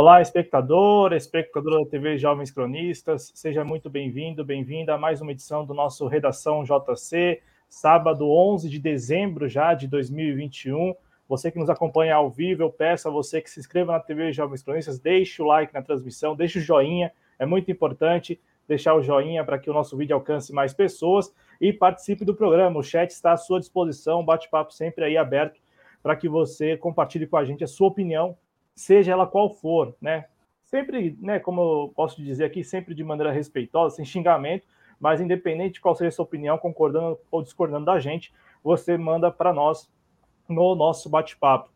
Olá, espectador, espectadora da TV Jovens Cronistas, seja muito bem-vindo, bem-vinda a mais uma edição do nosso Redação JC, sábado 11 de dezembro já de 2021. Você que nos acompanha ao vivo, eu peço a você que se inscreva na TV Jovens Cronistas, deixe o like na transmissão, deixe o joinha, é muito importante deixar o joinha para que o nosso vídeo alcance mais pessoas e participe do programa. O chat está à sua disposição, bate-papo sempre aí aberto para que você compartilhe com a gente a sua opinião seja ela qual for, né? Sempre, né, como eu posso dizer aqui, sempre de maneira respeitosa, sem xingamento, mas independente de qual seja a sua opinião, concordando ou discordando da gente, você manda para nós no nosso bate-papo.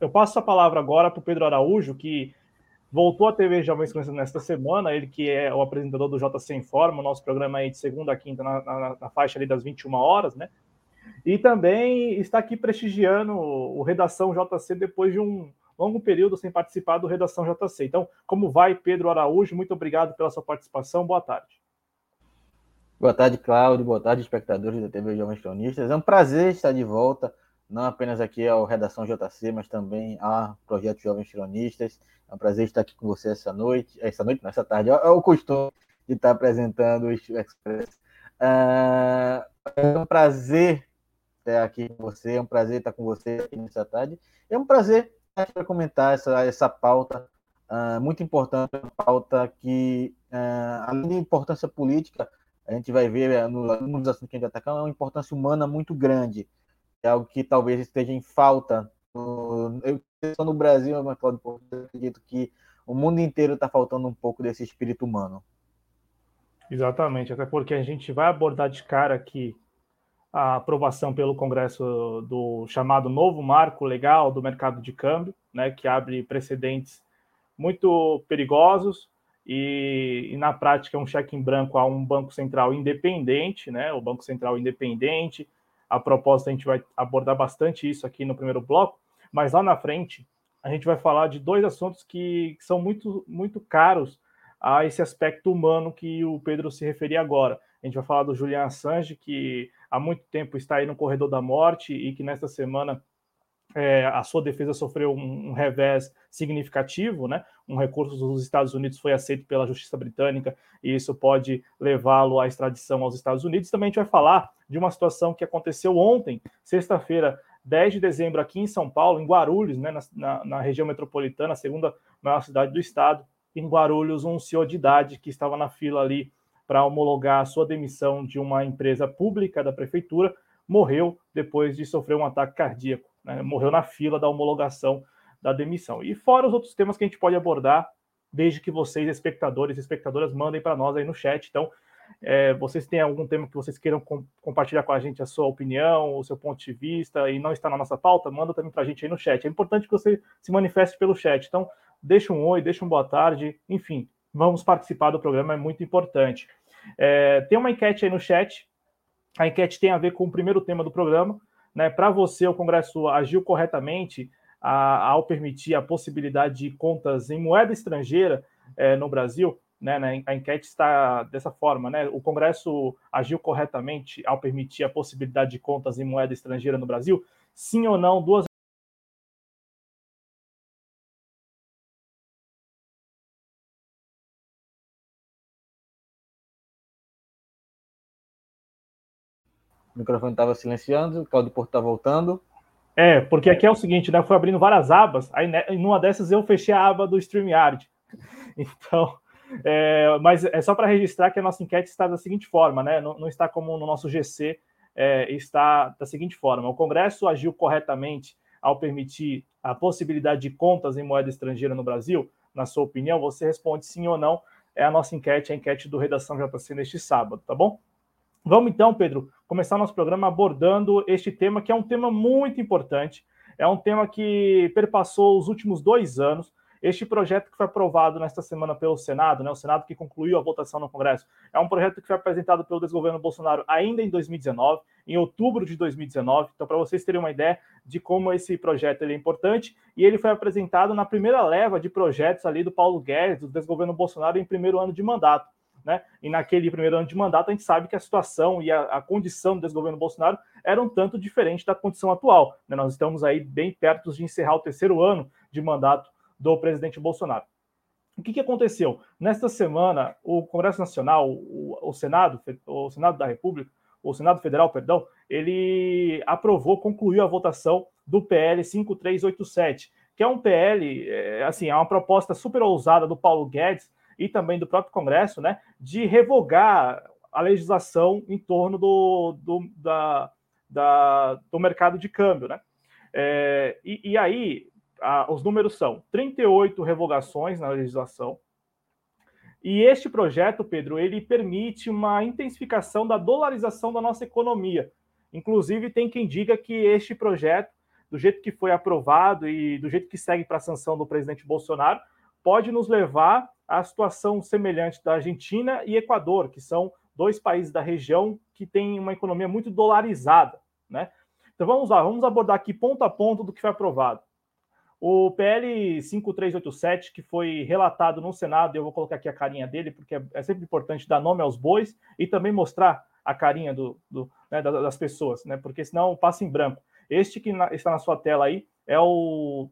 Eu passo a palavra agora para o Pedro Araújo, que voltou à TV Jovens Crianças nesta semana, ele que é o apresentador do JC Informa, o nosso programa aí de segunda a quinta na, na, na faixa ali das 21 horas, né? E também está aqui prestigiando o Redação JC depois de um longo período sem participar do Redação JC. Então, como vai, Pedro Araújo? Muito obrigado pela sua participação. Boa tarde. Boa tarde, Cláudio. Boa tarde, espectadores da TV Jovens Cronistas. É um prazer estar de volta, não apenas aqui ao Redação JC, mas também ao Projeto Jovens Cronistas. É um prazer estar aqui com você essa noite, essa noite, nessa tarde. É o costume de estar apresentando o Express. Uh, é um prazer estar aqui com você, é um prazer estar com você aqui nessa tarde. É um prazer para comentar essa, essa pauta uh, muito importante, uma pauta que, uh, além de importância política, a gente vai ver uh, no, nos assuntos que a gente atacar, é uma importância humana muito grande. É algo que talvez esteja em falta. Eu estou no Brasil, mas Claudio, eu acredito que o mundo inteiro está faltando um pouco desse espírito humano. Exatamente, até porque a gente vai abordar de cara aqui a aprovação pelo Congresso do chamado novo marco legal do mercado de câmbio, né, que abre precedentes muito perigosos e, e, na prática um cheque em branco a um banco central independente, né, o Banco Central independente. A proposta a gente vai abordar bastante isso aqui no primeiro bloco, mas lá na frente a gente vai falar de dois assuntos que, que são muito, muito caros a esse aspecto humano que o Pedro se referia agora. A gente vai falar do Julian Assange, que há muito tempo está aí no corredor da morte e que nesta semana é, a sua defesa sofreu um, um, revés significativo, né? Um recurso dos Estados Unidos foi aceito pela Justiça Britânica e isso pode levá-lo à extradição aos Estados Unidos. Também a gente vai falar de uma situação que aconteceu ontem, sexta-feira, 10 de dezembro, aqui em São Paulo, em Guarulhos, né? na, na, na região metropolitana, a segunda maior cidade do estado. Em Guarulhos, um senhor de idade que estava na fila ali para homologar a sua demissão de uma empresa pública da prefeitura, morreu depois de sofrer um ataque cardíaco. Né? Morreu na fila da homologação da demissão. E fora os outros temas que a gente pode abordar, desde que vocês, espectadores e espectadoras, mandem para nós aí no chat. Então, é, vocês têm algum tema que vocês queiram com, compartilhar com a gente a sua opinião, o seu ponto de vista e não está na nossa pauta, manda também para a gente aí no chat. É importante que você se manifeste pelo chat. Então, deixa um oi, deixa um boa tarde, enfim, vamos participar do programa, é muito importante. É, tem uma enquete aí no chat. A enquete tem a ver com o primeiro tema do programa. Né? Para você, o Congresso agiu corretamente a, ao permitir a possibilidade de contas em moeda estrangeira é, no Brasil? Né, a enquete está dessa forma, né? O Congresso agiu corretamente ao permitir a possibilidade de contas em moeda estrangeira no Brasil? Sim ou não? Duas O microfone estava silenciando, o Claudio Porto está voltando. É, porque aqui é o seguinte, né? Eu fui abrindo várias abas, aí né, em uma dessas eu fechei a aba do StreamYard. Então, é, mas é só para registrar que a nossa enquete está da seguinte forma, né? Não, não está como no nosso GC, é, está da seguinte forma: o Congresso agiu corretamente ao permitir a possibilidade de contas em moeda estrangeira no Brasil? Na sua opinião, você responde sim ou não. É a nossa enquete, a enquete do Redação JC neste sábado, tá bom? Vamos então, Pedro, começar nosso programa abordando este tema, que é um tema muito importante, é um tema que perpassou os últimos dois anos. Este projeto que foi aprovado nesta semana pelo Senado, né, o Senado que concluiu a votação no Congresso, é um projeto que foi apresentado pelo desgoverno Bolsonaro ainda em 2019, em outubro de 2019. Então, para vocês terem uma ideia de como esse projeto é importante, e ele foi apresentado na primeira leva de projetos ali do Paulo Guedes, do desgoverno Bolsonaro, em primeiro ano de mandato. Né? E naquele primeiro ano de mandato, a gente sabe que a situação e a, a condição do desgoverno Bolsonaro era um tanto diferente da condição atual. Né? Nós estamos aí bem perto de encerrar o terceiro ano de mandato do presidente Bolsonaro. O que, que aconteceu? Nesta semana, o Congresso Nacional, o, o Senado, o Senado da República, o Senado Federal, perdão, ele aprovou, concluiu a votação do PL 5387, que é um PL, é, assim, é uma proposta super ousada do Paulo Guedes e também do próprio Congresso, né, de revogar a legislação em torno do, do, da, da, do mercado de câmbio, né? É, e, e, aí, a, os números são 38 revogações na legislação, e este projeto, Pedro, ele permite uma intensificação da dolarização da nossa economia. Inclusive, tem quem diga que este projeto, do jeito que foi aprovado e do jeito que segue para a sanção do presidente Bolsonaro, pode nos levar à situação semelhante da Argentina e Equador, que são dois países da região que têm uma economia muito dolarizada, né? Então vamos lá, vamos abordar aqui ponto a ponto do que foi aprovado. O PL 5387, que foi relatado no Senado, eu vou colocar aqui a carinha dele, porque é, é sempre importante dar nome aos bois e também mostrar a carinha do, do né, das pessoas, né? Porque senão passa em branco. Este que está na sua tela aí é o,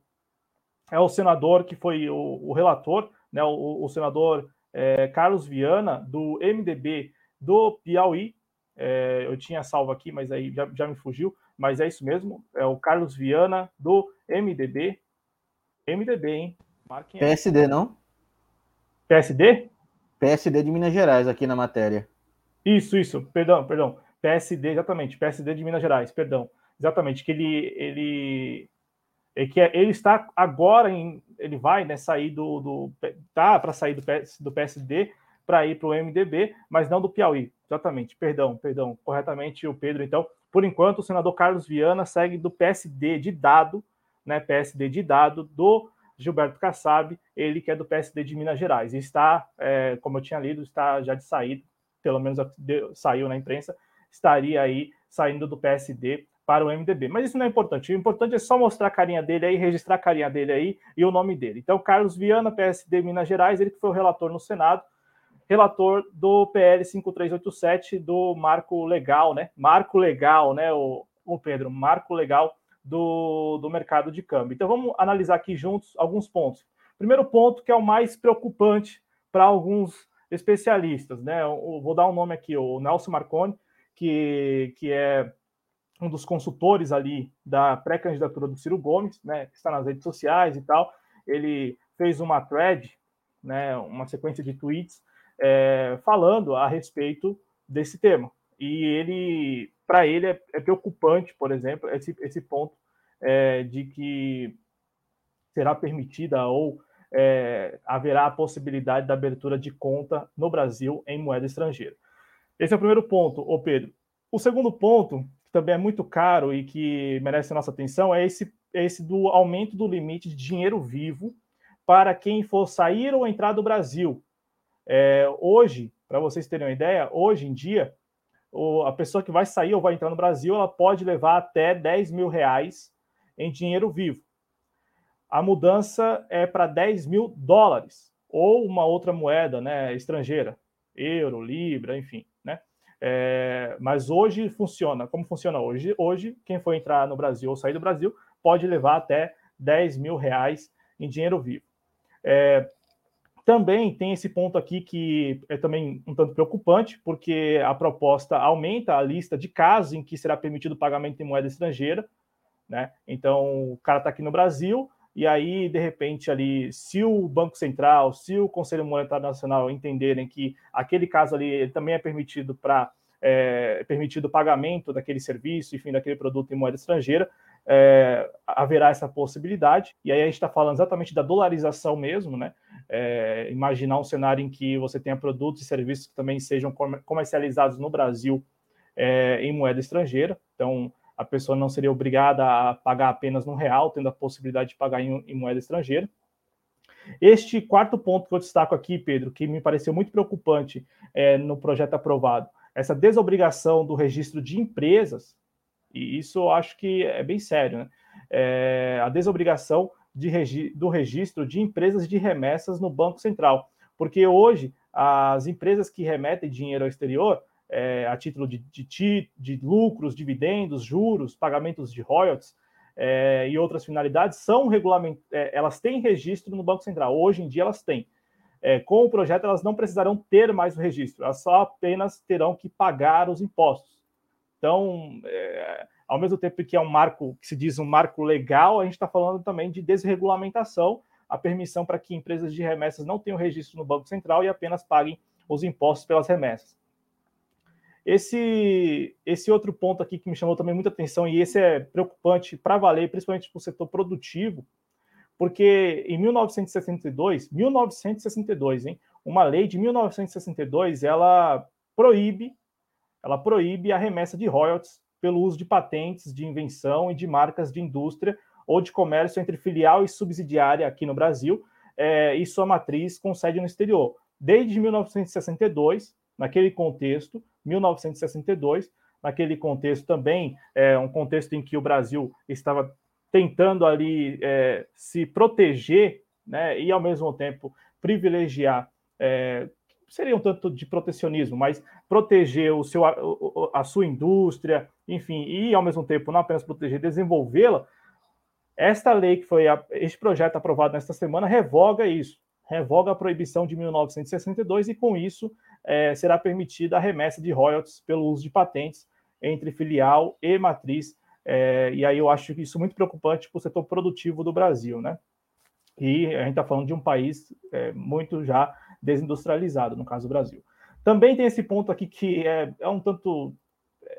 é o senador que foi o, o relator, né? O, o senador é, Carlos Viana, do MDB do Piauí. É, eu tinha salvo aqui, mas aí já, já me fugiu. Mas é isso mesmo, é o Carlos Viana, do MDB, MDB, hein? Marquem PSD, não? PSD? PSD de Minas Gerais, aqui na matéria. Isso, isso, perdão, perdão. PSD, exatamente, PSD de Minas Gerais, perdão. Exatamente, que ele, ele, é que ele está agora em, ele vai, né, sair do, do tá para sair do, PS, do PSD para ir para o MDB, mas não do Piauí. Exatamente, perdão, perdão, corretamente o Pedro. Então, por enquanto, o senador Carlos Viana segue do PSD de dado né, PSD de dado do Gilberto Kassab, ele que é do PSD de Minas Gerais. E está, é, como eu tinha lido, está já de saída, pelo menos saiu na imprensa, estaria aí saindo do PSD para o MDB. Mas isso não é importante. O importante é só mostrar a carinha dele aí, registrar a carinha dele aí e o nome dele. Então, Carlos Viana, PSD Minas Gerais, ele que foi o relator no Senado, relator do PL 5387 do Marco Legal, né? Marco Legal, né, o, o Pedro, Marco Legal do, do mercado de câmbio. Então vamos analisar aqui juntos alguns pontos. Primeiro ponto, que é o mais preocupante para alguns especialistas, né? Eu vou dar um nome aqui, o Nelson Marconi, que, que é um dos consultores ali da pré-candidatura do Ciro Gomes, né? Que está nas redes sociais e tal. Ele fez uma thread, né? Uma sequência de tweets é, falando a respeito desse tema. E ele, para ele, é, é, preocupante, por exemplo, esse, esse ponto é, de que será permitida ou é, haverá a possibilidade da abertura de conta no Brasil em moeda estrangeira. Esse é o primeiro ponto, ô Pedro. O segundo ponto, que também é muito caro e que merece a nossa atenção, é esse, é esse do aumento do limite de dinheiro vivo para quem for sair ou entrar do Brasil. É, hoje, para vocês terem uma ideia, hoje em dia, a pessoa que vai sair ou vai entrar no Brasil, ela pode levar até 10 mil reais em dinheiro vivo. A mudança é para 10 mil dólares ou uma outra moeda né, estrangeira, euro, libra, enfim. É, mas hoje funciona. Como funciona hoje? Hoje, quem for entrar no Brasil ou sair do Brasil pode levar até 10 mil reais em dinheiro vivo. É, também tem esse ponto aqui que é também um tanto preocupante, porque a proposta aumenta a lista de casos em que será permitido o pagamento em moeda estrangeira, né? Então, o cara está aqui no Brasil, e aí, de repente, ali, se o Banco Central, se o Conselho Monetário Nacional entenderem que aquele caso ali também é permitido para é, permitido o pagamento daquele serviço, enfim, daquele produto em moeda estrangeira, é, haverá essa possibilidade. E aí a gente está falando exatamente da dolarização mesmo, né? É, imaginar um cenário em que você tenha produtos e serviços que também sejam comercializados no Brasil é, em moeda estrangeira. Então, a pessoa não seria obrigada a pagar apenas no real, tendo a possibilidade de pagar em, em moeda estrangeira. Este quarto ponto que eu destaco aqui, Pedro, que me pareceu muito preocupante é, no projeto aprovado, essa desobrigação do registro de empresas, e isso eu acho que é bem sério, né? É, a desobrigação de regi do registro de empresas de remessas no Banco Central. Porque hoje as empresas que remetem dinheiro ao exterior, é, a título de, de, de lucros, dividendos, juros, pagamentos de royalties, é, e outras finalidades são regulament... É, elas têm registro no Banco Central. Hoje em dia elas têm. É, com o projeto, elas não precisarão ter mais o registro, elas só apenas terão que pagar os impostos. Então, é, ao mesmo tempo que é um marco, que se diz um marco legal, a gente está falando também de desregulamentação, a permissão para que empresas de remessas não tenham registro no Banco Central e apenas paguem os impostos pelas remessas. Esse, esse outro ponto aqui que me chamou também muita atenção, e esse é preocupante para valer, principalmente para o setor produtivo, porque em 1962, 1962, hein, uma lei de 1962, ela proíbe, ela proíbe a remessa de royalties pelo uso de patentes de invenção e de marcas de indústria ou de comércio entre filial e subsidiária aqui no Brasil é, e sua matriz com sede no exterior. Desde 1962, naquele contexto, 1962, naquele contexto também, é, um contexto em que o Brasil estava tentando ali é, se proteger né, e, ao mesmo tempo, privilegiar, é, seria um tanto de protecionismo, mas proteger o seu, a, sua indústria, enfim, e, ao mesmo tempo, não apenas proteger, desenvolvê-la, esta lei que foi, a, este projeto aprovado nesta semana, revoga isso, revoga a proibição de 1962 e, com isso, é, será permitida a remessa de royalties pelo uso de patentes entre filial e matriz. É, e aí eu acho isso muito preocupante para o setor produtivo do Brasil, né? E a gente está falando de um país é, muito já desindustrializado, no caso do Brasil. Também tem esse ponto aqui que é, é um tanto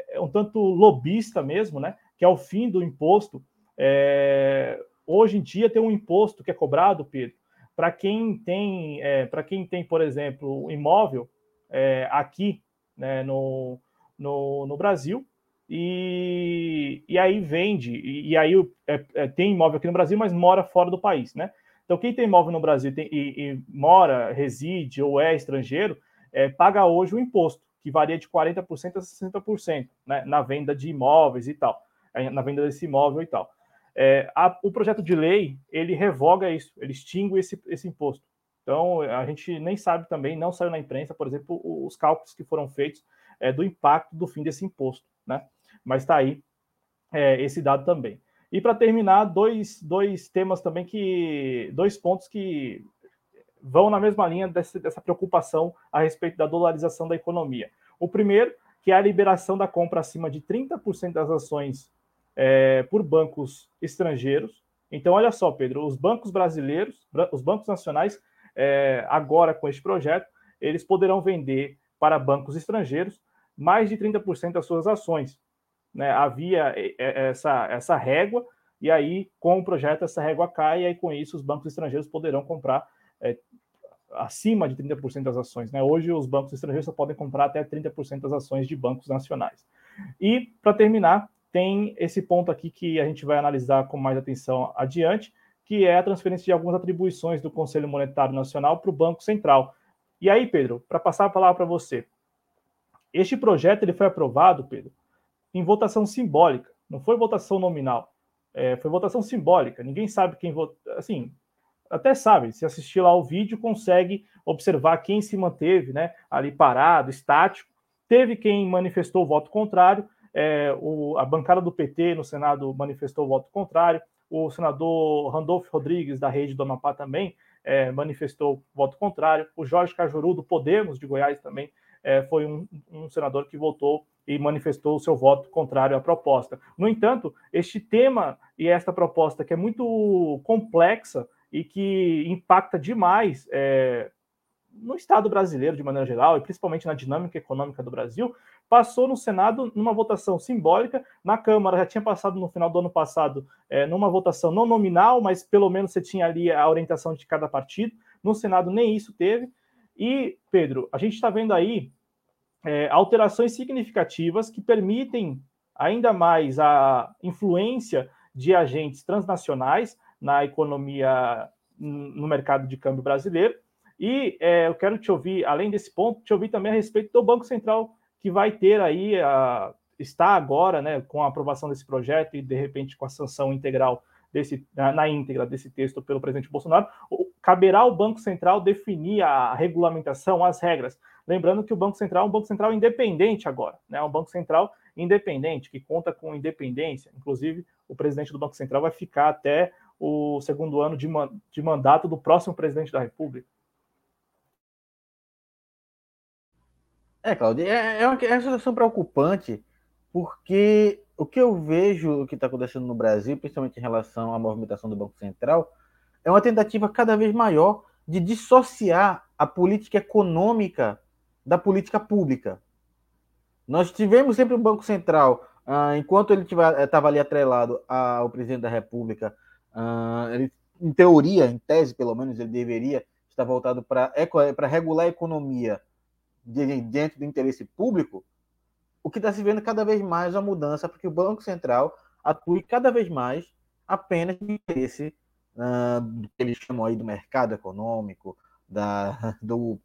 é um tanto lobista mesmo, né? Que é o fim do imposto. É, hoje em dia tem um imposto que é cobrado, Pedro, para quem tem, é, para quem tem, por exemplo, imóvel é, aqui né, no, no, no, Brasil, e, e aí vende, e, e aí é, é, tem imóvel aqui no Brasil, mas mora fora do país, né? Então, quem tem imóvel no Brasil tem, e, e, mora, reside ou é estrangeiro, é, paga hoje o imposto, que varia de 40% a 60%, né, na venda de imóveis e tal, é, na venda desse imóvel e tal. É, a, o projeto de lei, ele revoga isso, ele extingue esse, esse imposto. Então, a gente nem sabe também, não saiu na imprensa, por exemplo, os cálculos que foram feitos é, do impacto do fim desse imposto, né? Mas está aí é, esse dado também. E para terminar, dois, dois temas também que. dois pontos que vão na mesma linha dessa, dessa preocupação a respeito da dolarização da economia. O primeiro, que é a liberação da compra acima de 30% das ações é, por bancos estrangeiros. Então, olha só, Pedro, os bancos brasileiros, os bancos nacionais é, agora com este projeto, eles poderão vender para bancos estrangeiros mais de 30% das suas ações. Né? Havia é, é, essa, essa régua, e aí, com o projeto, essa régua cai, e aí, com isso, os bancos estrangeiros poderão comprar é, acima de 30% das ações. Né? Hoje, os bancos estrangeiros só podem comprar até 30% das ações de bancos nacionais. E, para terminar, tem esse ponto aqui que a gente vai analisar com mais atenção adiante, que é a transferência de algumas atribuições do Conselho Monetário Nacional para o Banco Central. E aí, Pedro, para passar a palavra para você, este projeto ele foi aprovado, Pedro, em votação simbólica, não foi votação nominal, é, foi votação simbólica. Ninguém sabe quem votou, assim, até sabe, se assistir lá o vídeo, consegue observar quem se manteve, né, ali parado, estático. Teve quem manifestou o voto contrário, é, o, a bancada do PT no Senado manifestou o voto contrário, o senador Randolfo Rodrigues, da rede do Amapá, também é, manifestou voto contrário. O Jorge Cajuru, do Podemos de Goiás, também é, foi um, um, senador que votou e manifestou o seu voto contrário à proposta. No entanto, este tema e esta proposta, que é muito complexa e que impacta demais é, no Estado brasileiro de maneira geral, e principalmente na dinâmica econômica do Brasil, passou no Senado numa votação simbólica, na Câmara já tinha passado no final do ano passado é, numa votação não nominal, mas pelo menos você tinha ali a orientação de cada partido, no Senado nem isso teve, e, Pedro, a gente está vendo aí é, alterações significativas que permitem ainda mais a influência de agentes transnacionais na economia, no mercado de câmbio brasileiro, e é, eu quero te ouvir, além desse ponto, te ouvir também a respeito do Banco Central, que vai ter aí, a, está agora, né, com a aprovação desse projeto e, de repente, com a sanção integral desse, na, na íntegra desse texto pelo presidente Bolsonaro, caberá ao Banco Central definir a regulamentação, as regras. Lembrando que o Banco Central é um Banco Central independente agora, né? É um Banco Central independente, que conta com independência. Inclusive, o presidente do Banco Central vai ficar até o segundo ano de, de mandato do próximo presidente da República. É, Claudio, é, é, uma, é uma situação preocupante, porque o que eu vejo o que está acontecendo no Brasil, principalmente em relação à movimentação do Banco Central, é uma tentativa cada vez maior de dissociar a política econômica da política pública. Nós tivemos sempre o Banco Central, ah, enquanto ele estava ali atrelado ao presidente da República, ah, ele, em teoria, em tese pelo menos, ele deveria estar voltado para regular a economia dentro do interesse público, o que está se vendo cada vez mais a mudança, porque o Banco Central atue cada vez mais apenas no interesse uh, que eles chamam aí do mercado econômico, da, do,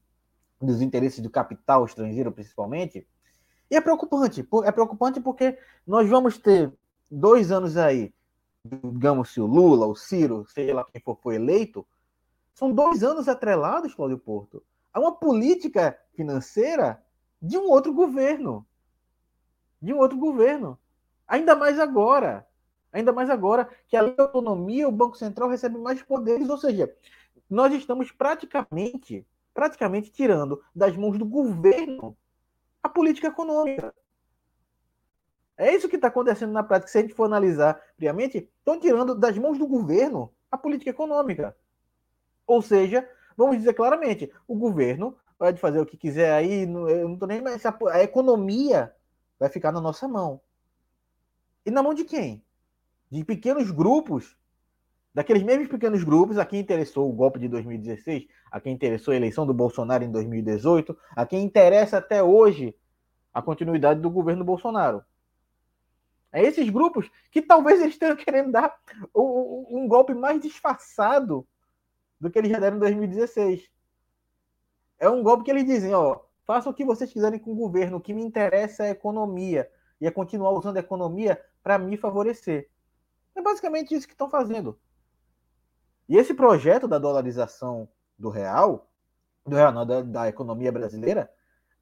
dos interesses do capital estrangeiro, principalmente. E é preocupante, é preocupante porque nós vamos ter dois anos aí, digamos, se o Lula, o Ciro, seja lá quem for, for eleito, são dois anos atrelados, Cláudio Porto, a uma política financeira de um outro governo. De um outro governo. Ainda mais agora. Ainda mais agora que a autonomia, o Banco Central recebe mais poderes, ou seja, nós estamos praticamente, praticamente tirando das mãos do governo a política econômica. É isso que está acontecendo na prática. Se a gente for analisar friamente, estão tirando das mãos do governo a política econômica. Ou seja, vamos dizer claramente, o governo pode fazer o que quiser aí, eu não tô nem mais. A economia vai ficar na nossa mão. E na mão de quem? De pequenos grupos, daqueles mesmos pequenos grupos a quem interessou o golpe de 2016, a quem interessou a eleição do Bolsonaro em 2018, a quem interessa até hoje a continuidade do governo Bolsonaro. É esses grupos que talvez eles estejam querendo dar um golpe mais disfarçado do que eles já deram em 2016. É um golpe que eles dizem, ó, façam o que vocês quiserem com o governo, o que me interessa é a economia e é continuar usando a economia para me favorecer. É basicamente isso que estão fazendo. E esse projeto da dolarização do real, do real não, da, da economia brasileira,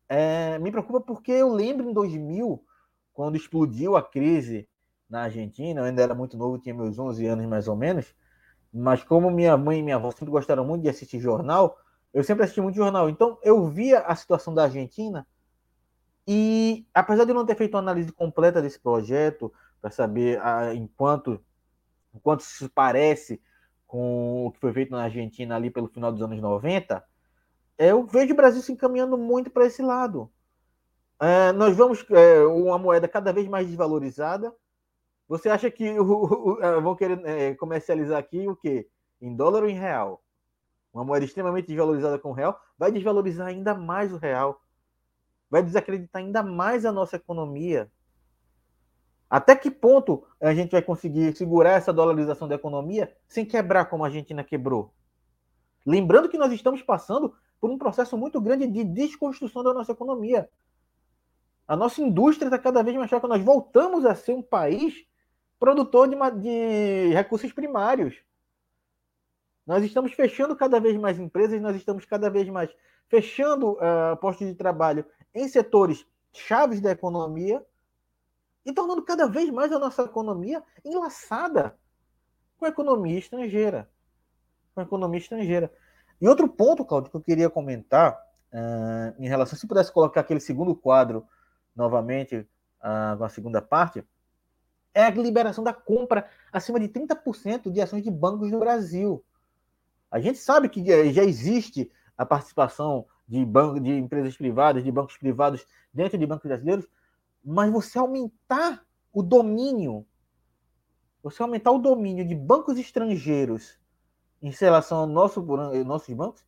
é, me preocupa porque eu lembro em 2000, quando explodiu a crise na Argentina, eu ainda era muito novo, tinha meus 11 anos mais ou menos, mas como minha mãe e minha avó sempre gostaram muito de assistir jornal, eu sempre assisti muito jornal. Então eu via a situação da Argentina e, apesar de não ter feito uma análise completa desse projeto, para saber a, enquanto, enquanto se parece com o que foi feito na Argentina ali pelo final dos anos 90, eu vejo o Brasil se encaminhando muito para esse lado. É, nós vamos é, uma moeda cada vez mais desvalorizada, você acha que o, o, vão querer é, comercializar aqui o quê? Em dólar ou em real? Uma moeda extremamente desvalorizada com o real vai desvalorizar ainda mais o real. Vai desacreditar ainda mais a nossa economia. Até que ponto a gente vai conseguir segurar essa dolarização da economia sem quebrar como a Argentina quebrou? Lembrando que nós estamos passando por um processo muito grande de desconstrução da nossa economia. A nossa indústria está cada vez mais fraca. Nós voltamos a ser um país produtor de, de recursos primários. Nós estamos fechando cada vez mais empresas, nós estamos cada vez mais fechando uh, postos de trabalho em setores chaves da economia e tornando cada vez mais a nossa economia enlaçada com a economia estrangeira. Com a economia estrangeira. E outro ponto, Claudio, que eu queria comentar uh, em relação, se pudesse colocar aquele segundo quadro novamente, uh, com a segunda parte, é a liberação da compra acima de 30% de ações de bancos no Brasil. A gente sabe que já existe a participação de, banco, de empresas privadas, de bancos privados dentro de bancos brasileiros, mas você aumentar o domínio, você aumentar o domínio de bancos estrangeiros em relação ao nosso, nossos bancos,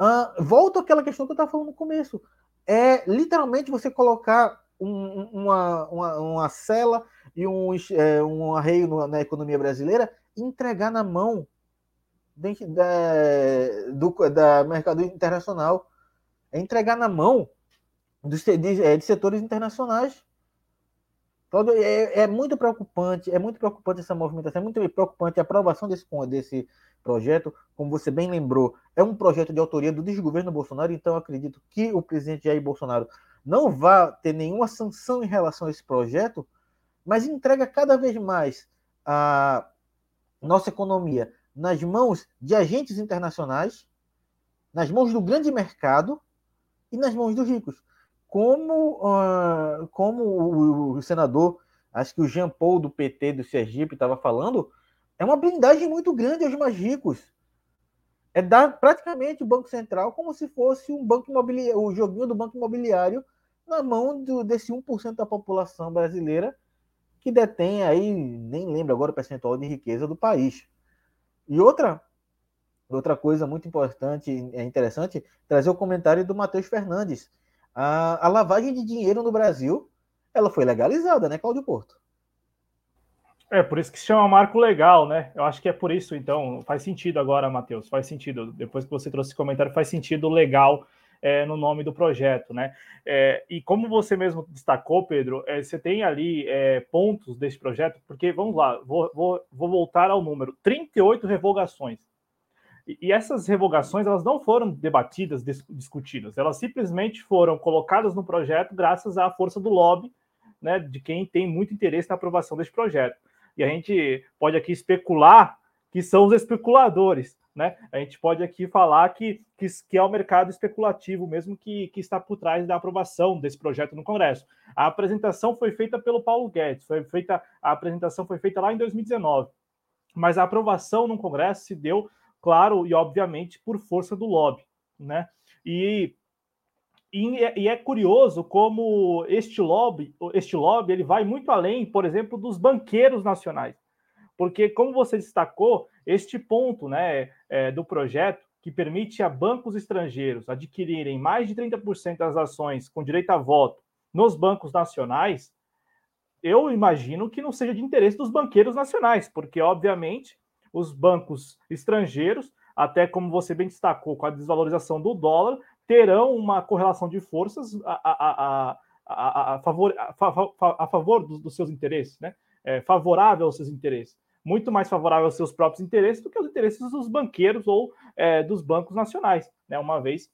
uh, volta àquela questão que eu estava falando no começo. É literalmente você colocar um, uma, uma, uma cela e um, é, um arreio na economia brasileira e entregar na mão de, da, do da mercado internacional. É entregar na mão dos, de, é, de setores internacionais. Cláudio, é, é, muito preocupante, é muito preocupante essa movimentação, é muito preocupante a aprovação desse, desse projeto, como você bem lembrou, é um projeto de autoria do desgoverno Bolsonaro, então acredito que o presidente Jair Bolsonaro não vai ter nenhuma sanção em relação a esse projeto, mas entrega cada vez mais a nossa economia nas mãos de agentes internacionais, nas mãos do grande mercado e nas mãos dos ricos. Como, uh, como o, o, senador, acho que o Jean Paul do PT do Sergipe estava falando, é uma blindagem muito grande aos mais ricos. É dar praticamente o Banco Central como se fosse um banco imobiliário, o joguinho do banco imobiliário na mão do, desse 1% da população brasileira que detém aí, nem lembro agora o percentual de riqueza do país. E outra outra coisa muito importante é interessante trazer o comentário do Matheus Fernandes. A, a lavagem de dinheiro no Brasil, ela foi legalizada, né, Cláudio Porto? É, por isso que se chama marco legal, né? Eu acho que é por isso, então, faz sentido agora, Matheus, faz sentido. Depois que você trouxe esse comentário, faz sentido legal é, no nome do projeto, né? É, e como você mesmo destacou, Pedro, é, você tem ali é, pontos desse projeto, porque, vamos lá, vou, vou, vou voltar ao número, 38 revogações. E, essas revogações, elas não foram debatidas, dis, discutidas, elas simplesmente foram colocadas no projeto graças à força do lobby, né, de quem tem muito interesse na aprovação desse projeto. E a gente pode aqui especular que são os especuladores, né? A gente pode aqui falar que, que, que é o mercado especulativo mesmo que, que está por trás da aprovação desse projeto no Congresso. A apresentação foi feita pelo Paulo Guedes, foi feita, a apresentação foi feita lá em 2019, mas a aprovação no Congresso se deu, claro e obviamente, por força do lobby, né? E e e é, curioso como este lobby, este lobby, ele vai muito além, por exemplo, dos banqueiros nacionais. Porque, como você destacou, este ponto né, é, do projeto que permite a bancos estrangeiros adquirirem mais de 30% das ações com direito a voto nos bancos nacionais, eu imagino que não seja de interesse dos banqueiros nacionais, porque, obviamente, os bancos estrangeiros, até como você bem destacou, com a desvalorização do dólar, terão uma correlação de forças a, a, a, a favor, a, favor dos, dos, seus interesses, né? É, favorável aos seus interesses muito mais favorável aos seus próprios interesses do que aos interesses dos banqueiros ou é, dos bancos nacionais, né? Uma vez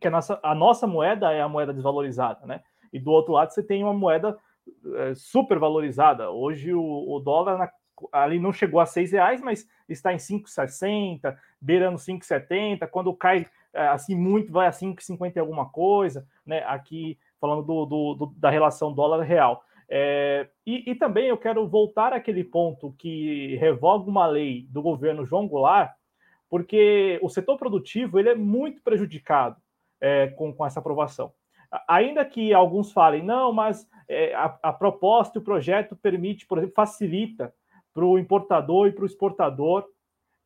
que a nossa, a nossa moeda é a moeda desvalorizada, né? E do outro lado você tem uma moeda é, super valorizada. Hoje o, o dólar na, ali não chegou a seis reais, mas está em 5,60, beirando 5,70. Quando cai é, assim muito, vai a 5,50 e alguma coisa, né? Aqui falando do, do, do da relação dólar real. É, e, e, também eu quero voltar àquele ponto que revoga uma lei do governo João Goulart, porque o setor produtivo ele é muito prejudicado é, com, com essa aprovação. Ainda que alguns falem, não, mas é, a, a, proposta e o projeto permite, por exemplo, facilita para o importador e para o exportador,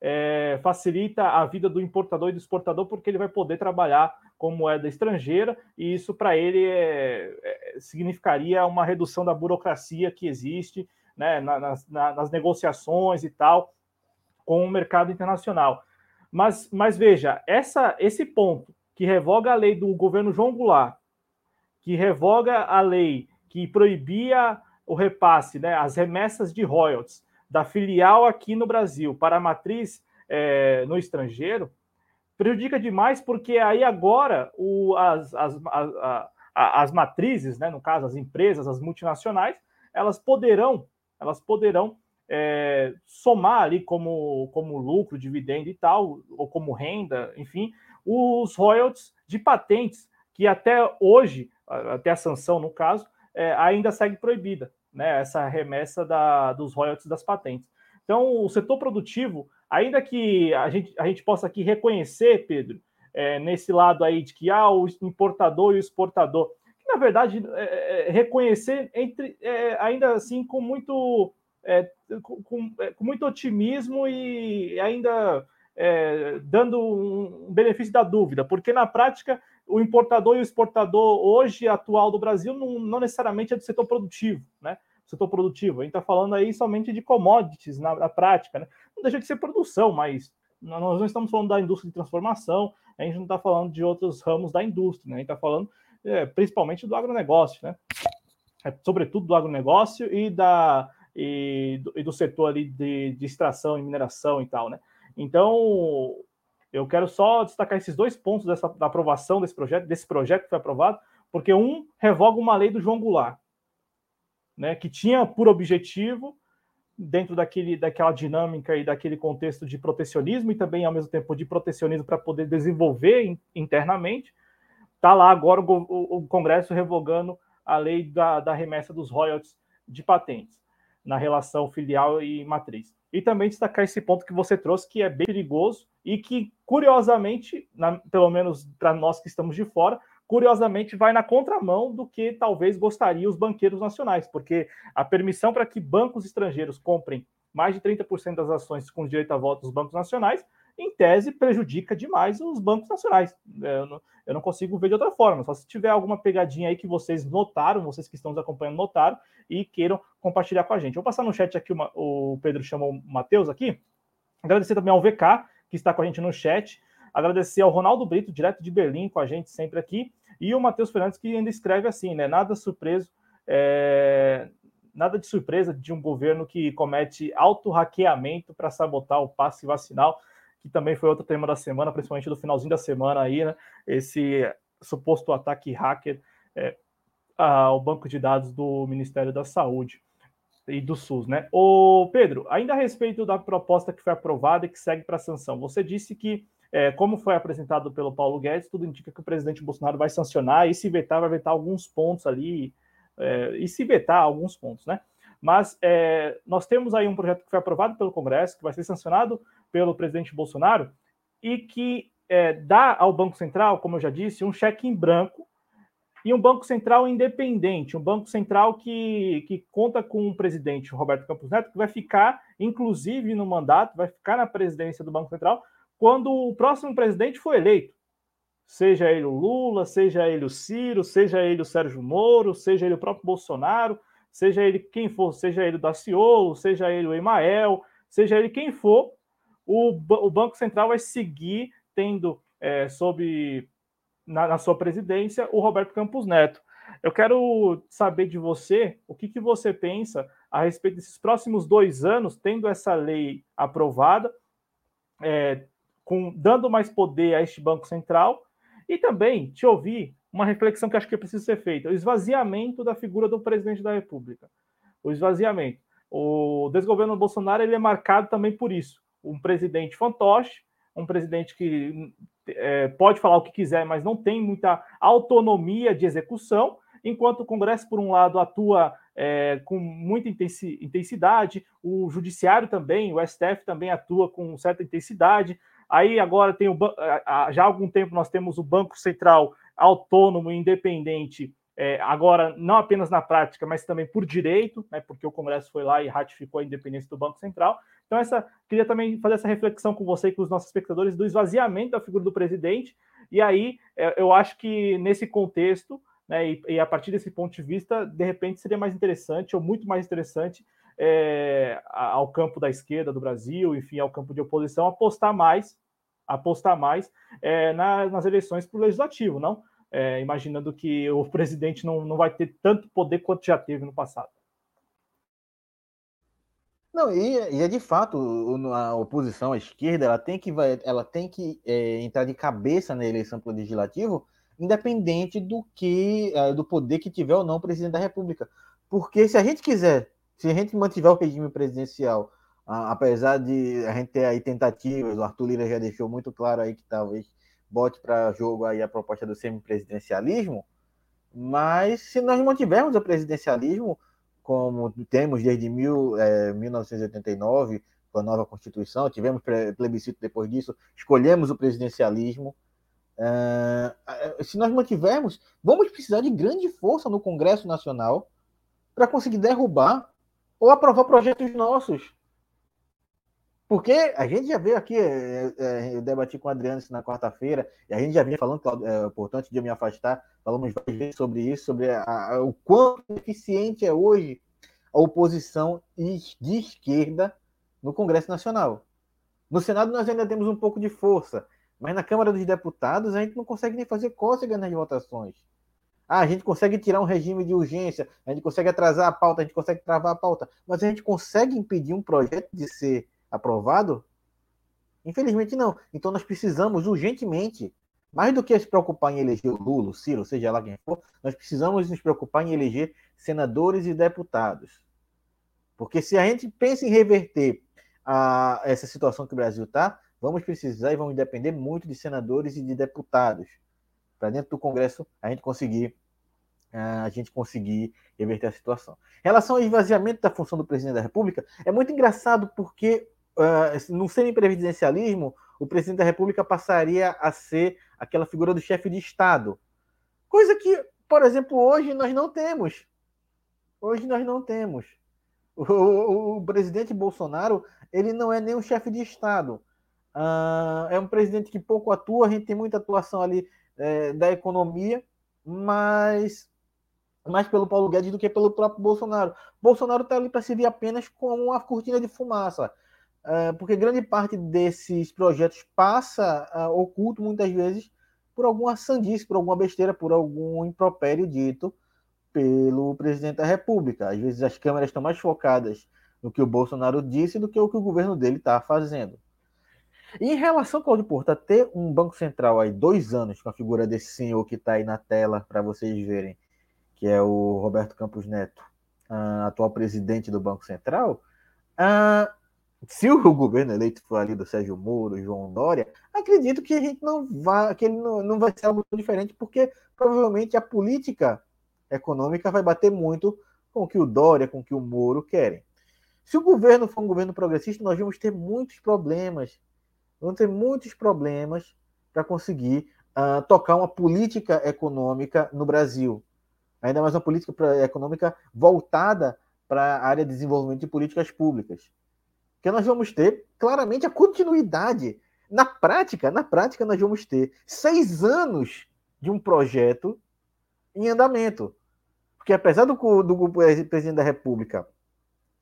é, facilita a vida do importador e do exportador, porque ele vai poder trabalhar com moeda estrangeira, e isso para ele é, é, significaria uma redução da burocracia que existe né, nas, nas, negociações e tal com o mercado internacional. Mas, mas veja, essa, esse ponto que revoga a lei do governo João Goulart, que revoga a lei que proibia o repasse, né, as remessas de royalties da filial aqui no Brasil para a matriz é, no estrangeiro, prejudica demais porque aí agora o, as, as, a, a, as matrizes, né, no caso as empresas, as multinacionais, elas poderão, elas poderão é, somar ali como, como lucro, dividendo e tal, ou como renda, enfim, os royalties de patentes, que até hoje, até a sanção no caso, é, ainda segue proibida, né, essa remessa da, dos royalties das patentes. Então, o setor produtivo ainda que a gente, a gente possa aqui reconhecer, Pedro, é, nesse lado aí de que há ah, o importador e o exportador, que na verdade é, é, é reconhecer entre é, ainda assim com muito é, com, com, muito otimismo e ainda dando um benefício da dúvida, porque na prática o importador e o exportador hoje atual do Brasil não, não necessariamente é do setor produtivo, né? setor produtivo. A gente está falando aí somente de commodities na, na, prática, né? Não deixa de ser produção, mas nós não estamos falando da indústria de transformação, a gente não está falando de outros ramos da indústria, né? A gente está falando é, principalmente do agronegócio, né? é, sobretudo do agronegócio e, da, e, do, e do setor ali de, de extração e mineração e tal, né? Então, eu quero só destacar esses dois pontos dessa, da aprovação desse projeto, desse projeto que foi aprovado, porque um revoga uma lei do João Goulart, né, que tinha por objetivo, dentro daquele, daquela dinâmica e daquele contexto de protecionismo e também, ao mesmo tempo, de protecionismo para poder desenvolver in, internamente, está lá agora o, o, o, Congresso revogando a lei da, da remessa dos royalties de patentes na relação filial e matriz. E também destacar esse ponto que você trouxe, que é bem perigoso e que, curiosamente, na, pelo menos para nós que estamos de fora, curiosamente vai na contramão do que talvez gostariam os banqueiros nacionais, porque a permissão para que bancos estrangeiros comprem mais de 30% das ações com direito a voto dos bancos nacionais, em tese, prejudica demais os bancos nacionais. Eu não, eu não, consigo ver de outra forma, só se tiver alguma pegadinha aí que vocês notaram, vocês que estão nos acompanhando notaram, e queiram compartilhar com a gente. Vou passar no chat aqui, uma, o Pedro chamou o Matheus aqui, agradecer também ao VK, que está com a gente no chat, agradecer ao Ronaldo Brito, direto de Berlim, com a gente sempre aqui, e o Matheus Fernandes, que ainda escreve assim, né? Nada surpreso, é... nada de surpresa de um governo que comete auto-hackeamento para sabotar o passe vacinal, que também foi outro tema da semana, principalmente do finalzinho da semana aí, né? Esse suposto ataque hacker é, ao banco de dados do Ministério da Saúde e do SUS, né? O Pedro, ainda a respeito da proposta que foi aprovada e que segue para sanção, você disse que é, como foi apresentado pelo Paulo Guedes, tudo indica que o presidente Bolsonaro vai sancionar e se vetar, vai vetar alguns pontos ali, é, e se vetar alguns pontos, né? Mas é, nós temos aí um projeto que foi aprovado pelo Congresso, que vai ser sancionado pelo presidente Bolsonaro, e que é, dá ao Banco Central, como eu já disse, um cheque em branco e um Banco Central independente, um Banco Central que, que conta com o presidente Roberto Campos Neto, que vai ficar, inclusive, no mandato, vai ficar na presidência do Banco Central quando o próximo presidente for eleito. Seja ele o Lula, seja ele o Ciro, seja ele o Sérgio Moro, seja ele o próprio Bolsonaro, seja ele quem for, seja ele o Daciolo, seja ele o Emael, seja ele quem for, o, o Banco Central vai seguir tendo é, sob na, na, sua presidência o Roberto Campos Neto. Eu quero saber de você o que, que você pensa a respeito desses próximos dois anos, tendo essa lei aprovada, é, com, dando mais poder a este Banco Central e também te ouvir uma reflexão que acho que precisa ser feita: o esvaziamento da figura do presidente da República. O esvaziamento. O desgoverno Bolsonaro ele é marcado também por isso. Um presidente fantoche, um presidente que é, pode falar o que quiser, mas não tem muita autonomia de execução, enquanto o Congresso, por um lado, atua é, com muita intensidade, o Judiciário também, o STF também atua com certa intensidade, Aí agora tem o já há algum tempo nós temos o Banco Central autônomo e independente, é, agora não apenas na prática, mas também por direito, né, porque o Congresso foi lá e ratificou a independência do Banco Central. Então, essa queria também fazer essa reflexão com você e com os nossos espectadores do esvaziamento da figura do presidente. E aí, é, eu acho que nesse contexto, né, e, e, a partir desse ponto de vista, de repente seria mais interessante, ou muito mais interessante, é, ao campo da esquerda do Brasil, enfim, ao campo de oposição, apostar mais apostar mais é, na, nas eleições para o legislativo, não? É, imaginando que o presidente não, não vai ter tanto poder quanto já teve no passado. Não, e, e é de fato, a oposição, a esquerda, ela tem que, ela tem que é, entrar de cabeça na eleição para o legislativo, independente do que é, do poder que tiver ou não o presidente da República. Porque se a gente quiser, se a gente mantiver o regime presidencial apesar de a gente ter aí tentativas, o Arthur Lira já deixou muito claro aí que talvez bote para jogo aí a proposta do semipresidencialismo, mas se nós mantivermos o presidencialismo, como temos desde mil, é, 1989, com a nova Constituição, tivemos plebiscito depois disso, escolhemos o presidencialismo. É, se nós mantivermos, vamos precisar de grande força no Congresso Nacional para conseguir derrubar ou aprovar projetos nossos porque a gente já veio aqui, é, é, eu debati com o Adriano isso na quarta-feira, e a gente já vinha falando, é, portanto, de eu me afastar, falamos várias vezes sobre isso, sobre a, a, o quanto eficiente é hoje a oposição de esquerda no Congresso Nacional. No Senado nós ainda temos um pouco de força, mas na Câmara dos Deputados a gente não consegue nem fazer cócegas nas votações. Ah, a gente consegue tirar um regime de urgência, a gente consegue atrasar a pauta, a gente consegue travar a pauta, mas a gente consegue impedir um projeto de ser aprovado? Infelizmente não. Então nós precisamos urgentemente, mais do que se preocupar em eleger o Lula, o Ciro, seja lá quem for, nós precisamos nos preocupar em eleger senadores e deputados. Porque se a gente pensa em reverter a, essa situação que o Brasil está, vamos precisar e vamos depender muito de senadores e de deputados para dentro do Congresso a gente conseguir a gente conseguir reverter a situação. Em relação ao esvaziamento da função do presidente da República, é muito engraçado porque no semipresidencialismo o presidente da República passaria a ser aquela figura do chefe de Estado, coisa que, por exemplo, hoje nós não temos. Hoje nós não temos. O, o, o presidente Bolsonaro ele não é nem um chefe de Estado. Uh, é um presidente que pouco atua, a gente tem muita atuação ali é, da economia, mas mais pelo Paulo Guedes do que pelo próprio Bolsonaro. Bolsonaro está ali para servir apenas como uma cortina de fumaça, porque grande parte desses projetos passa é, oculto muitas vezes por alguma sandice, por alguma besteira, por algum impropério dito pelo presidente da República. Às vezes as câmeras estão mais focadas no que o Bolsonaro disse do que o que o governo dele está fazendo. E em relação ao Claudio Porto, ter um Banco Central aí dois anos com a figura desse senhor que está aí na tela para vocês verem, que é o Roberto Campos Neto, uh, atual presidente do Banco Central, uh, se o governo eleito for ali do Sérgio Moro, João Dória, acredito que a gente não vai, que ele não, não vai ser algo diferente, porque provavelmente a política econômica vai bater muito com o que o Dória, com o que o Moro querem. Se o governo for um governo progressista, nós vamos ter muitos problemas vão ter muitos problemas para conseguir uh, tocar uma política econômica no Brasil. Ainda mais uma política econômica voltada para a área de desenvolvimento de políticas públicas. Que nós vamos ter claramente a continuidade. Na prática, na prática, nós vamos ter seis anos de um projeto em andamento. Porque apesar do, do presidente da República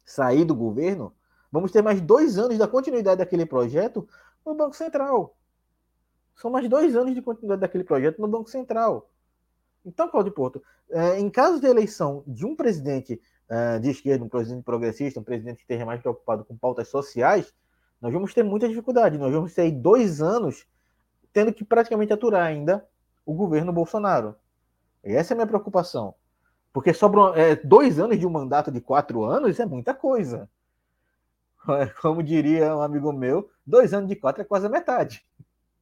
sair do governo, vamos ter mais dois anos da continuidade daquele projeto no Banco Central. São mais dois anos de continuidade daquele projeto no Banco Central. Então, Claudio Porto, é, em caso de eleição de um presidente de esquerda, um presidente progressista, um presidente que esteja mais preocupado com pautas sociais, nós vamos ter muita dificuldade. Nós vamos ter dois anos tendo que praticamente aturar ainda o governo Bolsonaro. E essa é a minha preocupação. Porque sobram é, dois anos de um mandato de quatro anos é muita coisa. Como diria um amigo meu, dois anos de quatro é quase a metade.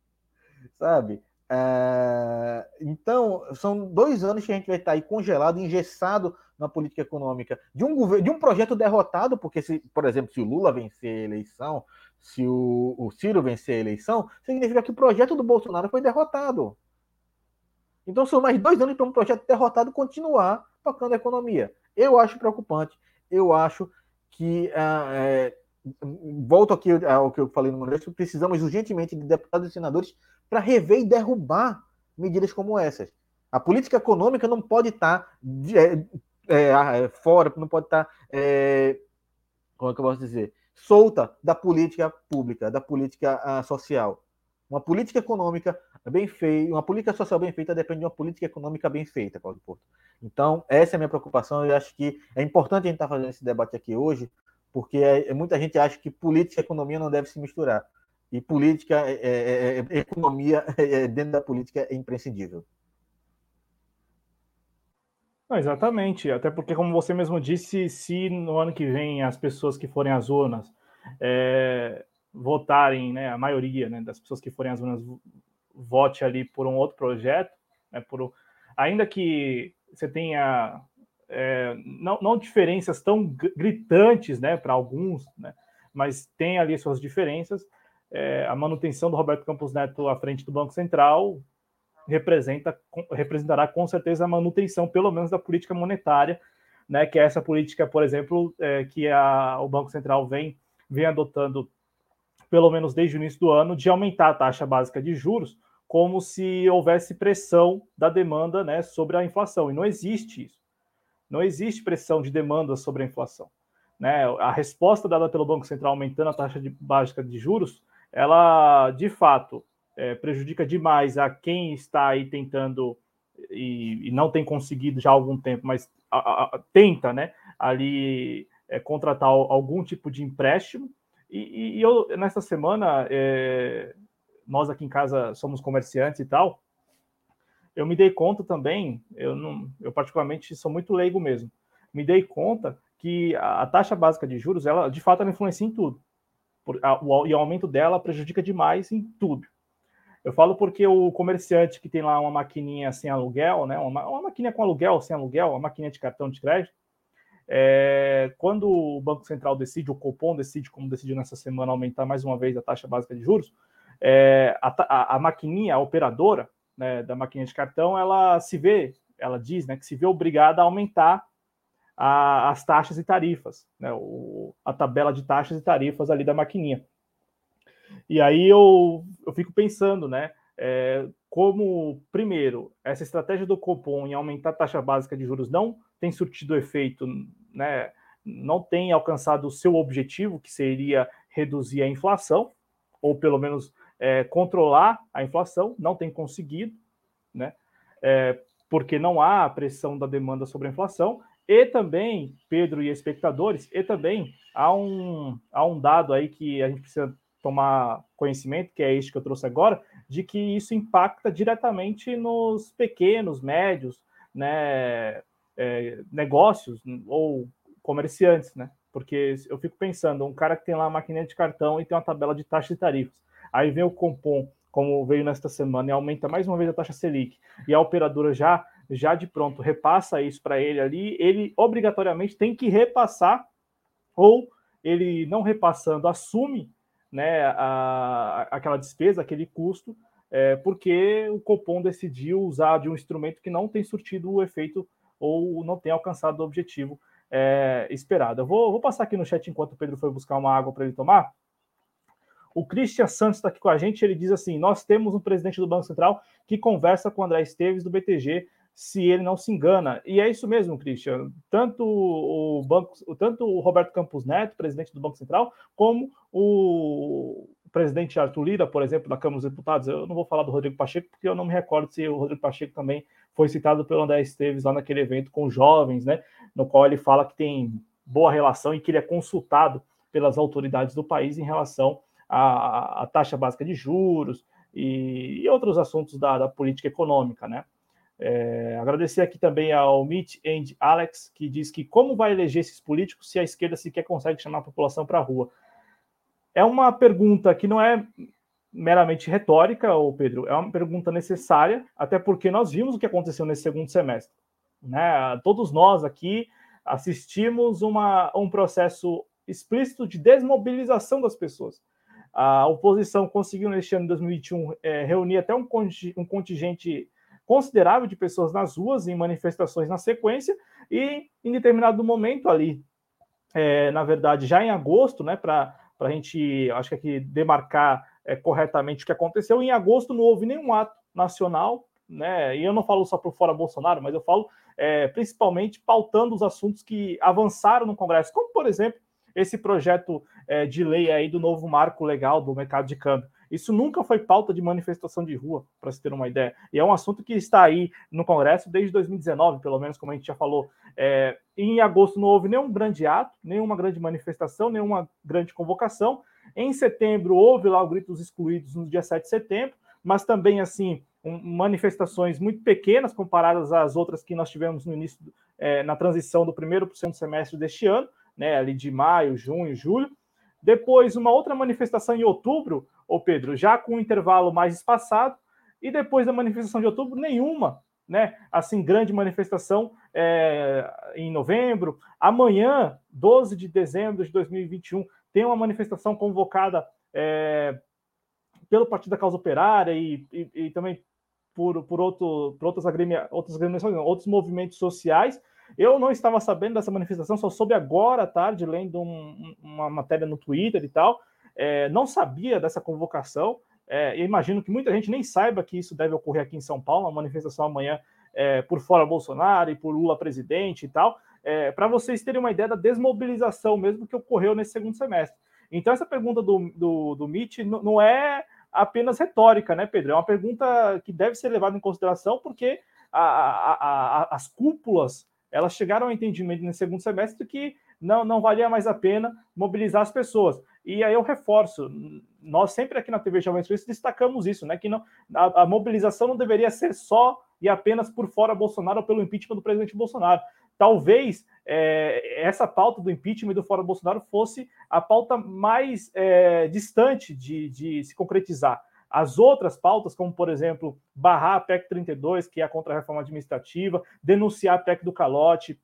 Sabe? É... Então, são dois anos que a gente vai estar aí congelado, engessado na política econômica de um, governo, de um projeto derrotado, porque, se, por exemplo, se o Lula vencer a eleição, se o, o Ciro vencer a eleição, significa que o projeto do Bolsonaro foi derrotado. Então, são mais dois anos para um projeto derrotado continuar tocando a economia. Eu acho preocupante. Eu acho que uh, é, volto aqui ao que eu falei no começo, precisamos urgentemente de deputados e senadores para rever e derrubar medidas como essas. A política econômica não pode estar tá, é, é, é, fora, não pode estar, tá, é, como é que eu posso dizer, solta da política pública, da política uh, social. Uma política econômica bem feita, uma política social bem feita depende de uma política econômica bem feita, Claudio Porto. Então, essa é a minha preocupação. Eu acho que é importante a gente estar tá fazendo esse debate aqui hoje, porque é, muita gente acha que política e economia não devem se misturar. E política, é, é, é economia dentro da política é imprescindível. exatamente, até porque, como você mesmo disse, se no ano que vem as pessoas que forem às urnas é, votarem, né, a maioria né, das pessoas que forem às urnas vote ali por um outro projeto, né, por, ainda que você tenha é, não, não, diferenças tão gritantes né, para alguns, né, mas tem ali suas diferenças. É, a manutenção do Roberto Campos Neto à frente do Banco Central representa, representará com certeza a manutenção, pelo menos, da política monetária, né, que é essa política, por exemplo, é, que a, o Banco Central vem, vem adotando, pelo menos desde o início do ano, de aumentar a taxa básica de juros, como se houvesse pressão da demanda né, sobre a inflação. E não existe isso. Não existe pressão de demanda sobre a inflação. Né? A resposta dada pelo Banco Central aumentando a taxa de, básica de juros, ela de fato é, prejudica demais a quem está aí tentando e, e, não tem conseguido já há algum tempo, mas a, a, tenta, né, ali é, contratar algum tipo de empréstimo. E, e eu, nessa semana, é, nós aqui em casa somos comerciantes e tal, eu me dei conta também, eu, não, eu particularmente sou muito leigo mesmo, me dei conta que a, a taxa básica de juros, ela de fato ela influencia em tudo. Por, a, o, e o aumento dela prejudica demais em tudo. Eu falo porque o comerciante que tem lá uma maquininha sem aluguel, né, uma, uma maquininha com aluguel, sem aluguel, uma maquininha de cartão de crédito, é, quando o Banco Central decide, o Copom decide, como decidiu nessa semana, aumentar mais uma vez a taxa básica de juros, é, a, a, a, maquininha, a operadora né, da maquininha de cartão, ela se vê, ela diz né, que se vê obrigada a aumentar a, as taxas e tarifas, né, o, a tabela de taxas e tarifas ali da maquininha. E aí eu, eu fico pensando, né? É, como, primeiro, essa estratégia do Copom em aumentar a taxa básica de juros não tem surtido efeito, né? Não tem alcançado o seu objetivo, que seria reduzir a inflação, ou pelo menos é, controlar a inflação, não tem conseguido, né? É, porque não há pressão da demanda sobre a inflação, e também, Pedro e espectadores, e também há um, há um dado aí que a gente precisa tomar conhecimento, que é este que eu trouxe agora, de que isso impacta diretamente nos pequenos, médios, né, é, negócios ou comerciantes, né? Porque eu fico pensando, um cara que tem lá uma maquininha de cartão e tem uma tabela de taxas e tarifas, aí vem o Compom, como veio nesta semana, e aumenta mais uma vez a taxa Selic, e a operadora já, já de pronto repassa isso para ele ali, ele obrigatoriamente tem que repassar, ou ele não repassando, assume né, a, aquela despesa, aquele custo, é, porque o Copom decidiu usar de um instrumento que não tem surtido o efeito ou não tem alcançado o objetivo é, esperado. Eu vou, vou, passar aqui no chat enquanto o Pedro foi buscar uma água para ele tomar. O Christian Santos está aqui com a gente. Ele diz assim: Nós temos um presidente do Banco Central que conversa com o André Esteves do BTG se ele não se engana. E é isso mesmo, Christian. Tanto o banco, tanto o Roberto Campos Neto, presidente do Banco Central, como o presidente Arthur Lira, por exemplo, da Câmara dos Deputados. Eu não vou falar do Rodrigo Pacheco, porque eu não me recordo se o Rodrigo Pacheco também foi citado pelo André Esteves lá naquele evento com jovens, né? No qual ele fala que tem boa relação e que ele é consultado pelas autoridades do país em relação à, à taxa básica de juros e, e outros assuntos da, da política econômica, né? É, agradecer aqui também ao Meet and Alex, que diz que como vai eleger esses políticos se a esquerda sequer consegue chamar a população para a rua? É uma pergunta que não é meramente retórica, ô Pedro, é uma pergunta necessária, até porque nós vimos o que aconteceu nesse segundo semestre. Né? Todos nós aqui assistimos uma, um processo explícito de desmobilização das pessoas. A oposição conseguiu, neste ano de 2021, é, reunir até um, contingente considerável de pessoas nas ruas, em manifestações na sequência, e em determinado momento ali, é, na verdade, já em agosto, né, para a gente, acho que aqui, demarcar é, corretamente o que aconteceu, em agosto não houve nenhum ato nacional, né, e eu não falo só por fora Bolsonaro, mas eu falo é, principalmente pautando os assuntos que avançaram no Congresso, como, por exemplo, esse projeto é, de lei aí do novo marco legal do mercado de câmbio. Isso nunca foi pauta de manifestação de rua, para se ter uma ideia. E é um assunto que está aí no Congresso desde 2019, pelo menos, como a gente já falou. É, em agosto não houve nenhum grande ato, nenhuma grande manifestação, nenhuma grande convocação. Em setembro houve lá o Grito dos Excluídos no dia 7 de setembro, mas também, assim, um, manifestações muito pequenas comparadas às outras que nós tivemos no início, é, na transição do primeiro para o segundo semestre deste ano, né, ali de maio, junho, julho. Depois, uma outra manifestação em outubro, ô Pedro, já com um intervalo mais espaçado, e depois da manifestação de outubro, nenhuma, né? Assim, grande manifestação é, em novembro. Amanhã, 12 de dezembro de 2021, tem uma manifestação convocada é, pelo Partido da Causa Operária e, e, e também por, por, outro, por outras, agremia, outras agremiações, outros movimentos sociais. Eu não estava sabendo dessa manifestação, só soube agora à tarde, lendo um, uma matéria no Twitter e tal é, não sabia dessa convocação. É, imagino que muita gente nem saiba que isso deve ocorrer aqui em São Paulo, uma manifestação amanhã é, por fora Bolsonaro e por Lula presidente e tal, é, para vocês terem uma ideia da desmobilização mesmo que ocorreu nesse segundo semestre. Então, essa pergunta do, do, do Mitch não é apenas retórica, né, Pedro? É uma pergunta que deve ser levada em consideração, porque a, a, a, as cúpulas elas chegaram ao entendimento no segundo semestre que não, não valia mais a pena mobilizar as pessoas. E aí eu reforço, nós sempre aqui na TV Jovem Suíça destacamos isso, né? Que não, a, a, mobilização não deveria ser só e apenas por fora Bolsonaro ou pelo impeachment do presidente Bolsonaro. Talvez é, essa pauta do impeachment e do fora Bolsonaro fosse a pauta mais é, distante de, de se concretizar. As outras pautas, como por exemplo, barrar a PEC 32, que é a contra-reforma administrativa, denunciar a PEC do calote,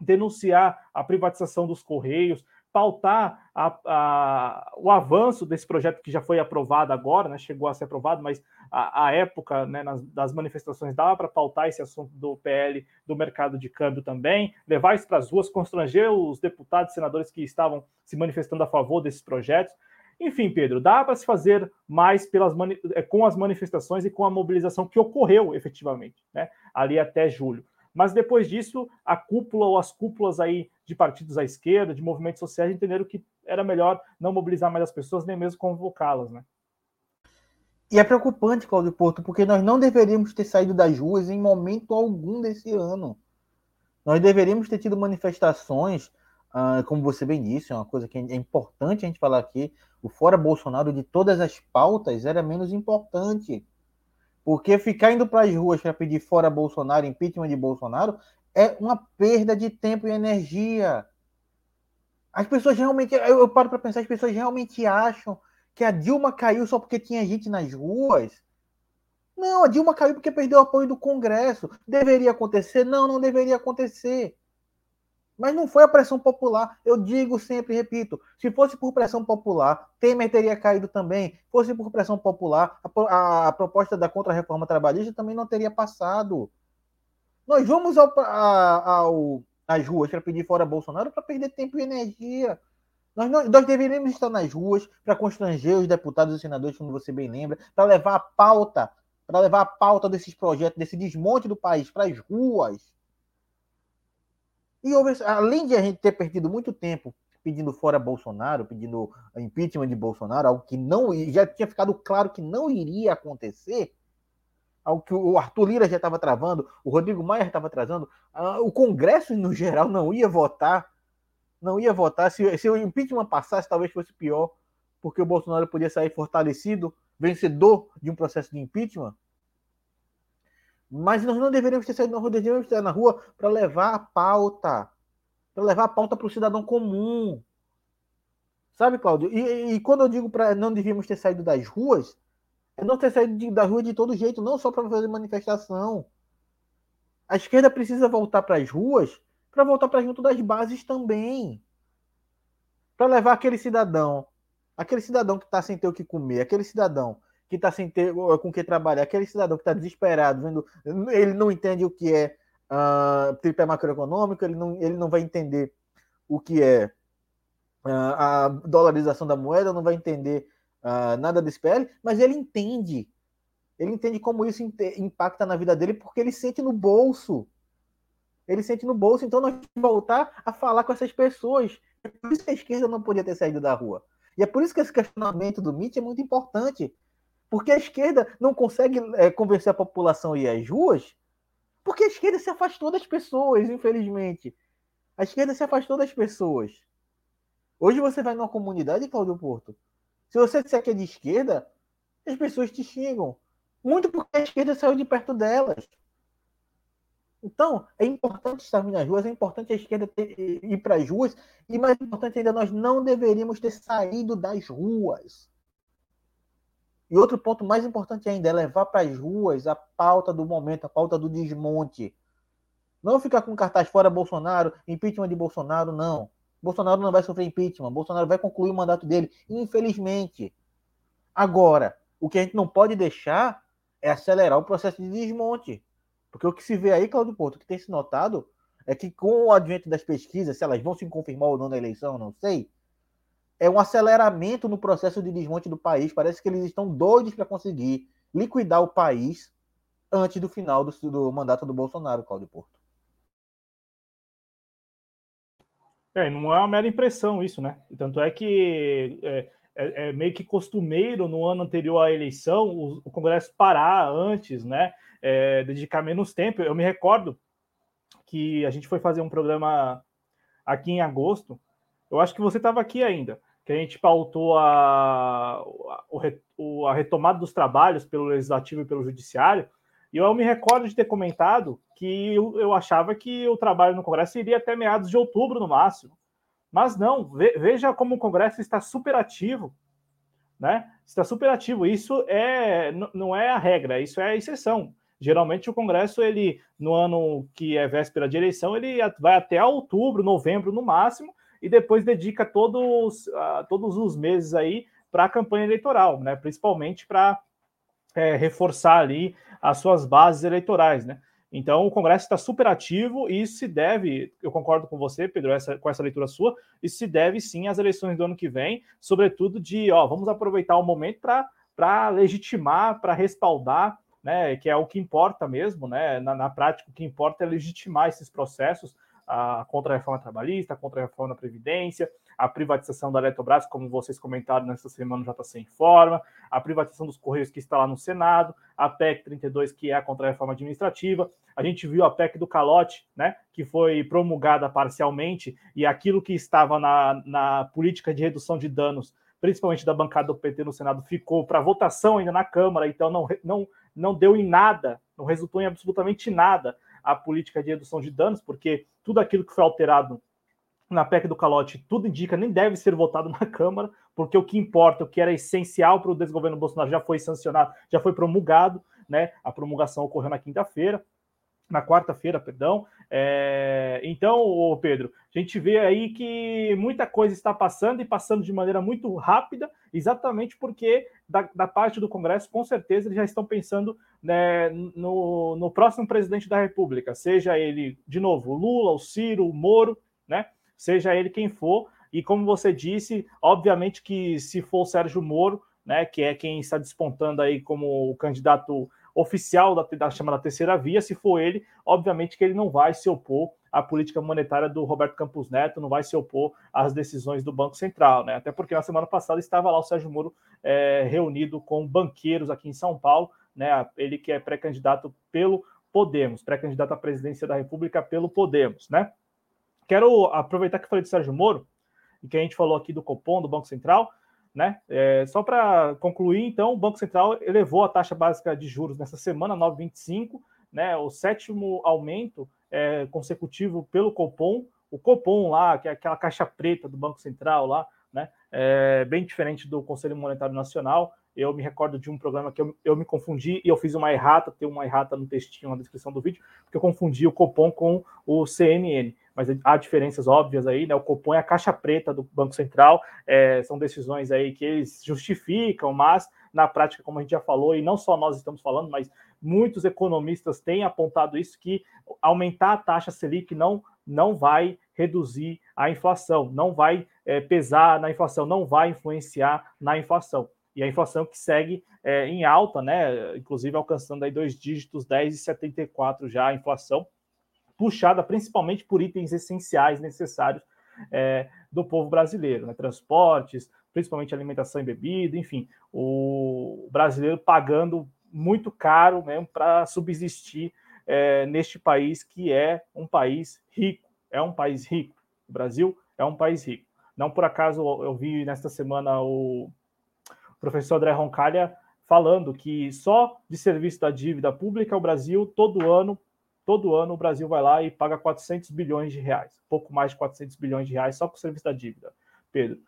denunciar a privatização dos Correios, pautar a, a, o avanço desse projeto que já foi aprovado agora, né, chegou a ser aprovado, mas a, a época né, nas, das manifestações dava para pautar esse assunto do PL do mercado de câmbio também, levar isso para as ruas, constranger os deputados e senadores que estavam se manifestando a favor desses projetos. Enfim, Pedro, dá para se fazer mais pelas é, com as manifestações e com a mobilização que ocorreu efetivamente, né, ali até julho. Mas depois disso, a cúpula ou as cúpulas aí de partidos à esquerda, de movimentos sociais, entenderam que era melhor não mobilizar mais as pessoas, nem mesmo convocá-las, né? E é preocupante, Cláudio Porto, porque nós não deveríamos ter saído das ruas em momento algum desse ano. Nós deveríamos ter tido manifestações, ah, como você bem disse, é uma coisa que é importante a gente falar aqui, o fora Bolsonaro de todas as pautas era menos importante. Porque ficar indo para as ruas para pedir fora Bolsonaro, impeachment de Bolsonaro, é uma perda de tempo e energia. As pessoas realmente, eu, eu paro para pensar, as pessoas realmente acham que a Dilma caiu só porque tinha gente nas ruas. Não, a Dilma caiu porque perdeu o apoio do Congresso. Deveria acontecer? Não, não deveria acontecer. Mas não foi a pressão popular. Eu digo sempre, repito, se fosse por pressão popular, Temer teria caído também. Fosse por pressão popular, a, a, a proposta da contra-reforma trabalhista também não teria passado. Nós vamos ao, a, ao, às ruas para pedir fora Bolsonaro para perder tempo e energia. Nós, nós, nós deveríamos estar nas ruas para constranger os deputados e senadores, como você bem lembra, para levar a pauta, para levar a pauta desses projetos, desse desmonte do país para as ruas e houve, além de a gente ter perdido muito tempo pedindo fora Bolsonaro, pedindo impeachment de Bolsonaro, algo que não já tinha ficado claro que não iria acontecer, algo que o Arthur Lira já estava travando, o Rodrigo Maia estava trazendo, o Congresso no geral não ia votar, não ia votar. Se, se o impeachment passasse, talvez fosse pior, porque o Bolsonaro podia sair fortalecido, vencedor de um processo de impeachment. Mas nós não deveríamos ter saído na rua, deveríamos estar na rua para levar a pauta, para levar a pauta para o cidadão comum. Sabe, Cláudio? E, e quando eu digo para não devíamos ter saído das ruas, é não ter saído de, da rua de todo jeito, não só para fazer manifestação. A esquerda precisa voltar para as ruas para voltar para junto das bases também. Para levar aquele cidadão, aquele cidadão que está sem ter o que comer, aquele cidadão que está sem ter com que trabalhar, aquele cidadão que está desesperado, vendo, ele não entende o que é uh, tripé macroeconômico, ele não, ele não vai entender o que é uh, a dolarização da moeda, não vai entender uh, nada desse PL, mas ele entende. Ele entende como isso impacta na vida dele, porque ele sente no bolso. Ele sente no bolso, então nós que voltar a falar com essas pessoas. É por isso que a esquerda não podia ter saído da rua. E é por isso que esse questionamento do MIT é muito importante. Porque a esquerda não consegue é, convencer a população a ir às ruas, porque a esquerda se afastou das pessoas, infelizmente. A esquerda se afastou das pessoas. Hoje você vai numa comunidade, Cláudio Porto. Se você disser que é de esquerda, as pessoas te xingam. Muito porque a esquerda saiu de perto delas. Então, é importante estarmos nas ruas, é importante a esquerda ter, ir para as ruas, e mais importante ainda, nós não deveríamos ter saído das ruas. E outro ponto mais importante ainda é levar para as ruas a pauta do momento, a pauta do desmonte. Não ficar com cartaz fora Bolsonaro, impeachment de Bolsonaro, não. Bolsonaro não vai sofrer impeachment, Bolsonaro vai concluir o mandato dele, infelizmente. Agora, o que a gente não pode deixar é acelerar o processo de desmonte. Porque o que se vê aí, Claudio Porto, que tem se notado é que com o advento das pesquisas, se elas vão se confirmar ou não na eleição, não sei, é um aceleramento no processo de desmonte do país. Parece que eles estão doidos para conseguir liquidar o país antes do final do, do mandato do Bolsonaro, Cláudio Porto. É, não é uma mera impressão isso, né? Tanto é que é, é, é, meio que costumeiro no ano anterior à eleição o, o Congresso parar antes, né? É, dedicar menos tempo. Eu me recordo que a gente foi fazer um programa aqui em agosto. Eu acho que você estava aqui ainda, que a gente pautou a, a, a retomada dos trabalhos pelo Legislativo e pelo Judiciário. E eu me recordo de ter comentado que eu, eu achava que o trabalho no Congresso iria até meados de outubro no máximo. Mas não, veja como o Congresso está super ativo, né? Está super ativo. Isso é não é a regra, isso é a exceção. Geralmente o Congresso, ele no ano que é véspera de eleição, ele vai até outubro, novembro no máximo, e depois dedica todos, uh, todos os meses aí para a campanha eleitoral, né? Principalmente para é, reforçar ali as suas bases eleitorais, né? Então, o Congresso está super ativo e isso se deve, eu concordo com você, Pedro, essa, com essa leitura sua, isso se deve sim às eleições do ano que vem, sobretudo de, ó, vamos aproveitar o momento para legitimar, para respaldar, né, que é o que importa mesmo, né, na, na prática, o que importa é legitimar esses processos, a contra a reforma trabalhista, a reforma da Previdência, a privatização da Eletrobras, como vocês comentaram nessa semana, já está sem forma, a privatização dos Correios, que está lá no Senado, a PEC 32, que é a contra-reforma administrativa. A gente viu a PEC do calote, né, que foi promulgada parcialmente, e aquilo que estava na, na política de redução de danos, principalmente da bancada do PT no Senado, ficou para votação ainda na Câmara, então não, não, não deu em nada, não resultou em absolutamente nada a política de redução de danos, porque tudo aquilo que foi alterado na PEC do calote, tudo indica, nem deve ser votado na Câmara, porque o que importa, o que era essencial para o desgoverno Bolsonaro já foi sancionado, já foi promulgado, né? A promulgação ocorreu na quinta-feira, na quarta-feira, perdão. É... Então, Pedro, a gente vê aí que muita coisa está passando e passando de maneira muito rápida, exatamente porque da, da parte do Congresso, com certeza, eles já estão pensando né, no, no próximo presidente da República, seja ele, de novo, Lula, o Ciro, o Moro, né? seja ele quem for. E como você disse, obviamente que se for o Sérgio Moro, né, que é quem está despontando aí como o candidato oficial da, da chamada terceira via, se for ele, obviamente que ele não vai se opor à política monetária do Roberto Campos Neto, não vai se opor às decisões do Banco Central, né? Até porque na semana passada estava lá o Sérgio Moro é, reunido com banqueiros aqui em São Paulo, né? Ele que é pré-candidato pelo Podemos, pré-candidato à presidência da República pelo Podemos, né? Quero aproveitar que falei do Sérgio Moro e que a gente falou aqui do Copom, do Banco Central, né? É, só para concluir, então, o Banco Central elevou a taxa básica de juros nessa semana, 9,25, né? O sétimo aumento é, consecutivo pelo Copom. O Copom lá, que é aquela caixa preta do Banco Central lá, né? É bem diferente do Conselho Monetário Nacional. Eu me recordo de um programa que eu, eu me confundi e eu fiz uma errata, tem uma errata no textinho na descrição do vídeo, porque eu confundi o Copom com o CNN mas há diferenças óbvias aí, né? O Copom é a caixa preta do Banco Central, é, são decisões aí que eles justificam, mas na prática, como a gente já falou, e não só nós estamos falando, mas muitos economistas têm apontado isso, que aumentar a taxa Selic não, não vai reduzir a inflação, não vai é, pesar na inflação, não vai influenciar na inflação. E a inflação que segue é, em alta, né? Inclusive alcançando aí dois dígitos, 10,74 já a inflação puxada principalmente por itens essenciais necessários é, do povo brasileiro, né? transportes, principalmente alimentação e bebida, enfim, o brasileiro pagando muito caro mesmo para subsistir é, neste país que é um país rico, é um país rico. O Brasil é um país rico. Não por acaso eu vi nesta semana o professor André Roncalha falando que só de serviço da dívida pública o Brasil todo ano todo ano o Brasil vai lá e paga 400 bilhões de reais, pouco mais de 400 bilhões de reais só com o serviço da dívida. Pedro,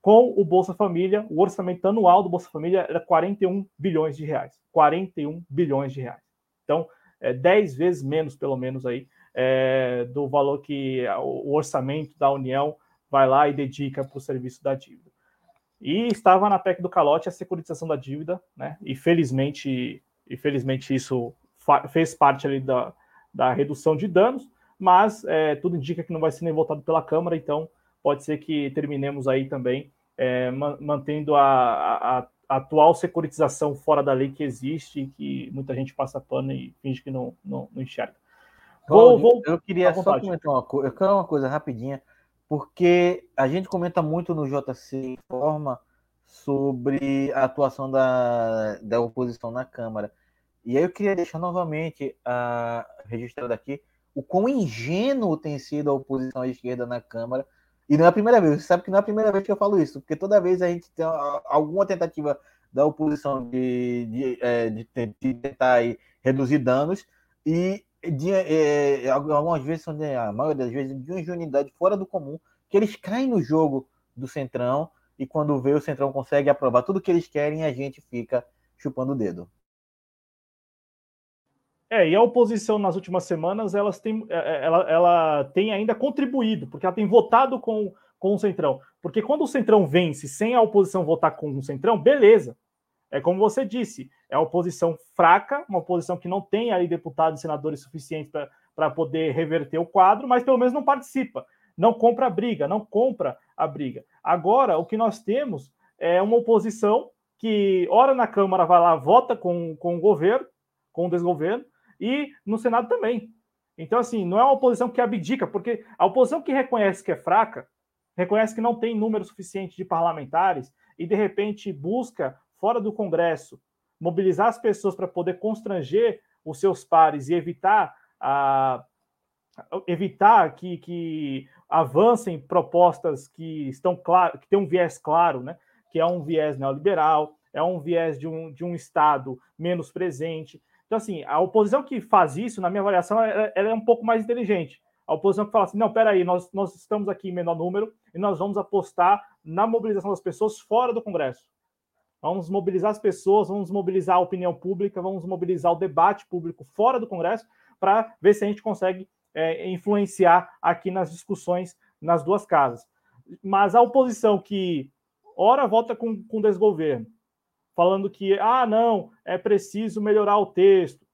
com o Bolsa Família, o orçamento anual do Bolsa Família era 41 bilhões de reais. 41 bilhões de reais. Então, é 10 vezes menos, pelo menos, aí, é, do valor que o orçamento da União vai lá e dedica para o serviço da dívida. E estava na PEC do calote a securitização da dívida, né? E felizmente, e felizmente isso fez parte ali da, da redução de danos, mas é, tudo indica que não vai ser nem votado pela Câmara, então pode ser que terminemos aí também é, mantendo a, a, a, atual securitização fora da lei que existe, que muita gente passa pano e finge que não, não, não enxerga. Vou, vou, eu queria só comentar uma coisa, eu quero uma coisa rapidinha, porque a gente comenta muito no JC Informa sobre a atuação da, da oposição na Câmara. E aí eu queria deixar novamente uh, registrado aqui o quão ingênuo tem sido a oposição à esquerda na Câmara. E não é a primeira vez, você sabe que não é a primeira vez que eu falo isso, porque toda vez a gente tem alguma tentativa da oposição de, de, é, de, de tentar aí, reduzir danos e de, é, algumas vezes a maioria das vezes de uma ingenuidade fora do comum, que eles caem no jogo do Centrão e quando vê o Centrão consegue aprovar tudo que eles querem, a gente fica chupando o dedo. É, e a oposição nas últimas semanas elas têm, é, é, ela, ela tem ainda contribuído, porque ela tem votado com, com o Centrão. Porque quando o Centrão vence sem a oposição votar com o Centrão, beleza. É como você disse, é uma oposição fraca, uma oposição que não tem aí deputados e senadores suficientes para poder reverter o quadro, mas pelo menos não participa, não compra a briga, não compra a briga. Agora, o que nós temos é uma oposição que, ora na Câmara vai lá, vota com, com o governo, com o desgoverno, e no Senado também. Então, assim, não é uma oposição que abdica, porque a oposição que reconhece que é fraca, reconhece que não tem número suficiente de parlamentares e, de repente, busca fora do Congresso, mobilizar as pessoas para poder constranger os seus pares e evitar a, evitar que, que avancem propostas que estão claro, que têm um viés claro, né? Que é um viés neoliberal, é um viés de um, de um Estado menos presente. Então, assim, a oposição que faz isso, na minha avaliação, ela, ela é um pouco mais inteligente. A oposição que fala assim: não, peraí, nós, nós estamos aqui em menor número e nós vamos apostar na mobilização das pessoas fora do Congresso. Vamos mobilizar as pessoas, vamos mobilizar a opinião pública, vamos mobilizar o debate público fora do Congresso para ver se a gente consegue é, influenciar aqui nas discussões nas duas casas. Mas a oposição que ora vota com, com desgoverno, falando que, ah, não, é preciso melhorar o texto.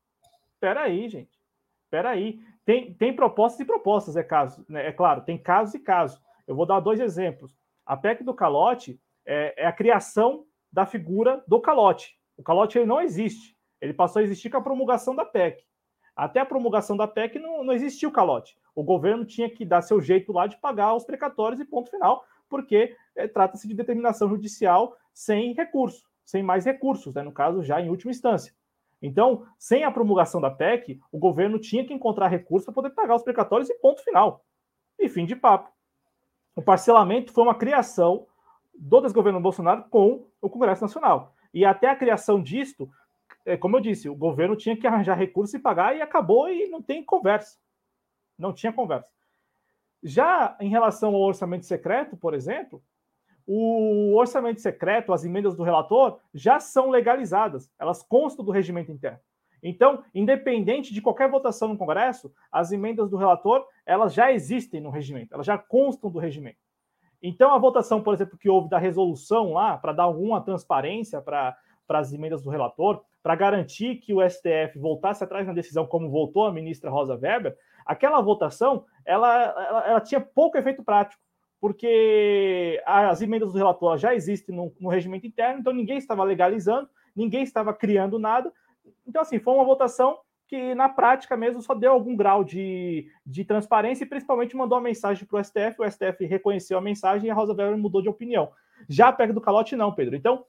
Espera aí, gente. Espera aí. Tem, tem propostas e propostas, é, caso, né? é claro, tem casos e casos. Eu vou dar dois exemplos. A PEC do calote é, é a criação da figura do calote. O calote ele não existe. Ele passou a existir com a promulgação da PEC. Até a promulgação da PEC não, não existia o calote. O governo tinha que dar seu jeito lá de pagar os precatórios e ponto final, porque é, trata-se de determinação judicial sem recurso, sem mais recursos, né? no caso, já em última instância. Então, sem a promulgação da PEC, o governo tinha que encontrar recursos para poder pagar os precatórios e ponto final. E fim de papo. O parcelamento foi uma criação do desgoverno Bolsonaro com o Congresso Nacional. E até a criação disto, é, como eu disse, o governo tinha que arranjar recursos e pagar e acabou e não tem conversa. Não tinha conversa. Já em relação ao orçamento secreto, por exemplo, o orçamento secreto, as emendas do relator, já são legalizadas, elas constam do regimento interno. Então, independente de qualquer votação no Congresso, as emendas do relator, elas já existem no regimento, elas já constam do regimento. Então, a votação, por exemplo, que houve da resolução lá, para dar alguma transparência para as emendas do relator, para garantir que o STF voltasse atrás na decisão, como voltou a ministra Rosa Weber, aquela votação ela, ela, ela tinha pouco efeito prático, porque as emendas do relator já existem no, no regimento interno, então ninguém estava legalizando, ninguém estava criando nada. Então, assim, foi uma votação que na prática mesmo só deu algum grau de, de transparência e principalmente mandou a mensagem para o STF, o STF reconheceu a mensagem e a Rosa Weber mudou de opinião. Já a PEC do calote não, Pedro. Então,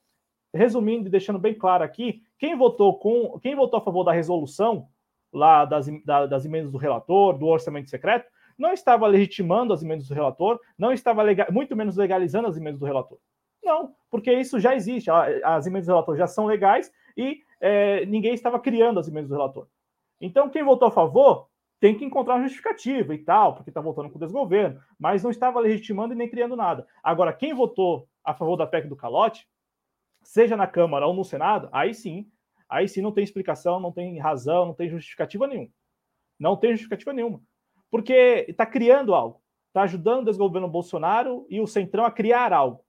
resumindo e deixando bem claro aqui, quem votou com quem votou a favor da resolução lá das, da, das emendas do relator, do orçamento secreto, não estava legitimando as emendas do relator, não estava muito menos legalizando as emendas do relator. Não, porque isso já existe, as emendas do relator já são legais e é, ninguém estava criando as emendas do relator. Então, quem votou a favor tem que encontrar uma justificativa e tal, porque está votando com o desgoverno, mas não estava legitimando e nem criando nada. Agora, quem votou a favor da PEC do calote, seja na Câmara ou no Senado, aí sim, aí sim não tem explicação, não tem razão, não tem justificativa nenhuma. Não tem justificativa nenhuma. Porque está criando algo, está ajudando o desgoverno Bolsonaro e o Centrão a criar algo.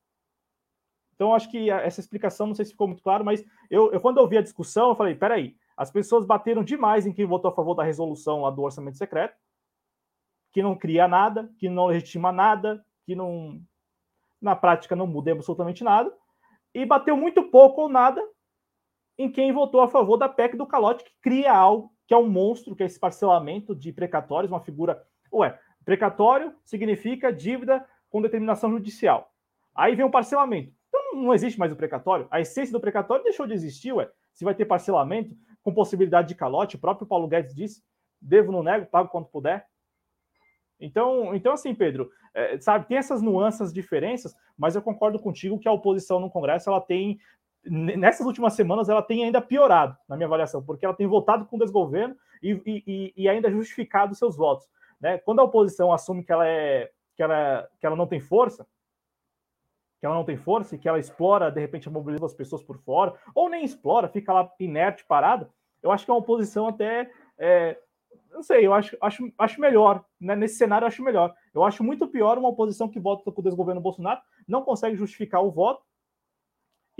Então, acho que essa explicação, não sei se ficou muito claro, mas eu, eu quando ouvi a discussão, eu falei, peraí, as pessoas bateram demais em quem votou a favor da resolução lá do orçamento secreto, que não cria nada, que não legitima nada, que não, na prática, não muda absolutamente nada, e bateu muito pouco ou nada em quem votou a favor da PEC do calote, que cria algo que é um monstro, que é esse parcelamento de precatórios, uma figura. Ué, precatório significa dívida com determinação judicial. Aí vem o parcelamento. Então não existe mais o precatório. A essência do precatório deixou de existir, ué. Se vai ter parcelamento com possibilidade de calote, o próprio Paulo Guedes disse: devo, não nego, pago quanto puder. Então, então assim, Pedro, é, sabe, tem essas nuances, diferenças, mas eu concordo contigo que a oposição no Congresso ela tem nessas últimas semanas ela tem ainda piorado, na minha avaliação, porque ela tem votado com desgoverno e, e, e ainda justificado seus votos. Né? Quando a oposição assume que ela, é, que, ela, que ela não tem força, que ela não tem força e que ela explora, de repente, a mobilização das pessoas por fora, ou nem explora, fica lá inerte, parada, eu acho que é uma oposição até. É, não sei, eu acho, acho, acho melhor. Né? Nesse cenário, eu acho melhor. Eu acho muito pior uma oposição que vota com o desgoverno Bolsonaro, não consegue justificar o voto,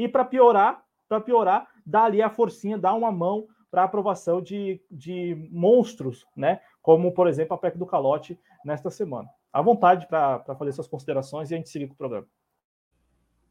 e para piorar, para piorar, dá ali a forcinha, dá uma mão para aprovação de, de monstros, né? Como, por exemplo, a PEC do calote nesta semana. À vontade para fazer suas considerações e a gente seguir com o programa.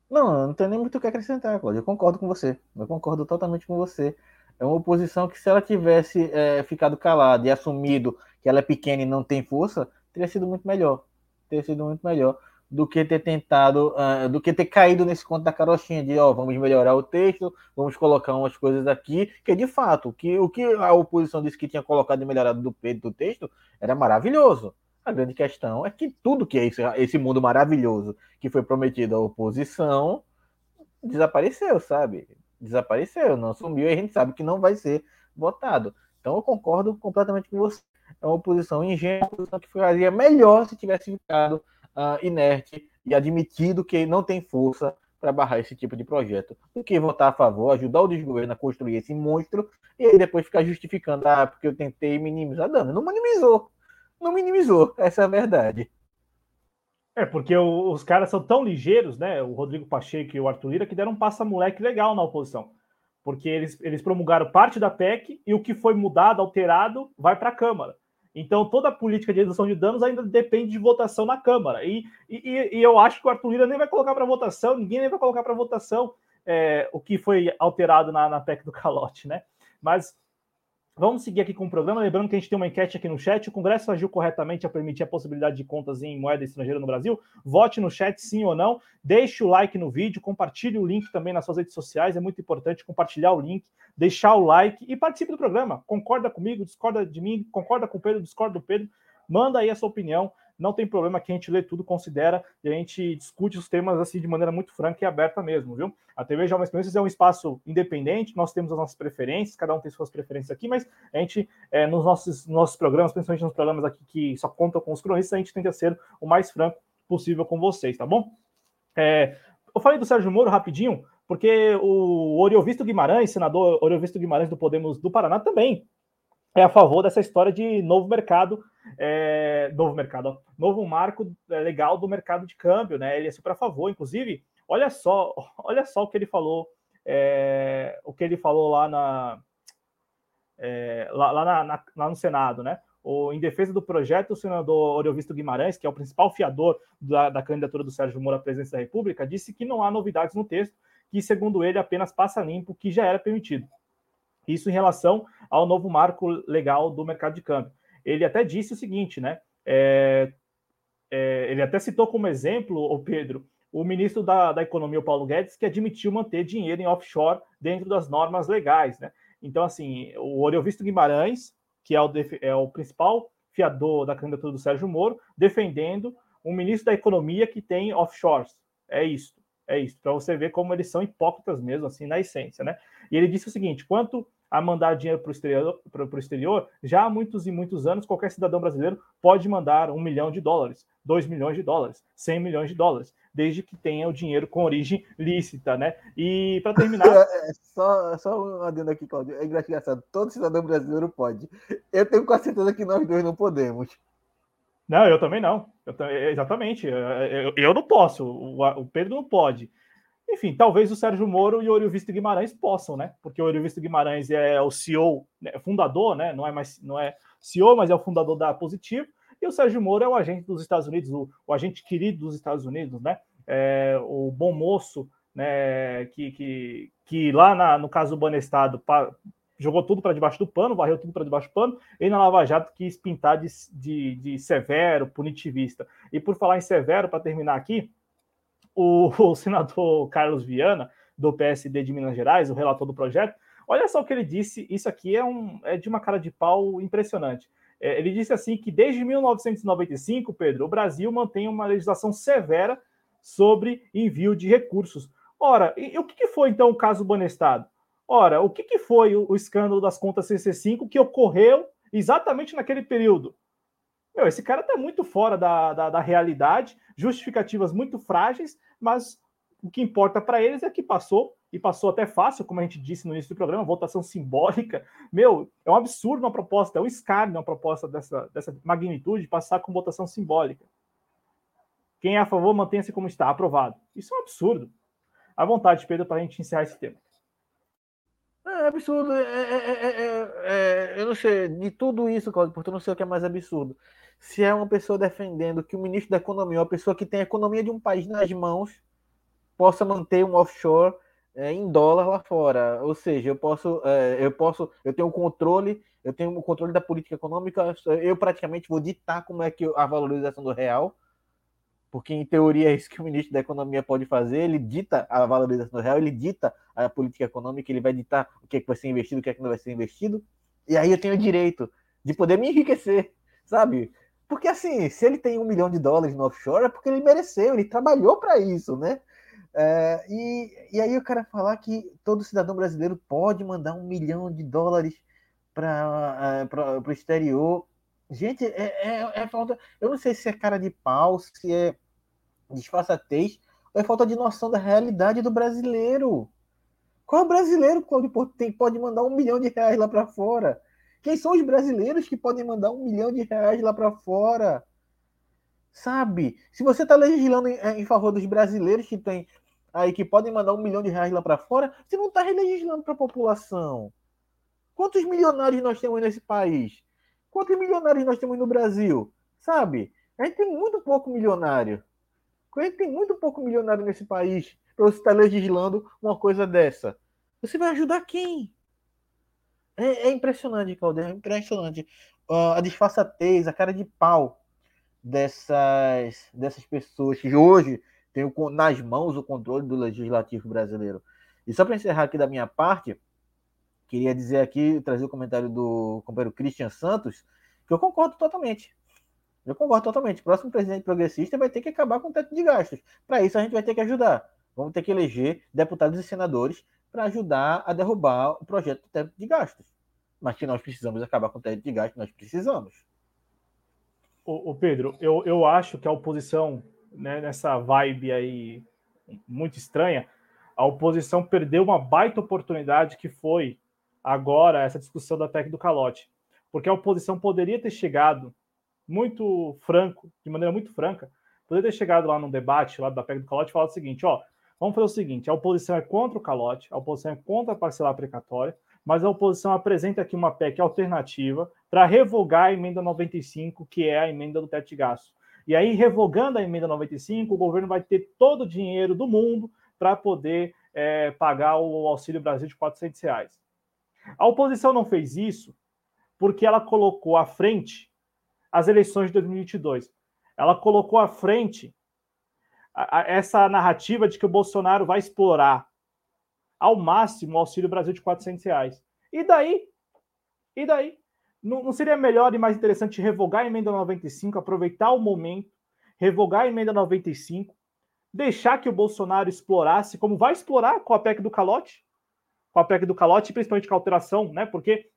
Não, não tem nem muito o que acrescentar, Cláudio. Eu concordo com você. Eu concordo totalmente com você. É uma oposição que, se ela tivesse é, ficado calada e assumido que ela é pequena e não tem força, teria sido muito melhor. Teria sido muito melhor do que ter tentado, uh, do que ter caído nesse conto da carochinha de, ó, oh, vamos melhorar o texto, vamos colocar umas coisas aqui, que de fato, que, o que a oposição disse que tinha colocado e melhorado do, do texto era maravilhoso. A grande questão é que tudo que é esse, esse mundo maravilhoso que foi prometido à oposição desapareceu, sabe? Desapareceu, não sumiu e a gente sabe que não vai ser votado. Então eu concordo completamente com você. É uma oposição ingênua, uma oposição que faria melhor se tivesse ficado uh, inerte e admitido que não tem força para barrar esse tipo de projeto, do que votar a favor, ajudar o desgoverno a construir esse monstro e aí depois ficar justificando, ah, porque eu tentei minimizar dano. Não minimizou, não minimizou, essa é a verdade. É, porque o, os caras são tão ligeiros, né? O Rodrigo Pacheco e o Arthur Lira, que deram um passa-moleque legal na oposição. Porque eles, eles promulgaram parte da PEC e o que foi mudado, alterado, vai para a Câmara. Então, toda a política de redução de danos ainda depende de votação na Câmara. E, e, e eu acho que o Arthur Lira nem vai colocar para votação, ninguém nem vai colocar para votação é, o que foi alterado na, na PEC do calote, né? Mas Vamos seguir aqui com o programa. Lembrando que a gente tem uma enquete aqui no chat. O Congresso agiu corretamente a permitir a possibilidade de contas em moeda estrangeira no Brasil? Vote no chat sim ou não. Deixe o like no vídeo, compartilhe o link também nas suas redes sociais. É muito importante compartilhar o link, deixar o like e participe do programa. Concorda comigo, discorda de mim, concorda com o Pedro, discorda do Pedro. Manda aí a sua opinião não tem problema que a gente lê tudo, considera e a gente discute os temas assim de maneira muito franca e aberta mesmo, viu? A TV Jovens Experiências é um espaço independente, nós temos as nossas preferências, cada um tem suas preferências aqui, mas a gente, é, nos nossos, nossos programas, principalmente nos programas aqui que só contam com os cronistas, a gente tenta ser o mais franco possível com vocês, tá bom? É, eu falei do Sérgio Moro rapidinho, porque o Oriovisto Guimarães, senador Oriovisto Guimarães do Podemos do Paraná, também é a favor dessa história de novo mercado, é, novo mercado, ó, novo marco é, legal do mercado de câmbio, né? Ele é super a favor, inclusive, olha só, olha só o que ele falou, é, o que ele falou lá na, é, lá, lá, na, na, lá, no Senado, né? O, em defesa do projeto, o senador Oriovisto Guimarães, que é o principal fiador da, da candidatura do Sérgio Moro à presidência da República, disse que não há novidades no texto, que, segundo ele, apenas passa limpo o que já era permitido. Isso em relação ao novo marco legal do mercado de câmbio. Ele até disse o seguinte, né? É, é, ele até citou como exemplo, o Pedro, o ministro da, da Economia, o Paulo Guedes, que admitiu manter dinheiro em offshore dentro das normas legais, né? Então, assim, o Oriovisto Guimarães, que é o, é o principal fiador da candidatura do Sérgio Moro, defendendo um ministro da Economia que tem offshores. É isso, é isso, para você ver como eles são hipócritas mesmo, assim, na essência, né? E ele disse o seguinte: quanto a mandar dinheiro para o exterior, exterior, já há muitos e muitos anos, qualquer cidadão brasileiro pode mandar um milhão de dólares, dois milhões de dólares, cem milhões de dólares, desde que tenha o dinheiro com origem lícita, né? E para terminar. É, só, só um adendo aqui, Claudio. É engraçado, todo cidadão brasileiro pode. Eu tenho quase certeza que nós dois não podemos. Não, eu também não. Eu, exatamente. Eu, eu, não posso, o, o Pedro não pode. Enfim, talvez o Sérgio Moro e o Oriovisto Guimarães possam, né? Porque o Oriovisto Guimarães é o CEO, né? fundador, né? Não é mais não é CEO, mas é o fundador da Positivo. E o Sérgio Moro é o agente dos Estados Unidos, o, o agente querido dos Estados Unidos, né? É, o bom moço, né? Que, que, que lá na, no caso do Banestado pa, jogou tudo para debaixo do pano, varreu tudo para debaixo do pano, e na Lava Jato quis pintar de, de, de severo, punitivista. E por falar em severo, para terminar aqui, o, senador Carlos Viana, do PSD de Minas Gerais, o relator do projeto, olha só o que ele disse. Isso aqui é, um, é de uma cara de pau impressionante. É, ele disse assim que desde 1995, Pedro, o Brasil mantém uma legislação severa sobre envio de recursos. Ora, e, e o que, foi então o caso Banestado? Ora, o que, que foi o, o escândalo das contas CC5 que ocorreu exatamente naquele período? Meu, esse cara está muito fora da, da, da, realidade, justificativas muito frágeis, mas o que importa para eles é que passou, e passou até fácil, como a gente disse no início do programa, votação simbólica. Meu, é um absurdo uma proposta, é um escárnio uma proposta dessa, dessa magnitude passar com votação simbólica. Quem é a favor, mantenha-se como está, aprovado. Isso é um absurdo. À vontade, Pedro, para a gente encerrar esse tema. É absurdo. É, é, é, eu não sei, de tudo isso, Claudio, porque eu não sei o que é mais absurdo se é uma pessoa defendendo que o ministro da Economia, uma pessoa que tem a economia de um país nas mãos, possa manter um offshore é, em dólar lá fora. Ou seja, eu posso, é, eu posso, eu tenho controle, eu tenho o controle da política econômica, eu praticamente vou ditar como é que a valorização do real, porque em teoria é isso que o ministro da Economia pode fazer, ele dita a valorização do real, ele dita a política econômica, ele vai ditar o que, é que vai ser investido, o que, é que não vai ser investido, e aí eu tenho o direito de poder me enriquecer, sabe? Porque assim, se ele tem um milhão de dólares no offshore, é porque ele mereceu, ele trabalhou para isso, né? É, e, e aí eu quero falar que todo cidadão brasileiro pode mandar um milhão de dólares para é, o exterior. Gente, é, é, é, falta. Eu não sei se é cara de pau, se é disfarçatez, ou é falta de noção da realidade do brasileiro. Qual brasileiro, Claudio tem, pode mandar um milhão de reais lá para fora? Quem são os brasileiros que podem mandar um milhão de reais lá para fora? Sabe? Se você está legislando em, em, favor dos brasileiros que tem aí que podem mandar um milhão de reais lá para fora, você não está legislando para a população. Quantos milionários nós temos nesse país? Quantos milionários nós temos no Brasil? Sabe? A gente tem muito pouco milionário. A gente tem muito pouco milionário nesse país para você estar tá legislando uma coisa dessa. Você vai ajudar quem? É, é impressionante, Claudio, é impressionante. Uh, a disfarçatez, a cara de pau dessas, dessas pessoas que hoje têm nas mãos o controle do legislativo brasileiro. E só para encerrar aqui da minha parte, queria dizer aqui, trazer o comentário do companheiro Christian Santos, que eu concordo totalmente. Eu concordo totalmente. O próximo presidente progressista vai ter que acabar com o teto de gastos. Para isso, a gente vai ter que ajudar. Vamos ter que eleger deputados e senadores para ajudar a derrubar o projeto do teto de gastos. Mas que nós precisamos acabar com o teto de gastos, nós precisamos. O, Pedro, eu, eu acho que a oposição, né, nessa vibe aí muito estranha, a oposição perdeu uma baita oportunidade que foi agora essa discussão da PEC do calote. Porque a oposição poderia ter chegado muito franco, de maneira muito franca, poderia ter chegado lá no debate lá da PEC do calote e falado o seguinte, ó, Vamos fazer o seguinte: a oposição é contra o calote, a oposição é contra a parcela precatória, mas a oposição apresenta aqui uma PEC alternativa para revogar a emenda 95, que é a emenda do teto de gasto. E aí, revogando a emenda 95, o governo vai ter todo o dinheiro do mundo para poder é, pagar o Auxílio Brasil de 400 reais. A oposição não fez isso porque ela colocou à frente as eleições de 2022. Ela colocou à frente essa narrativa de que o Bolsonaro vai explorar ao máximo o Auxílio Brasil de 400 reais. E daí? E daí? Não, não, seria melhor e mais interessante revogar a emenda 95, aproveitar o momento, revogar a emenda 95, deixar que o Bolsonaro explorasse, como vai explorar com a PEC do calote? Com a PEC do calote, principalmente com a alteração, né? Porque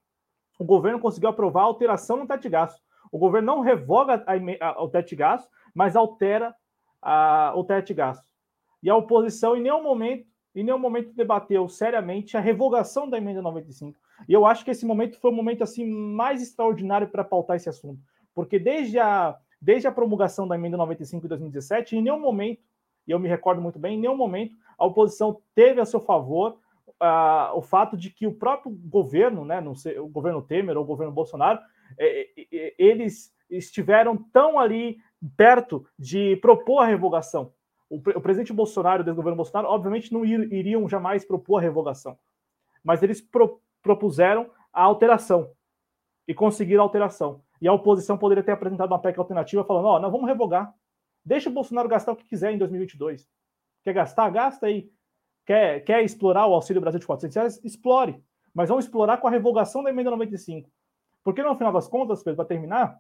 o governo conseguiu aprovar a alteração no teto de gasto. O governo não revoga a, a, o teto de gasto, mas altera a, o teto de gasto. E a oposição, em nenhum momento, em nenhum momento debateu seriamente a revogação da emenda 95. E eu acho que esse momento foi o momento assim mais extraordinário para pautar esse assunto, porque desde a desde a promulgação da emenda 95 de 2017, em nenhum momento, e eu me recordo muito bem, em nenhum momento a oposição teve a seu favor o fato de que o próprio governo, né, não sei, o governo Temer ou o governo Bolsonaro, eh, eh, eles estiveram tão ali perto de propor a revogação. O, o presidente Bolsonaro e o governo Bolsonaro, obviamente, não ir, iriam jamais propor a revogação, mas eles pro, propuseram a alteração e conseguiram a alteração. E a oposição poderia ter apresentado uma PEC alternativa falando: ó, oh, nós vamos revogar. Deixa o Bolsonaro gastar o que quiser em 2022. Quer gastar? Gasta aí. Quer, quer explorar o Auxílio Brasil de 400 reais? Explore. Mas vamos explorar com a revogação da emenda 95. Porque no final das contas, para terminar,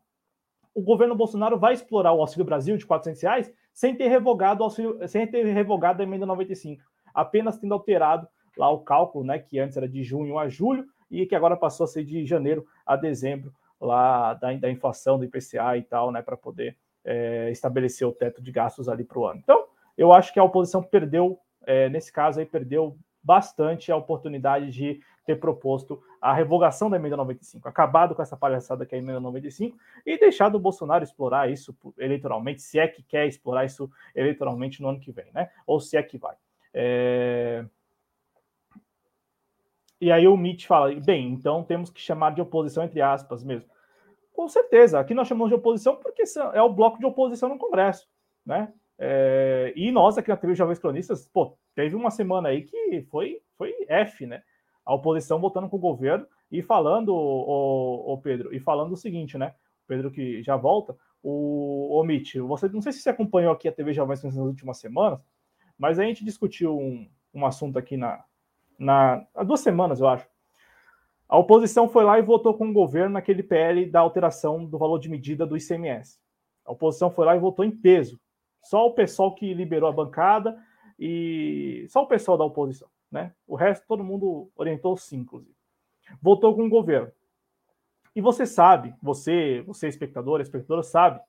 o governo Bolsonaro vai explorar o Auxílio Brasil de 400 reais sem ter revogado auxílio, sem ter revogado a emenda 95, apenas tendo alterado lá o cálculo, né, que antes era de junho a julho e que agora passou a ser de janeiro a dezembro lá da, da inflação do IPCA e tal, né, para poder é, estabelecer o teto de gastos ali para o ano. Então, eu acho que a oposição perdeu, é, nesse caso aí, perdeu bastante a oportunidade de ter proposto a revogação da emenda 95, acabado com essa palhaçada que é a emenda 95 e deixado o Bolsonaro explorar isso eleitoralmente, se é que quer explorar isso eleitoralmente no ano que vem, né? Ou se é que vai. É... E aí o Mitch fala, bem, então temos que chamar de oposição entre aspas mesmo. Com certeza, aqui nós chamamos de oposição porque é o bloco de oposição no Congresso, né? É, e nós aqui na TV Jovens Cronistas, pô, teve uma semana aí que foi, foi F, né? A oposição votando com o governo e falando, o, o Pedro, e falando o seguinte, né? Pedro que já volta, o, o Mitch, você não sei se você acompanhou aqui a TV Jovens Cronistas nas últimas semanas, mas a gente discutiu um, um assunto aqui na, na há duas semanas, eu acho. A oposição foi lá e votou com o governo naquele PL da alteração do valor de medida do ICMS. A oposição foi lá e votou em peso só o pessoal que liberou a bancada e só o pessoal da oposição, né? O resto todo mundo orientou sim, inclusive. Votou com o governo. E você sabe, você, você espectador, espectadora sabe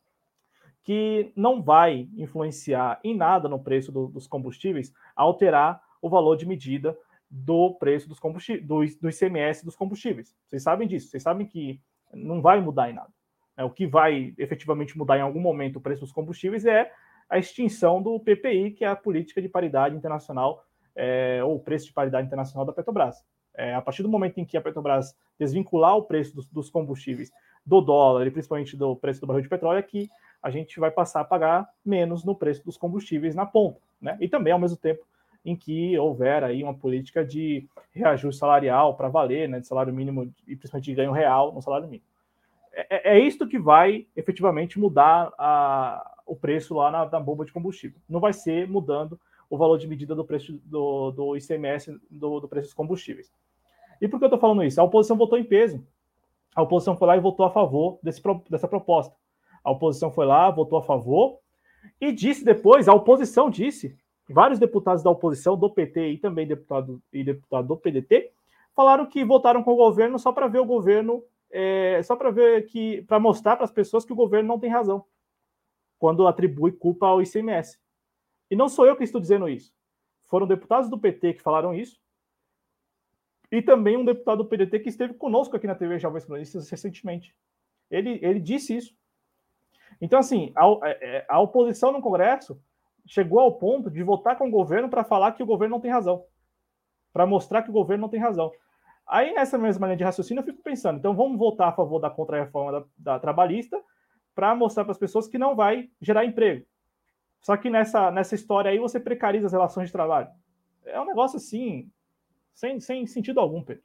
que não vai influenciar em nada no preço do, dos combustíveis alterar o valor de medida do preço dos combustíveis, do, do ICMS dos combustíveis. Vocês sabem disso, vocês sabem que não vai mudar em nada. É, o que vai efetivamente mudar em algum momento o preço dos combustíveis é a extinção do PPI, que é a política de paridade internacional, é, ou preço de paridade internacional da Petrobras. É, a partir do momento em que a Petrobras desvincular o preço dos, dos, combustíveis do dólar e principalmente do preço do barril de petróleo, é que a gente vai passar a pagar menos no preço dos combustíveis na ponta. Né? E também, ao mesmo tempo, em que houver aí uma política de reajuste salarial para valer, né, de salário mínimo e principalmente de ganho real no salário mínimo. É, é, é isto que vai efetivamente mudar a, o preço lá na, na, bomba de combustível. Não vai ser mudando o valor de medida do preço do, do ICMS do, do preço dos combustíveis. E por que eu estou falando isso? A oposição votou em peso. A oposição foi lá e votou a favor desse, dessa proposta. A oposição foi lá, votou a favor e disse depois, a oposição disse, vários deputados da oposição, do PT e também deputado e deputado do PDT, falaram que votaram com o governo só para ver o governo, é, só para ver que, para mostrar para as pessoas que o governo não tem razão quando atribui culpa ao ICMS. E não sou eu que estou dizendo isso. Foram deputados do PT que falaram isso. E também um deputado do PDT que esteve conosco aqui na TV Jovens Cronistas recentemente. Ele, ele disse isso. Então, assim, a, é, é, a oposição no Congresso chegou ao ponto de votar com o governo para falar que o governo não tem razão. Para mostrar que o governo não tem razão. Aí, nessa mesma linha de raciocínio, eu fico pensando, então vamos votar a favor da contra-reforma da, da trabalhista para mostrar para as pessoas que não vai gerar emprego. Só que nessa, nessa história aí você precariza as relações de trabalho. É um negócio assim, sem, sem sentido algum, Pedro.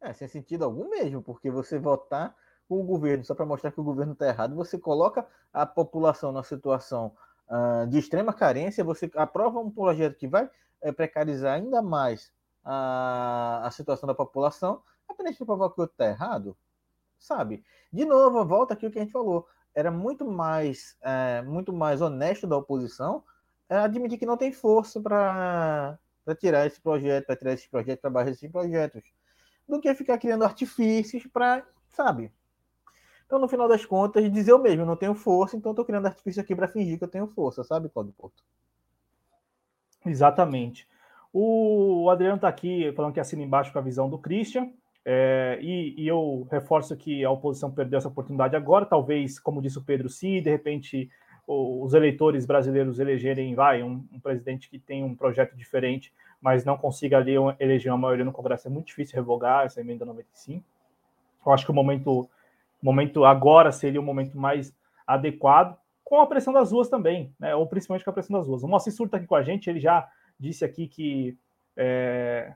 É, sem sentido algum mesmo, porque você votar com o governo só para mostrar que o governo está errado, você coloca a população numa situação uh, de extrema carência, você aprova um projeto que vai é, precarizar ainda mais a, a situação da população, apenas para provar que o outro está errado sabe? De novo, volta aqui o que a gente falou. Era muito mais, é, muito mais honesto da oposição é, admitir que não tem força para tirar esse projeto, para tirar esse projeto, para barrar esses projetos, do que ficar criando artifícios para, sabe? Então, no final das contas, dizer eu mesmo, não tenho força, então estou criando artifício aqui para fingir que eu tenho força, sabe, Cláudio Porto? Exatamente. O Adriano está aqui falando que assina embaixo com a visão do Christian. É, e, e, eu reforço que a oposição perdeu essa oportunidade agora, talvez, como disse o Pedro, se de repente os eleitores brasileiros elegerem, vai, um, um, presidente que tem um projeto diferente, mas não consiga ali eleger uma maioria no Congresso, é muito difícil revogar essa emenda 95. Eu acho que o momento, momento agora seria o momento mais adequado, com a pressão das ruas também, né, ou principalmente com a pressão das ruas. O Moacir está aqui com a gente, ele já disse aqui que é,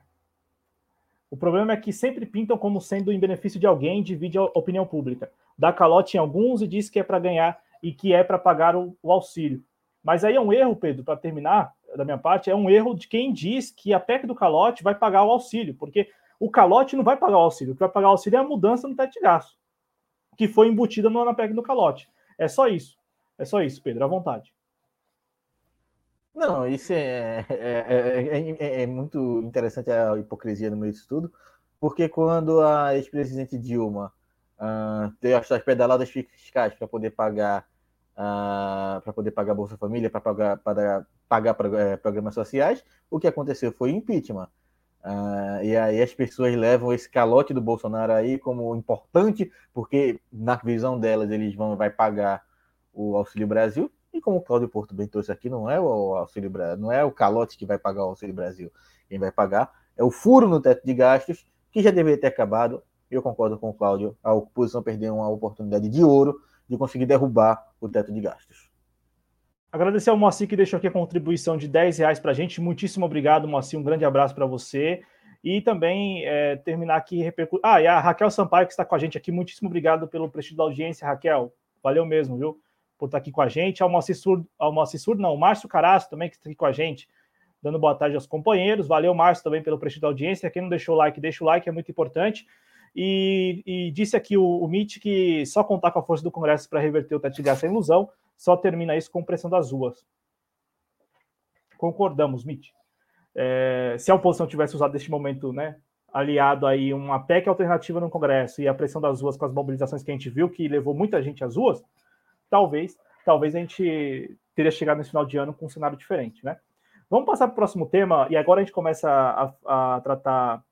o problema é que sempre pintam como sendo em benefício de alguém, divide a opinião pública. Dá calote em alguns e diz que é para ganhar e que é para pagar o, o, auxílio. Mas aí é um erro, Pedro, para terminar, da minha parte, é um erro de quem diz que a PEC do calote vai pagar o auxílio, porque o calote não vai pagar o auxílio, o que vai pagar o auxílio é a mudança no teto de gasto, que foi embutida na PEC do calote. É só isso. É só isso, Pedro, à vontade. Não, isso é, é, é, é, muito interessante a hipocrisia no meio disso tudo, porque quando a ex-presidente Dilma uh, teve as pedaladas fiscais para poder pagar uh, para poder pagar Bolsa Família, para pagar, para pagar programas sociais, o que aconteceu foi impeachment. Uh, e aí as pessoas levam esse calote do Bolsonaro aí como importante, porque na visão delas eles vão vai pagar o Auxílio Brasil, e como o Cláudio Porto bem trouxe aqui, não é o Auxílio não é o calote que vai pagar o Auxílio Brasil. Quem vai pagar é o furo no teto de gastos, que já deveria ter acabado. Eu concordo com o Cláudio, a oposição perdeu uma oportunidade de ouro de conseguir derrubar o teto de gastos. Agradecer ao Moacir que deixou aqui a contribuição de 10 reais para a gente. Muitíssimo obrigado, Moacir. Um grande abraço para você. E também é, terminar aqui. Ah, e a Raquel Sampaio, que está com a gente aqui. Muitíssimo obrigado pelo prestígio da audiência, Raquel. Valeu mesmo, viu? Por estar aqui com a gente. Ao Moacir ao não, o Márcio Caraço também, que está aqui com a gente, dando boa tarde aos companheiros. Valeu, Márcio, também pelo prestígio da audiência. Quem não deixou o like, deixa o like, é muito importante. E, e disse aqui o, o MIT que só contar com a força do Congresso para reverter o teto de é ilusão só termina isso com pressão das ruas. Concordamos, Mitch. É, se a oposição tivesse usado este momento, né, aliado aí uma PEC alternativa no Congresso e a pressão das ruas com as mobilizações que a gente viu, que levou muita gente às ruas, talvez, talvez a gente teria chegado nesse final de ano com um cenário diferente, né? Vamos passar para o próximo tema e agora a gente começa a, a tratar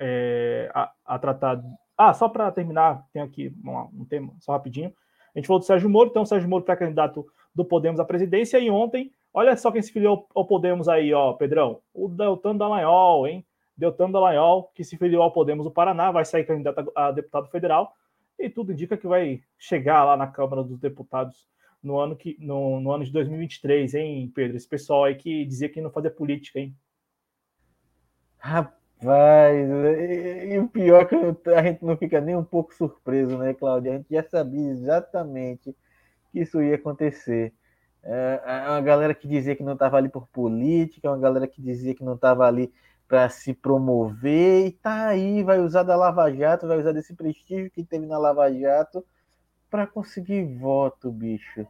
é, a, a, tratar. Ah, só para terminar, tem aqui um, tema, só rapidinho. A gente falou do Sérgio Moro, então o Sérgio Moro pré-candidato do Podemos à presidência, e ontem, olha só quem se filiou ao Podemos aí, ó, Pedrão, o Deltan Dallagnol, hein? Deltan Dallagnol, que se filiou ao Podemos do Paraná, vai sair candidato a deputado federal, e tudo indica que vai chegar lá na Câmara dos Deputados no ano, que, no, no ano de 2023, hein, Pedro? Esse pessoal aí que dizia que não fazia política, hein? Rapaz, e, o pior é que a gente não fica nem um pouco surpreso, né, Cláudia? A gente já sabia exatamente que isso ia acontecer. É, é uma galera que dizia que não estava ali por política, uma galera que dizia que não estava ali para se promover, e tá aí, vai usar da Lava Jato, vai usar desse prestígio que teve na Lava Jato para conseguir voto, bicho.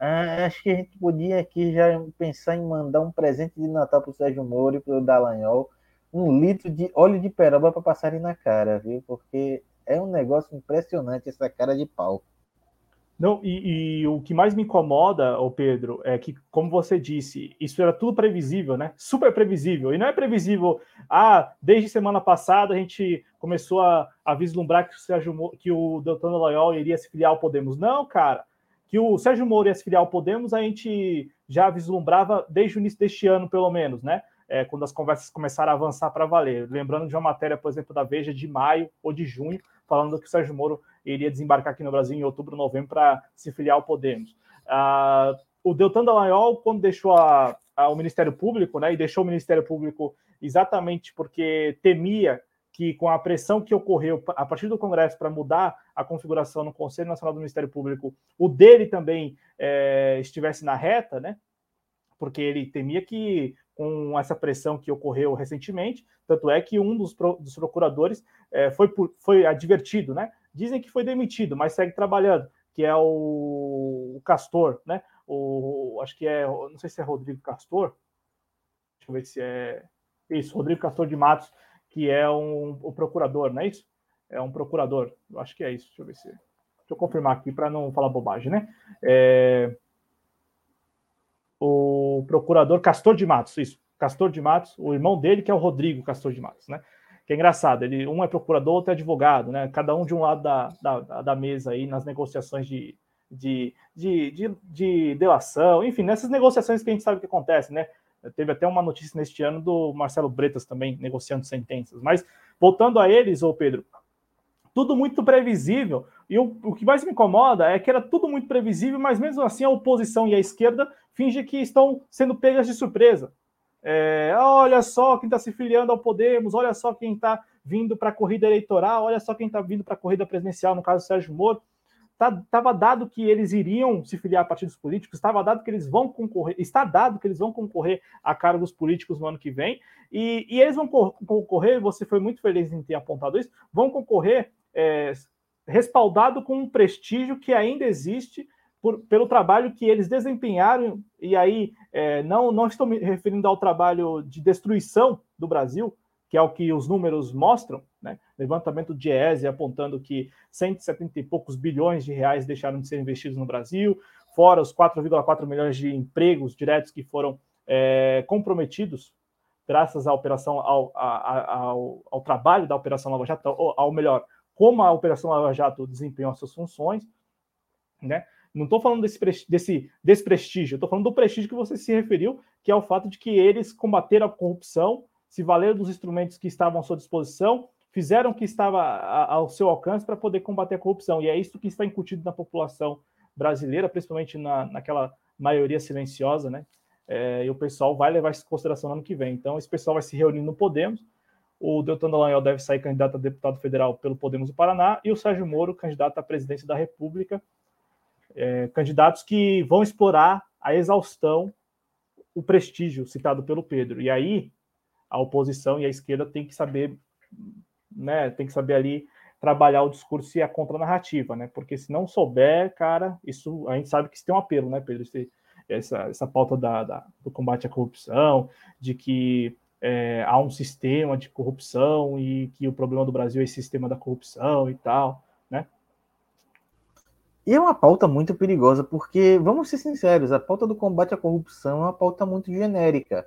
Ah, acho que a gente podia aqui já pensar em mandar um presente de Natal para o Sérgio Moro e para o Dallagnol um litro de óleo de peroba para passarem na cara, viu? Porque é um negócio impressionante essa cara de pau. Não, e, e, o que mais me incomoda, ô Pedro, é que, como você disse, isso era tudo previsível, né? Super previsível. E não é previsível, ah, desde semana passada a gente começou a, a vislumbrar que o, Sérgio, que o Deltano Loyal iria se filiar ao Podemos. Não, cara. Que o Sérgio Moro ia se filiar ao Podemos, a gente já vislumbrava desde o início deste ano, pelo menos, né? é, quando as conversas começaram a avançar para valer. Lembrando de uma matéria, por exemplo, da Veja de maio ou de junho, falando que o Sérgio Moro iria desembarcar aqui no Brasil em outubro, novembro, para se filiar ao Podemos. Ah, o Deltan Dallagnol, quando deixou a, a, o Ministério Público, né, e deixou o Ministério Público exatamente porque temia que com a pressão que ocorreu a partir do Congresso para mudar a configuração no Conselho Nacional do Ministério Público, o dele também é, estivesse na reta, né? Porque ele temia que com essa pressão que ocorreu recentemente. Tanto é que um dos, pro, dos procuradores é, foi, por, foi advertido, né? Dizem que foi demitido, mas segue trabalhando, que é o, o Castor, né? O, acho que é, não sei se é Rodrigo Castor, deixa eu ver se é isso, Rodrigo Castor de Matos, que é um, o procurador, não é isso? É um procurador, acho que é isso, deixa eu ver se. Deixa eu confirmar aqui para não falar bobagem, né? É, o procurador Castor de Matos, isso, Castor de Matos, o irmão dele, que é o Rodrigo Castor de Matos, né? Que é engraçado, ele, um é procurador, outro é advogado, né? Cada um de um lado da, da, da mesa aí nas negociações de, de, de, de, de delação, enfim, nessas negociações que a gente sabe que acontece, né? Teve até uma notícia neste ano do Marcelo Bretas também negociando sentenças. Mas voltando a eles, ô Pedro, tudo muito previsível. E o, o que mais me incomoda é que era tudo muito previsível, mas mesmo assim a oposição e a esquerda fingem que estão sendo pegas de surpresa. É, olha só quem está se filiando ao Podemos, olha só quem está vindo para a corrida eleitoral, olha só quem está vindo para a corrida presidencial, no caso Sérgio Moro. estava tá, dado que eles iriam se filiar a partidos políticos, estava dado que eles vão concorrer, está dado que eles vão concorrer a cargos políticos no ano que vem, e, e eles vão concorrer, você foi muito feliz em ter apontado isso, vão concorrer é, respaldado com um prestígio que ainda existe por, pelo trabalho que eles desempenharam, e aí é, não, não estou me referindo ao trabalho de destruição do Brasil, que é o que os números mostram, né? levantamento de ESE apontando que 170 e poucos bilhões de reais deixaram de ser investidos no Brasil, fora os 4,4 milhões de empregos diretos que foram é, comprometidos graças à operação, ao, ao, ao, trabalho da Operação Lava Jato, ou ao melhor, como a Operação Lava Jato desempenhou suas funções, né? Não estou falando desse, desse desprestígio, estou falando do prestígio que você se referiu, que é o fato de que eles combateram a corrupção se valeram dos instrumentos que estavam à sua disposição, fizeram o que estava ao seu alcance para poder combater a corrupção. E é isso que está incutido na população brasileira, principalmente na, naquela maioria silenciosa, né? É, e o pessoal vai levar isso em consideração no ano que vem. Então, esse pessoal vai se reunir no Podemos. O Deltan Dallagnol deve sair candidato a deputado federal pelo Podemos do Paraná e o Sérgio Moro, candidato à presidência da República. É, candidatos que vão explorar a exaustão o prestígio citado pelo Pedro. E aí, a oposição e a esquerda tem que saber, né, tem que saber ali trabalhar o discurso e a contranarrativa, né? Porque se não souber, cara, isso a gente sabe que isso tem um apelo, né, Pedro? Essa, essa pauta da, da do combate à corrupção, de que é, há um sistema de corrupção e que o problema do Brasil é esse sistema da corrupção e tal? E é uma pauta muito perigosa, porque, vamos ser sinceros, a pauta do combate à corrupção é uma pauta muito genérica.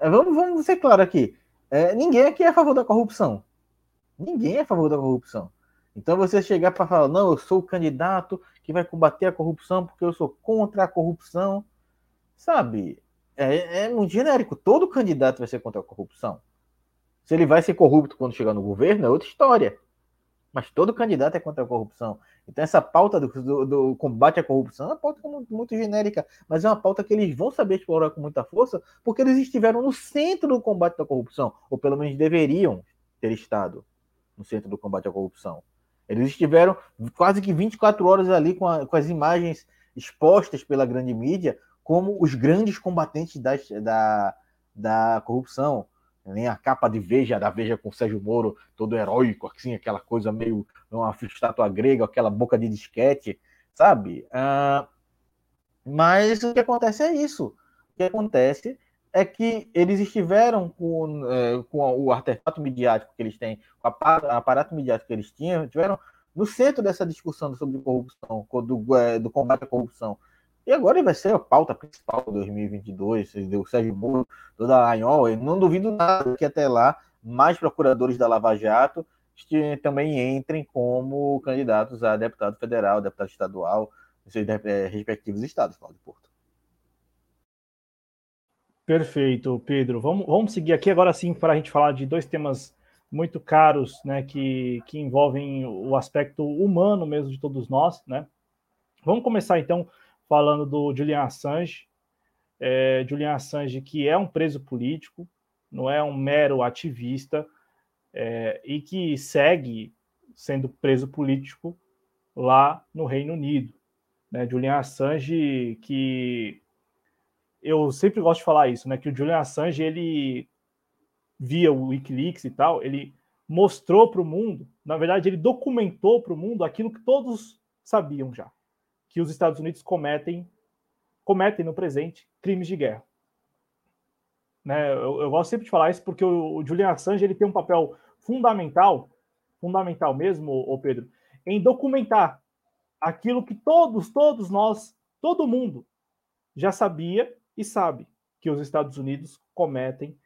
É, vamos, vamos ser claro aqui. É, ninguém aqui é a favor da corrupção. Ninguém é a favor da corrupção. Então você chegar para falar, não, eu sou o candidato que vai combater a corrupção porque eu sou contra a corrupção, sabe? É, é muito genérico. Todo candidato vai ser contra a corrupção. Se ele vai ser corrupto quando chegar no governo, é outra história. Mas todo candidato é contra a corrupção. Então, essa pauta do, do, do, combate à corrupção é uma pauta muito, muito, genérica, mas é uma pauta que eles vão saber explorar com muita força, porque eles estiveram no centro do combate à corrupção, ou pelo menos deveriam ter estado no centro do combate à corrupção. Eles estiveram quase que 24 horas ali com, a, com as imagens expostas pela grande mídia como os grandes combatentes das, da, da corrupção nem a capa de Veja, da Veja com Sérgio Moro, todo heróico, assim, aquela coisa meio uma estátua grega, aquela boca de disquete, sabe? Uh, mas o que acontece é isso. O que acontece é que eles estiveram com, é, com o artefato midiático que eles têm, o aparato midiático que eles tinham, estiveram no centro dessa discussão sobre corrupção, do, é, do combate à corrupção. E agora vai ser a pauta principal de 2022, o Sérgio Moro, toda a Anhol. Eu não duvido nada que até lá mais procuradores da Lava Jato também entrem como candidatos a deputado federal, deputado estadual, nos seus eh, respectivos estados, Paulo de Porto. Perfeito, Pedro. Vamos, vamos seguir aqui agora sim para a gente falar de dois temas muito caros, né, que, que envolvem o aspecto humano mesmo de todos nós, né? Vamos começar então falando do Julian Assange. É, Julian Assange, que é um preso político, não é um mero ativista, é, e que segue sendo preso político lá no Reino Unido. Né? Julian Assange, que eu sempre gosto de falar isso, né? Que o Julian Assange, ele via o WikiLeaks e tal, ele mostrou para o mundo, na verdade, ele documentou para o mundo aquilo que todos sabiam já que os Estados Unidos cometem cometem no presente crimes de guerra. Né? Eu, eu, gosto sempre de falar isso porque o, o, Julian Assange ele tem um papel fundamental, fundamental mesmo, o Pedro, em documentar aquilo que todos, todos nós, todo mundo já sabia e sabe que os Estados Unidos cometem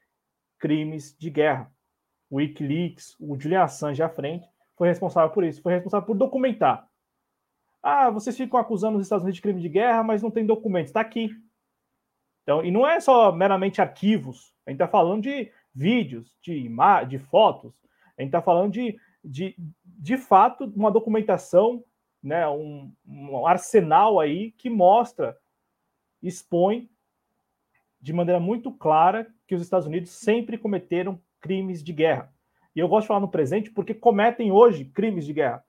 crimes de guerra. O WikiLeaks, o Julian Assange à frente, foi responsável por isso, foi responsável por documentar ah, vocês ficam acusando os Estados Unidos de crime de guerra, mas não tem documentos. Está aqui. Então, e não é só meramente arquivos. A gente está falando de vídeos, de, de fotos. A gente está falando de, de, de fato, uma documentação, né, um, um arsenal aí que mostra, expõe de maneira muito clara que os Estados Unidos sempre cometeram crimes de guerra. E eu gosto de falar no presente porque cometem hoje crimes de guerra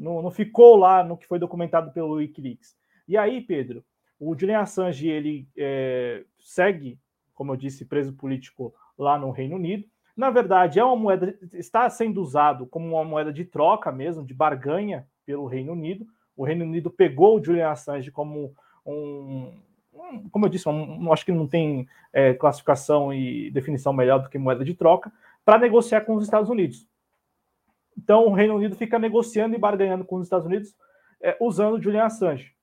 Não, não ficou lá no que foi documentado pelo Wikileaks. E aí, Pedro, o Julian Assange ele é, segue, como eu disse, preso político lá no Reino Unido. Na verdade, é uma moeda está sendo usado como uma moeda de troca mesmo, de barganha pelo Reino Unido. O Reino Unido pegou o Julian Assange como um, como eu disse, acho que não tem é, classificação e definição melhor do que moeda de troca, para negociar com os Estados Unidos. Então, o Reino Unido fica negociando e barganhando com os Estados Unidos é, usando Julian Assange.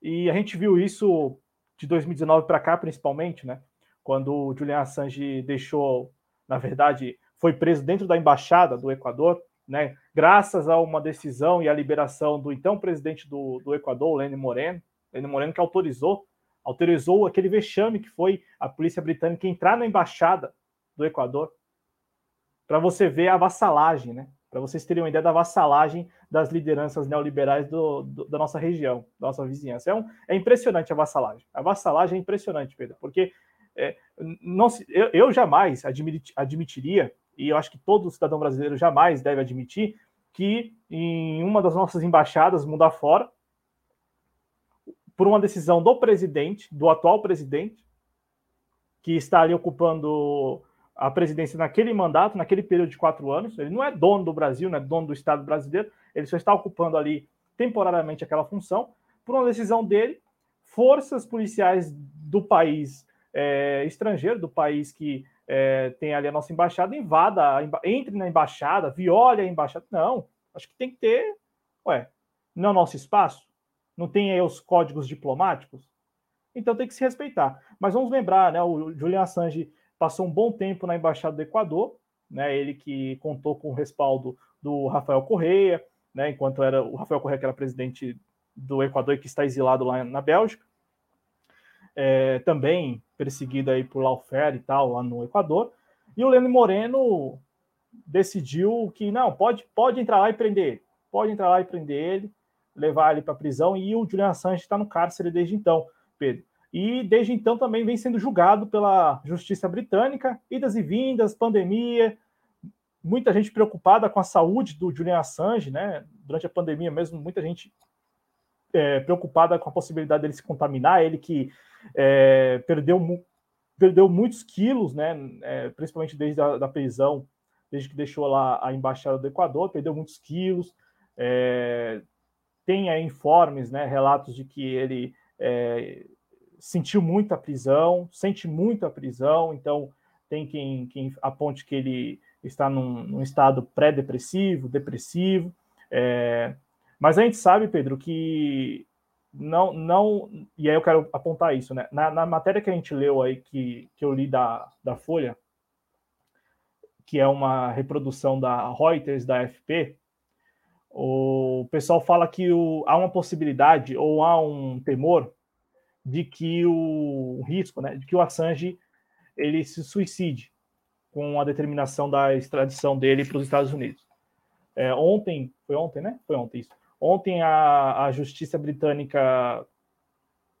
E a gente viu isso de 2019 para cá, principalmente, né? Quando o Julian Assange deixou, na verdade, foi preso dentro da embaixada do Equador, né? Graças a uma decisão e a liberação do então presidente do, do Equador, Lenny Moreno, Lenny Moreno que autorizou, autorizou aquele vexame que foi a polícia britânica entrar na embaixada do Equador para você ver a vassalagem, né? Para vocês terem uma ideia da vassalagem das lideranças neoliberais do, do, da nossa região, da nossa vizinhança. É, um, é impressionante a vassalagem. A vassalagem é impressionante, Pedro, porque é, não se, eu, eu, jamais admit, admitiria, e eu acho que todo cidadão brasileiro jamais deve admitir, que em uma das nossas embaixadas, mundo afora, por uma decisão do presidente, do atual presidente, que está ali ocupando a presidência naquele mandato, naquele período de quatro anos. Ele não é dono do Brasil, não é dono do Estado brasileiro, ele só está ocupando ali temporariamente aquela função. Por uma decisão dele, forças policiais do país é, estrangeiro, do país que é, tem ali a nossa embaixada, invada, entre na embaixada, viole a embaixada. Não, acho que tem que ter. Ué, não é o nosso espaço? Não tem aí os códigos diplomáticos? Então tem que se respeitar. Mas vamos lembrar, né? O Julian Assange passou um bom tempo na Embaixada do Equador, né, ele que contou com o respaldo do Rafael Correia, né, enquanto era o Rafael Correia que era presidente do Equador e que está exilado lá na Bélgica, é, também perseguido aí por lawfare e tal lá no Equador, e o Lênin Moreno decidiu que não, pode, pode entrar lá e prender ele, pode entrar lá e prender ele, levar ele para a prisão, e o Julian Assange está no cárcere desde então, Pedro e desde então também vem sendo julgado pela justiça britânica, idas e vindas, pandemia, muita gente preocupada com a saúde do Julian Assange, né? Durante a pandemia mesmo, muita gente é, preocupada com a possibilidade dele se contaminar, ele que é, perdeu, perdeu muitos quilos, né? É, principalmente desde a da prisão, desde que deixou lá a embaixada do Equador, perdeu muitos quilos. É, tem aí informes, né? Relatos de que ele é, sentiu muito a prisão, sente muito a prisão, então tem quem, quem aponte que ele está num, num estado pré-depressivo, depressivo. É, mas a gente sabe, Pedro, que não, não. E aí eu quero apontar isso, né? Na, na matéria que a gente leu aí, que, que eu li da, da Folha, que é uma reprodução da Reuters, da FP, o pessoal fala que o, há uma possibilidade ou há um temor de que o, risco, né, de que o Assange ele se suicide com a determinação da extradição dele para os Estados Unidos. É, ontem, foi ontem, né? Foi ontem isso. Ontem a, a Justiça Britânica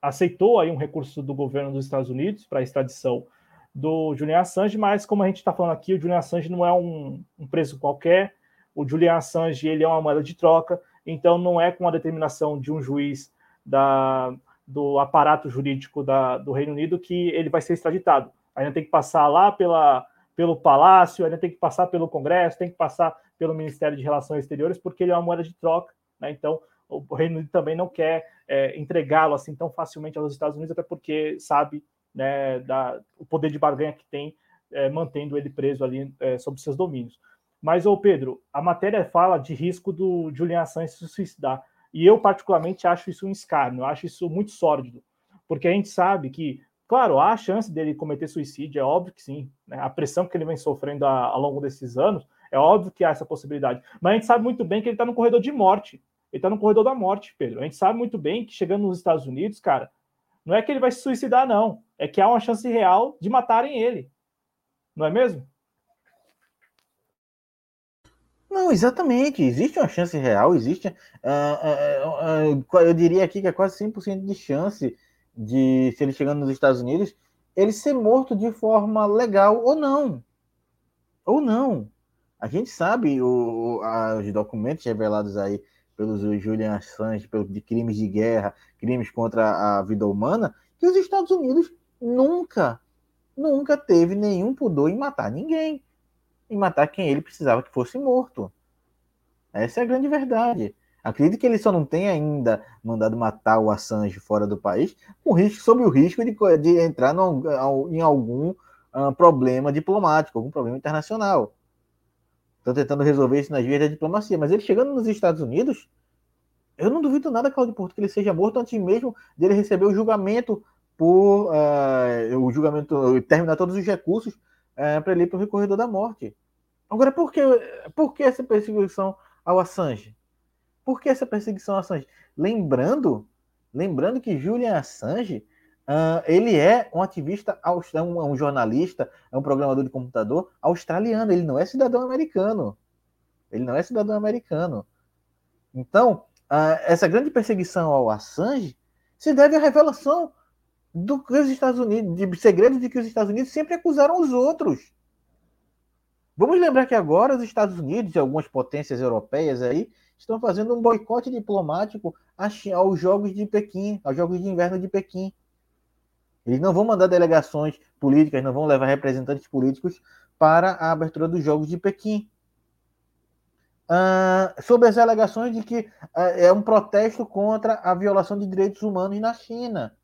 aceitou aí um recurso do governo dos Estados Unidos para a extradição do Julian Assange, mas como a gente está falando aqui, o Julian Assange não é um, um preço qualquer, o Julian Assange ele é uma moeda de troca, então não é com a determinação de um juiz da, do aparato jurídico da, do Reino Unido que ele vai ser extraditado. Ainda tem que passar lá pela, pelo Palácio, ainda tem que passar pelo Congresso, tem que passar pelo Ministério de Relações Exteriores, porque ele é uma moeda de troca, né? Então, o Reino Unido também não quer é, entregá-lo assim tão facilmente aos Estados Unidos, até porque sabe né, da, o poder de barganha que tem, é, mantendo ele preso ali é, sob seus domínios. Mas, ô Pedro, a matéria fala de risco do Julian Assange se suicidar. E eu, particularmente, acho isso um escárnio, acho isso muito sórdido, porque a gente sabe que, claro, há a chance dele cometer suicídio, é óbvio que sim, né? a pressão que ele vem sofrendo ao longo desses anos, é óbvio que há essa possibilidade, mas a gente sabe muito bem que ele está no corredor de morte, ele está no corredor da morte, Pedro. A gente sabe muito bem que chegando nos Estados Unidos, cara, não é que ele vai se suicidar, não, é que há uma chance real de matarem ele, não é mesmo? Não, exatamente. Existe uma chance real, existe. Uh, uh, uh, eu diria aqui que é quase 100% de chance de, se ele chegando nos Estados Unidos, ele ser morto de forma legal ou não. Ou não. A gente sabe o, a, os documentos revelados aí pelos Julian Assange, pelos de crimes de guerra, crimes contra a vida humana, que os Estados Unidos nunca, nunca teve nenhum pudor em matar ninguém, em matar quem ele precisava que fosse morto. Essa é a grande verdade. Acredito que ele só não tem ainda mandado matar o Assange fora do país, com risco, sob o risco de, de entrar no, em algum uh, problema diplomático, algum problema internacional. Estão tentando resolver isso nas vias da diplomacia. Mas ele chegando nos Estados Unidos, eu não duvido nada, Claudio Porto, que ele seja morto antes mesmo dele receber o julgamento por uh, o julgamento terminar todos os recursos uh, para ele ir para o recorredor da morte. Agora, por que, por que essa perseguição ao Assange? Por que essa perseguição ao Assange? Lembrando, lembrando que Julian Assange Uh, ele é um ativista, é um, um, jornalista, é um programador de computador australiano. Ele não é cidadão americano. Ele não é cidadão americano. Então, uh, essa grande perseguição ao Assange se deve à revelação do que os Estados Unidos, de segredos de que os Estados Unidos sempre acusaram os outros. Vamos lembrar que agora os Estados Unidos e algumas potências europeias aí estão fazendo um boicote diplomático aos Jogos de Pequim, aos Jogos de Inverno de Pequim. Eles não vão mandar delegações políticas, não vão levar representantes políticos para a abertura dos Jogos de Pequim. Uh, sobre as alegações de que uh, é um protesto contra a violação de direitos humanos na China.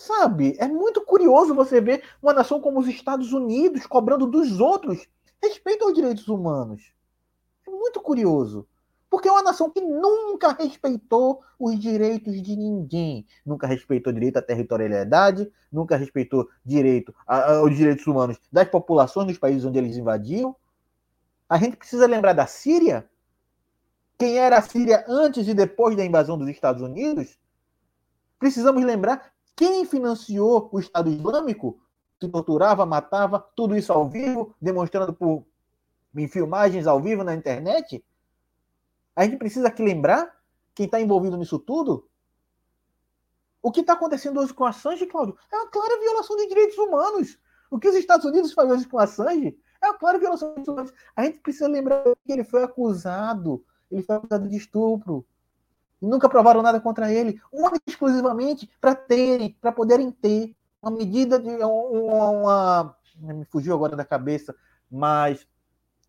Sabe, é muito curioso você ver uma nação como os Estados Unidos cobrando dos outros respeito aos direitos humanos. É muito curioso. Porque é uma nação que nunca respeitou os direitos de ninguém. Nunca respeitou direito à territorialidade, nunca respeitou direito aos direitos humanos das populações dos países onde eles invadiam. A gente precisa lembrar da Síria. Quem era a Síria antes e depois da invasão dos Estados Unidos? Precisamos lembrar quem financiou o Estado Islâmico, que torturava, matava, tudo isso ao vivo, demonstrando por em filmagens ao vivo na internet a gente precisa aqui lembrar quem está envolvido nisso tudo. O que está acontecendo hoje com a Assange, Cláudio, é uma clara violação de direitos humanos. O que os Estados Unidos fazem hoje com a Assange é uma clara violação de direitos humanos. A gente precisa lembrar que ele foi acusado. Ele foi acusado de estupro. E nunca provaram nada contra ele. Uma exclusivamente para terem, para poderem ter uma medida de uma, uma, me fugiu agora da cabeça, mas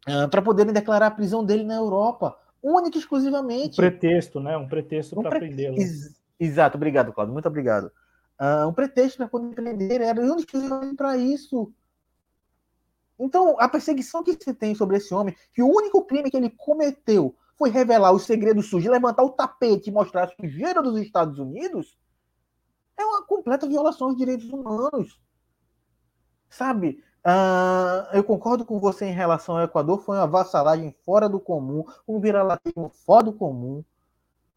uh, para poderem declarar a prisão dele na Europa única e exclusivamente. Um pretexto, né? Um pretexto um para pre... prendê-lo. Ex exato, obrigado, Claudio, muito obrigado. Uh, um pretexto para poder prender era único e exclusivamente para isso. Então, a perseguição que se tem sobre esse homem, que o único crime que ele cometeu foi revelar os segredos sujos, levantar o tapete e mostrar a sujeira dos Estados Unidos, é uma completa violação dos direitos humanos. Sabe? Uh, eu concordo com você em relação ao Equador, foi uma vassalagem fora do comum, um viralatismo fora do comum.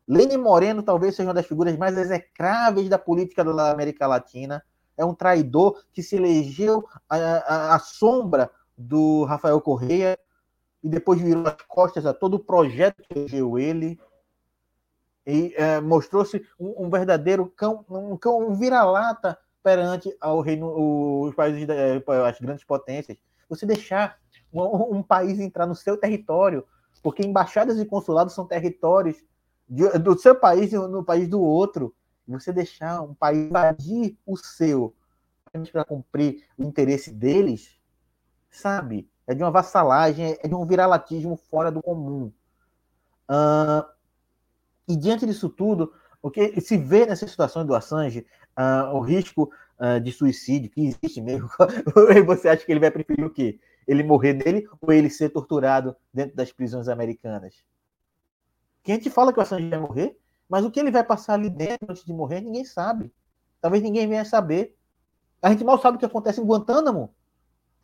Lênin Moreno talvez seja uma das figuras mais execráveis da política da América Latina. É um traidor que se elegeu à, sombra do Rafael Correia e depois virou as costas a todo o projeto que elegeu ele. E uh, mostrou-se um, um, verdadeiro cão, um cão, um vira-lata perante ao reino, os países, eh, as grandes potências. Você deixar um, um, país entrar no seu território, porque embaixadas e consulados são territórios de, do seu país e no país do outro. Você deixar um país invadir o seu para cumprir o interesse deles, sabe? É de uma vassalagem, é de um viralatismo fora do comum. Uh, e diante disso tudo, o que se vê nessa situação do Assange, uh, o risco uh, de suicídio, que existe mesmo, você acha que ele vai preferir o quê? Ele morrer dele ou ele ser torturado dentro das prisões americanas? Quem te fala que o Assange vai morrer, mas o que ele vai passar ali dentro antes de morrer, ninguém sabe. Talvez ninguém venha saber. A gente mal sabe o que acontece em Guantánamo.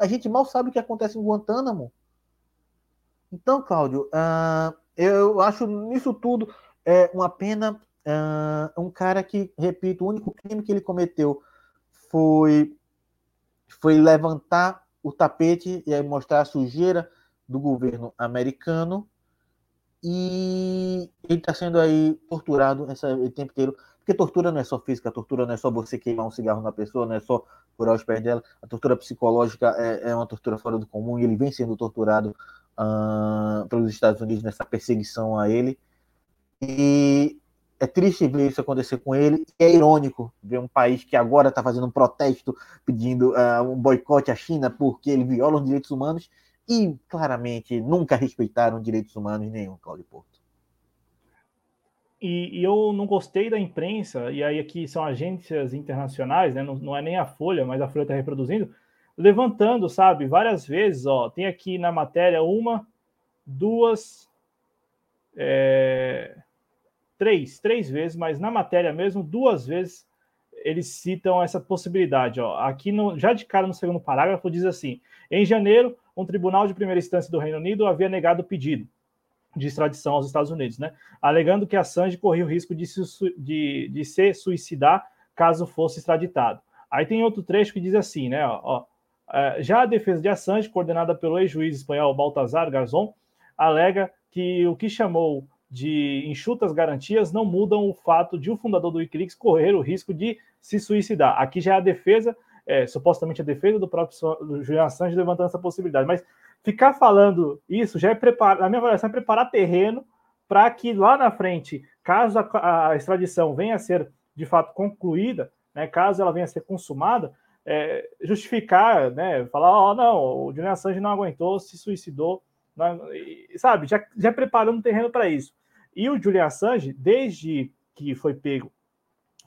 A gente mal sabe o que acontece em Guantánamo. Então, Cláudio, uh, eu acho nisso tudo é uma pena uh, um cara que, repito, o único crime que ele cometeu foi, foi levantar o tapete e mostrar a sujeira do governo americano e ele está sendo aí torturado esse tempo inteiro. Porque tortura não é só física, tortura não é só você queimar um cigarro na pessoa, não é só furar os pés dela. A tortura psicológica é, é uma tortura fora do comum e ele vem sendo torturado uh, pelos Estados Unidos nessa perseguição a ele. E é triste ver isso acontecer com ele. E é irônico ver um país que agora está fazendo um protesto pedindo uh, um boicote à China porque ele viola os direitos humanos e claramente nunca respeitaram direitos humanos nenhum, Cláudio Porto. E, e, eu não gostei da imprensa, e aí aqui são agências internacionais, né? não, não é nem a Folha, mas a Folha está reproduzindo, levantando, sabe, várias vezes, ó, tem aqui na matéria uma, duas, é, três, três vezes, mas na matéria mesmo, duas vezes eles citam essa possibilidade. Ó. Aqui, no, já de cara no segundo parágrafo, diz assim: em janeiro, um tribunal de primeira instância do Reino Unido havia negado o pedido de extradição aos Estados Unidos, né? Alegando que Assange corria o risco de se, de, de se suicidar caso fosse extraditado. Aí tem outro trecho que diz assim, né? Ó, é, já a defesa de Assange, coordenada pelo ex-juiz espanhol Baltazar Garzón, alega que o que chamou de enxutas garantias não mudam o fato de o fundador do Wikileaks correr o risco de se suicidar. Aqui já é a defesa, é, supostamente a defesa do próprio Julian Assange levantando essa possibilidade. Mas ficar falando isso já é preparar, na minha avaliação, é preparar terreno para que lá na frente, caso a, a, extradição venha a ser de fato concluída, né, caso ela venha a ser consumada, é, justificar, né, falar, ó, oh, não, o Julian Assange não aguentou, se suicidou, não, sabe, já, já preparando terreno para isso. E o Julian Assange, desde que foi pego,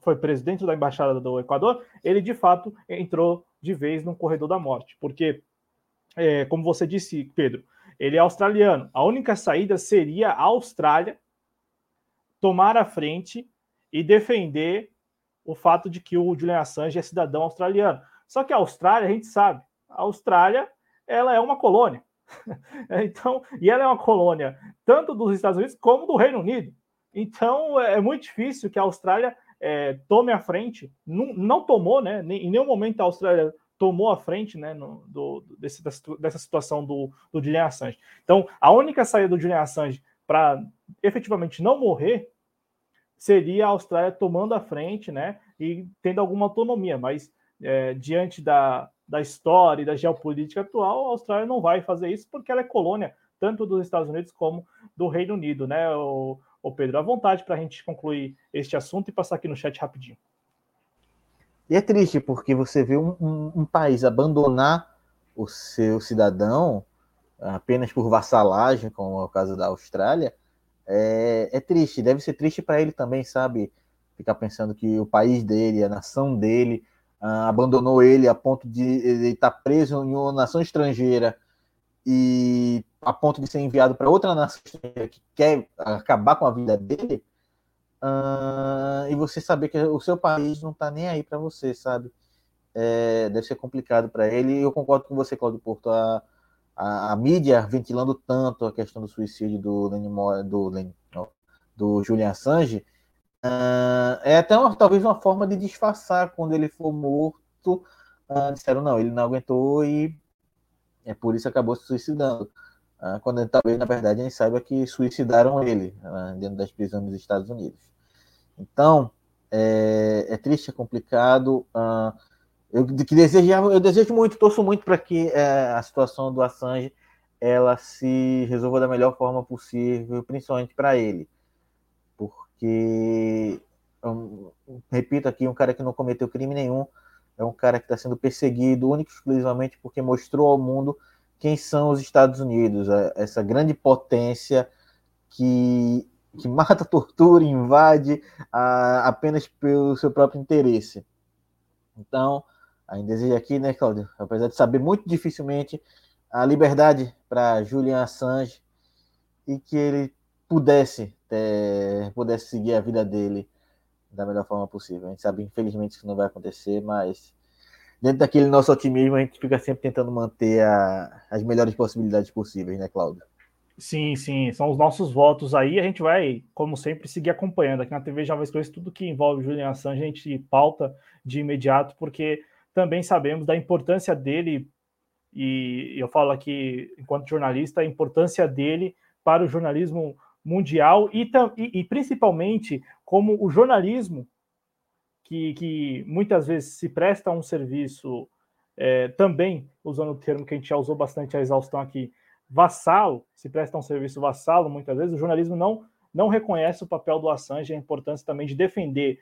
foi presidente da embaixada do Equador, ele de fato entrou de vez no corredor da morte, porque é, como você disse, Pedro, ele é australiano. A única saída seria a Austrália tomar a frente e defender o fato de que o Julian Assange é cidadão australiano. Só que a Austrália, a gente sabe, a Austrália ela é uma colônia. então, e ela é uma colônia tanto dos Estados Unidos como do Reino Unido. Então, é muito difícil que a Austrália é, tome a frente. Não, não tomou, né? Em nenhum momento a Austrália tomou a frente né, no, do, desse, dessa situação do, do Julian Assange. Então, a única saída do Julian Assange para efetivamente não morrer seria a Austrália tomando a frente né, e tendo alguma autonomia, mas é, diante da, da história e da geopolítica atual, a Austrália não vai fazer isso porque ela é colônia tanto dos Estados Unidos como do Reino Unido, né, o, o Pedro? À vontade para a gente concluir este assunto e passar aqui no chat rapidinho. E é triste porque você vê um, um, um país abandonar o seu cidadão apenas por vassalagem, como é o caso da Austrália, é, é triste. Deve ser triste para ele também, sabe? Ficar pensando que o país dele, a nação dele, ah, abandonou ele a ponto de ele estar tá preso em uma nação estrangeira e a ponto de ser enviado para outra nação estrangeira que quer acabar com a vida dele e você saber que o seu país não está nem aí para você, sabe? É, deve ser complicado para ele. Eu concordo com você, Claudio Porto. A, a, a, mídia ventilando tanto a questão do suicídio do Lenny do, do Julian Assange uh, é até uma, talvez uma forma de disfarçar quando ele for morto. Uh, disseram não, ele não aguentou e é por isso acabou se suicidando. Uh, quando talvez na verdade a gente saiba que suicidaram ele dentro das prisões dos Estados Unidos. Então, é, é triste, é complicado. Uh, eu, que desejo, eu desejo muito, torço muito para que é, a situação do Assange ela se resolva da melhor forma possível, principalmente para ele. Porque, repito aqui, um cara que não cometeu crime nenhum, é um cara que está sendo perseguido único e exclusivamente porque mostrou ao mundo quem são os Estados Unidos, essa grande potência que que mata, tortura, invade a, apenas pelo seu próprio interesse. Então, ainda desejo aqui, né, Claudio, apesar de saber muito dificilmente a liberdade para Julian Assange e que ele pudesse ter, pudesse seguir a vida dele da melhor forma possível. A gente sabe, infelizmente, isso não vai acontecer, mas dentro daquele nosso otimismo, a gente fica sempre tentando manter a, as melhores possibilidades possíveis, né, Cláudio? Sim, sim, são os nossos votos aí. A gente vai, como sempre, seguir acompanhando. Aqui na TV Jovens Coisas, tudo que envolve Julian Assange, a gente pauta de imediato, porque também sabemos da importância dele, e eu falo aqui, enquanto jornalista, a importância dele para o jornalismo mundial e, e, e principalmente como o jornalismo, que, que muitas vezes se presta um serviço, é, também, usando o termo que a gente já usou bastante a exaustão aqui, vassalo, se presta um serviço vassalo, muitas vezes o jornalismo não, não reconhece o papel do Assange, a importância também de defender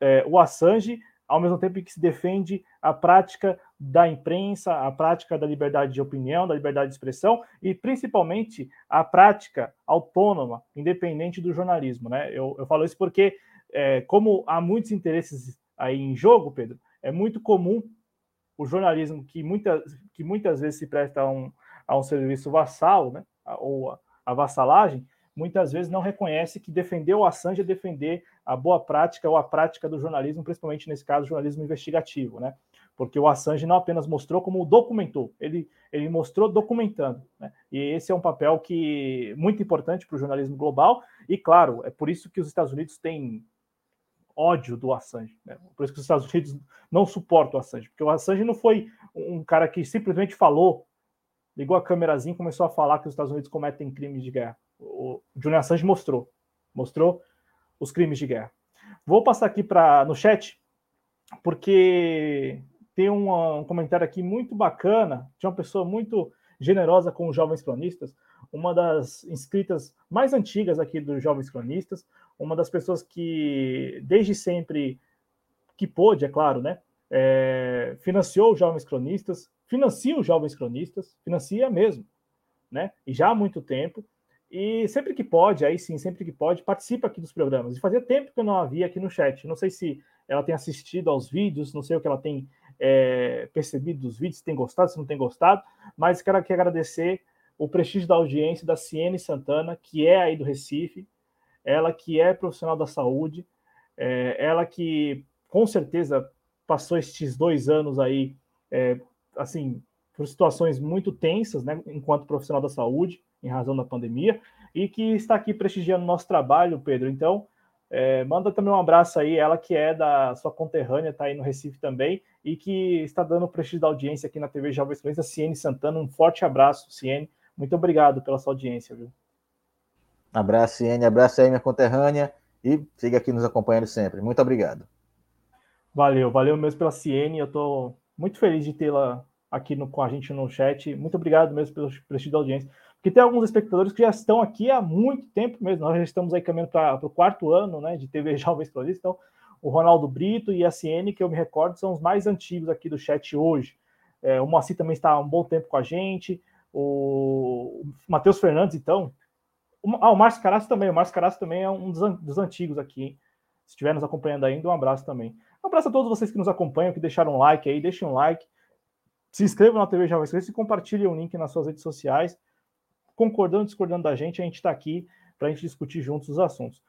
é, o Assange, ao mesmo tempo que se defende a prática da imprensa, a prática da liberdade de opinião, da liberdade de expressão e principalmente a prática autônoma, independente do jornalismo. Né? Eu, eu falo isso porque, é, como há muitos interesses aí em jogo, Pedro, é muito comum o jornalismo que, muita, que muitas vezes se presta a um, a um serviço vassal, né, ou a, a vassalagem, muitas vezes não reconhece que defender o Assange é defender a boa prática ou a prática do jornalismo, principalmente nesse caso, jornalismo investigativo, né? Porque o Assange não apenas mostrou, como documentou, ele, ele mostrou documentando, né? E esse é um papel que muito importante para o jornalismo global, e claro, é por isso que os Estados Unidos têm ódio do Assange, né? Por isso que os Estados Unidos não suportam o Assange, porque o Assange não foi um cara que simplesmente falou ligou a câmerazinha e começou a falar que os Estados Unidos cometem crimes de guerra. O Julian Assange mostrou, mostrou os crimes de guerra. Vou passar aqui para no chat, porque tem um comentário aqui muito bacana de uma pessoa muito generosa com os jovens cronistas, uma das inscritas mais antigas aqui dos jovens cronistas, uma das pessoas que desde sempre que pôde, é claro, né, é, financiou os jovens cronistas, financia os jovens cronistas, financia mesmo, né? E já há muito tempo. E sempre que pode, aí sim, sempre que pode, participa aqui dos programas. E fazia tempo que eu não havia aqui no chat. Não sei se ela tem assistido aos vídeos, não sei o que ela tem é, percebido dos vídeos, se tem gostado, se não tem gostado, mas quero aqui agradecer o prestígio da audiência da Ciene Santana, que é aí do Recife, ela que é profissional da saúde, é, ela que com certeza passou estes dois anos aí é, assim, por situações muito tensas, né, enquanto profissional da saúde, em razão da pandemia, e que está aqui prestigiando o nosso trabalho, Pedro. Então, é, manda também um abraço aí, ela que é da sua conterrânea, está aí no Recife também, e que está dando prestígio da audiência aqui na TV Jovem Influência, Ciene Santana. Um forte abraço, Ciene. Muito obrigado pela sua audiência, viu? Abraço, Ciene. Abraço aí, minha conterrânea. E siga aqui nos acompanhando sempre. Muito obrigado. Valeu, valeu mesmo pela Ciene. Eu estou muito feliz de tê-la aqui no, com a gente no chat. Muito obrigado mesmo pelo prestígio da audiência. Porque tem alguns espectadores que já estão aqui há muito tempo mesmo. Nós já estamos aí caminhando para o quarto ano né, de TV Jovens Cronistas. Então, o Ronaldo Brito e a Ciene, que eu me recordo, são os mais antigos aqui do chat hoje. É, o Moacir também está há um bom tempo com a gente. O, o Matheus Fernandes, então. O, ah, o Márcio Caraço também. O Márcio Caraço também é um dos, dos antigos aqui. Hein? Se estiver nos acompanhando ainda, um abraço também. Um abraço a todos vocês que nos acompanham, que deixaram um like aí, deixem um like. Se inscrevam na TV Cresce e compartilhem o link nas suas redes sociais. Concordando, discordando da gente, a gente está aqui para a gente discutir juntos os assuntos.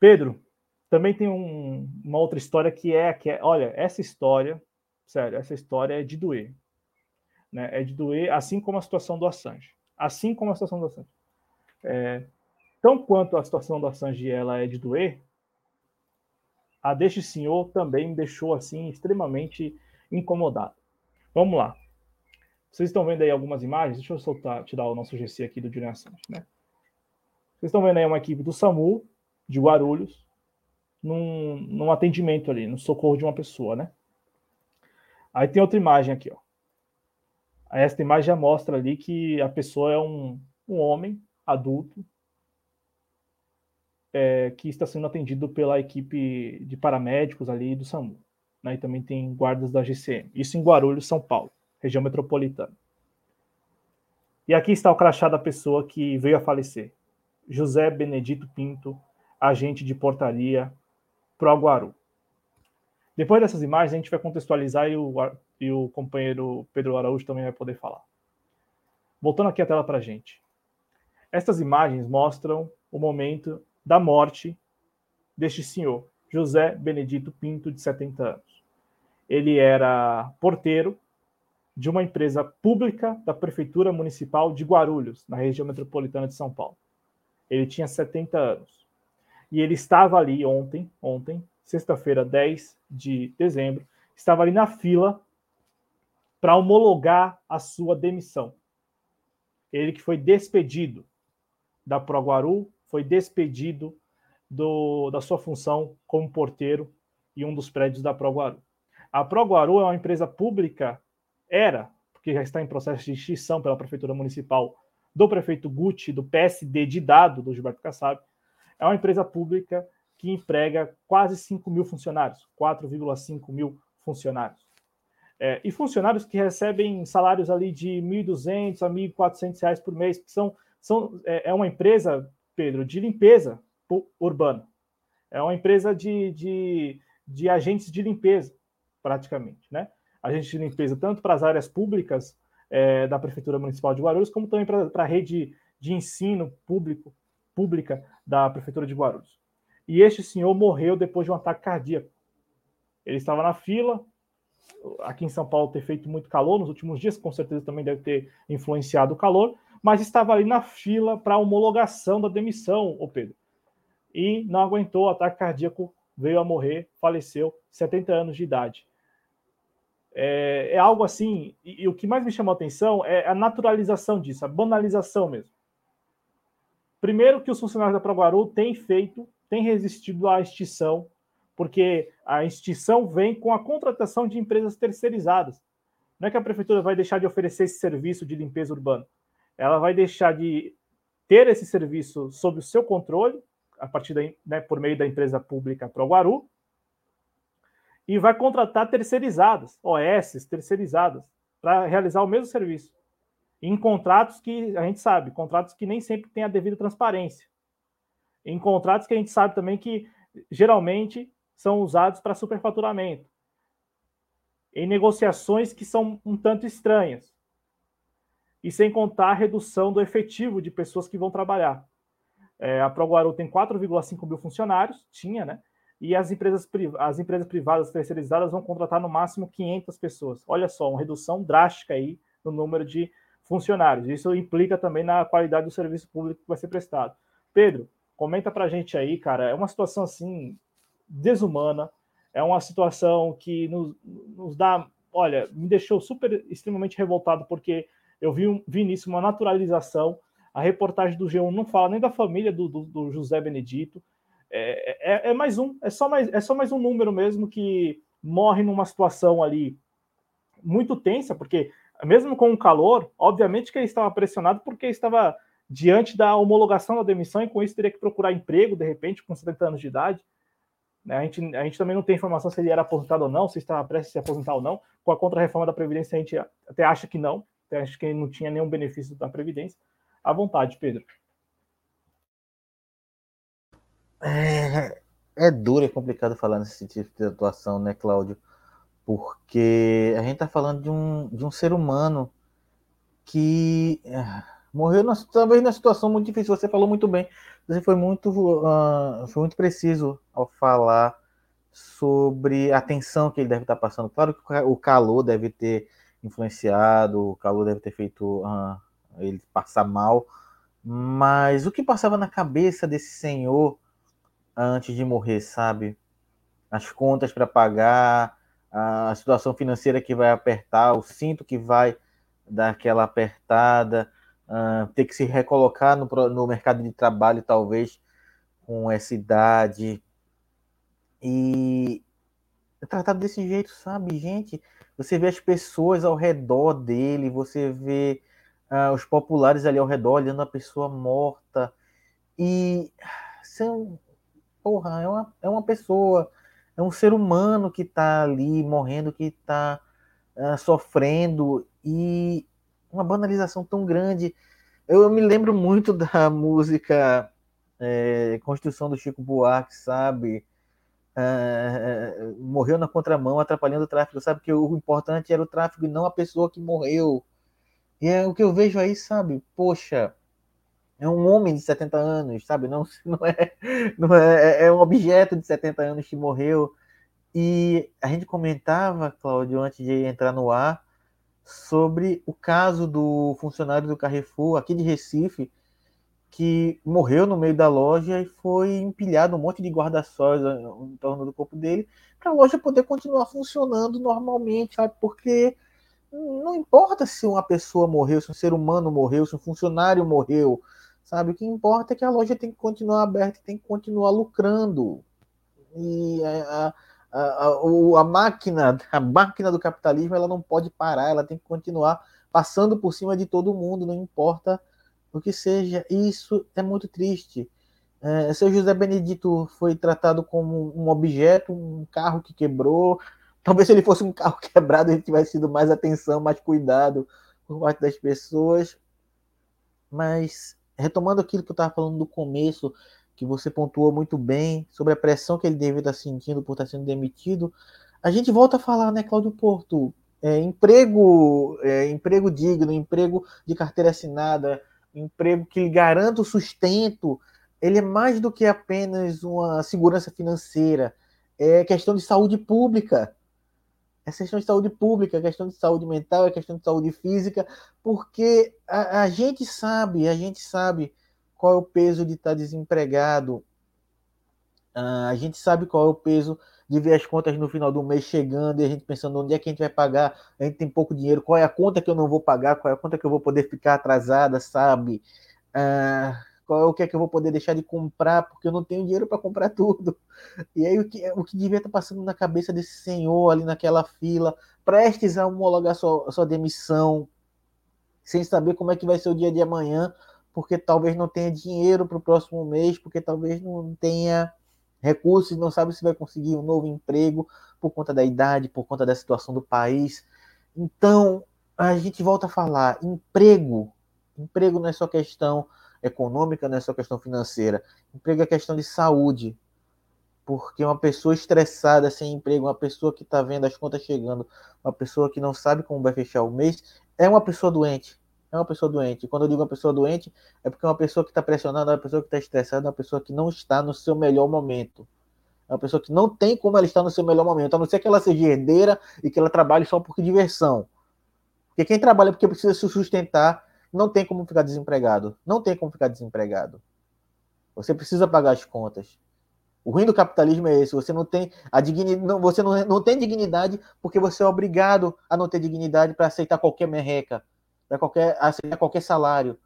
Pedro, também tem um, uma outra história que é, que é, olha, essa história, sério, essa história é de doer. Né? É de doer, assim como a situação do Assange. Assim como a situação do Assange. É, tão quanto a situação do Assange ela é de doer, a deste senhor também me deixou assim extremamente incomodado. Vamos lá. Vocês estão vendo aí algumas imagens? Deixa eu soltar, tirar o nosso GC aqui do Julian Assange, né? Vocês estão vendo aí uma equipe do SAMU, de Guarulhos, num, num atendimento ali, no socorro de uma pessoa, né? Aí tem outra imagem aqui, ó. Esta imagem já mostra ali que a pessoa é um, um homem adulto, é, que está sendo atendido pela equipe de paramédicos ali do SAMU. Né, e também tem guardas da GCM. Isso em Guarulhos, São Paulo, região metropolitana. E aqui está o crachá da pessoa que veio a falecer. José Benedito Pinto, agente de portaria Pro Guaru. Depois dessas imagens, a gente vai contextualizar e o, e o companheiro Pedro Araújo também vai poder falar. Voltando aqui a tela para a gente. Estas imagens mostram o momento da morte deste senhor, José Benedito Pinto, de 70 anos. Ele era porteiro de uma empresa pública da Prefeitura Municipal de Guarulhos, na região metropolitana de São Paulo. Ele tinha 70 anos. E ele estava ali ontem, ontem, sexta-feira, 10 de dezembro, estava ali na fila para homologar a sua demissão. Ele que foi despedido da ProGuaru foi despedido do, da sua função como porteiro em um dos prédios da ProGuaru. A ProGuaru é uma empresa pública, era, porque já está em processo de extinção pela Prefeitura Municipal do prefeito Gucci, do PSD de Dado, do Gilberto Kassab, é uma empresa pública que emprega quase 5 mil funcionários, 4,5 mil funcionários. É, e funcionários que recebem salários ali de 1.200 a 1.400 reais por mês, que são, são, é, é uma empresa, Pedro, de limpeza urbana. É uma empresa de, de, de agentes de limpeza, praticamente, né? Agentes de limpeza tanto para as áreas públicas é, da Prefeitura Municipal de Guarulhos, como também para a rede de ensino público, pública da Prefeitura de Guarulhos. E este senhor morreu depois de um ataque cardíaco. Ele estava na fila, aqui em São Paulo ter feito muito calor nos últimos dias, com certeza também deve ter influenciado o calor, mas estava ali na fila para homologação da demissão, o Pedro. E não aguentou, ataque cardíaco veio a morrer, faleceu, 70 anos de idade. É, é algo assim, e, e, o que mais me chamou a atenção é a naturalização disso, a banalização mesmo. Primeiro que os funcionários da Proguaru têm feito, têm resistido à extinção porque a extinção vem com a contratação de empresas terceirizadas. Não é que a prefeitura vai deixar de oferecer esse serviço de limpeza urbana. Ela vai deixar de ter esse serviço sob o seu controle, a partir da, né, por meio da empresa pública Proguaru, e vai contratar terceirizadas, OS terceirizadas, para realizar o mesmo serviço. Em contratos que a gente sabe, contratos que nem sempre têm a devida transparência. Em contratos que a gente sabe também que geralmente são usados para superfaturamento, em negociações que são um tanto estranhas, e sem contar a redução do efetivo de pessoas que vão trabalhar. É, a ProGuaru tem 4,5 mil funcionários, tinha, né? E as empresas, as empresas privadas terceirizadas vão contratar no máximo 500 pessoas. Olha só, uma redução drástica aí no número de funcionários. Isso implica também na qualidade do serviço público que vai ser prestado. Pedro, comenta para a gente aí, cara. É uma situação assim desumana, é uma situação que nos, nos dá, olha, me deixou super extremamente revoltado porque eu vi, vi nisso uma naturalização. A reportagem do G1 não fala nem da família do, do, do José Benedito. É, é, é, mais um, é só mais, é só mais um número mesmo que morre numa situação ali muito tensa, porque mesmo com o calor, obviamente que ele estava pressionado porque estava diante da homologação da demissão e com isso teria que procurar emprego de repente com 70 anos de idade. Né? A, gente, a gente também não tem informação se ele era aposentado ou não, se estava prestes a se aposentar ou não. Com a contra-reforma da Previdência, a gente até acha que não, até acha que não tinha nenhum benefício da Previdência. À vontade, Pedro. É, é duro e complicado falar nesse tipo de atuação, né, Cláudio? Porque a gente está falando de um, de um ser humano que é, morreu numa, talvez numa situação muito difícil. Você falou muito bem você foi muito, uh, foi muito preciso ao falar sobre a tensão que ele deve estar passando. Claro que o calor deve ter influenciado, o calor deve ter feito uh, ele passar mal, mas o que passava na cabeça desse senhor antes de morrer, sabe? As contas para pagar, a situação financeira que vai apertar, o cinto que vai dar aquela apertada, uh, ter que se recolocar no, no mercado de trabalho, talvez com essa idade. E é tratado desse jeito, sabe, gente? Você vê as pessoas ao redor dele, você vê uh, os populares ali ao redor olhando a pessoa morta. E são. Porra, é uma, é uma pessoa, é um ser humano que está ali morrendo, que uh, ah, sofrendo. E uma banalização tão grande. Eu me lembro muito da música é, Construção do Chico Buarque, sabe? É, morreu na contramão, atrapalhando o tráfego, sabe? Que o importante era o tráfego e não a pessoa que morreu. E é o que eu vejo aí, sabe? Poxa, é um homem de 70 anos, sabe? Não, não, é, não é, é um objeto de 70 anos que morreu. E a gente comentava, Cláudio, antes de entrar no ar, sobre o caso do funcionário do Carrefour aqui de Recife, que morreu no meio da loja e foi empilhado um monte de guarda-sóis em torno do corpo dele, para a loja poder continuar funcionando normalmente, sabe? Porque não importa se uma pessoa morreu, se um ser humano morreu, se um funcionário morreu, sabe? O que importa é que a loja tem que continuar aberta, tem que continuar lucrando. E a, a, a, a, máquina, a máquina do capitalismo, ela não pode parar, ela tem que continuar passando por cima de todo mundo, não importa o que seja. Isso é muito triste. É, seu José Benedito foi tratado como um objeto, um carro que quebrou. Talvez se ele fosse um carro quebrado, ele tivesse tido mais atenção, mais cuidado por parte das pessoas. Mas, retomando aquilo que eu estava falando do começo, que você pontuou muito bem, sobre a pressão que ele deve estar sentindo por estar sendo demitido, a gente volta a falar, né, Cláudio Porto? É, emprego, é, emprego digno, emprego de carteira assinada, emprego que lhe garanta o sustento, ele é mais do que apenas uma segurança financeira, é questão de saúde pública. É questão de saúde pública, é questão de saúde mental, é questão de saúde física, porque a, a gente sabe, a gente sabe qual é o peso de estar desempregado, uh, a gente sabe qual é o peso de ver as contas no final do mês chegando e a gente pensando onde é que a gente vai pagar, a gente tem pouco dinheiro, qual é a conta que eu não vou pagar, qual é a conta que eu vou poder ficar atrasada, sabe? Uh, qual é o que é que eu vou poder deixar de comprar, porque eu não tenho dinheiro para comprar tudo. E aí o que, o que devia estar passando na cabeça desse senhor ali naquela fila, prestes a homologar sua, sua demissão, sem saber como é que vai ser o dia de amanhã, porque talvez não tenha dinheiro para o próximo mês, porque talvez não tenha recursos, não sabe se vai conseguir um novo emprego por conta da idade, por conta da situação do país. Então, a gente volta a falar, emprego, emprego não é só questão econômica, não é só questão financeira. Emprego é questão de saúde. Porque uma pessoa estressada, sem emprego, uma pessoa que está vendo as contas chegando, uma pessoa que não sabe como vai fechar o mês, é uma pessoa doente. É uma pessoa doente. Quando eu digo uma pessoa doente, é porque é uma pessoa que está pressionada, é uma pessoa que está estressada, é uma pessoa que não está no seu melhor momento. É uma pessoa que não tem como ela estar no seu melhor momento, a não ser que ela seja herdeira e que ela trabalhe só por diversão. Porque quem trabalha porque precisa se sustentar, não tem como ficar desempregado. Não tem como ficar desempregado. Você precisa pagar as contas. O ruim do capitalismo é esse. Você não tem a dignidade, você não, não tem dignidade porque você é obrigado a não ter dignidade para aceitar qualquer merreca, para qualquer aceitar qualquer salário.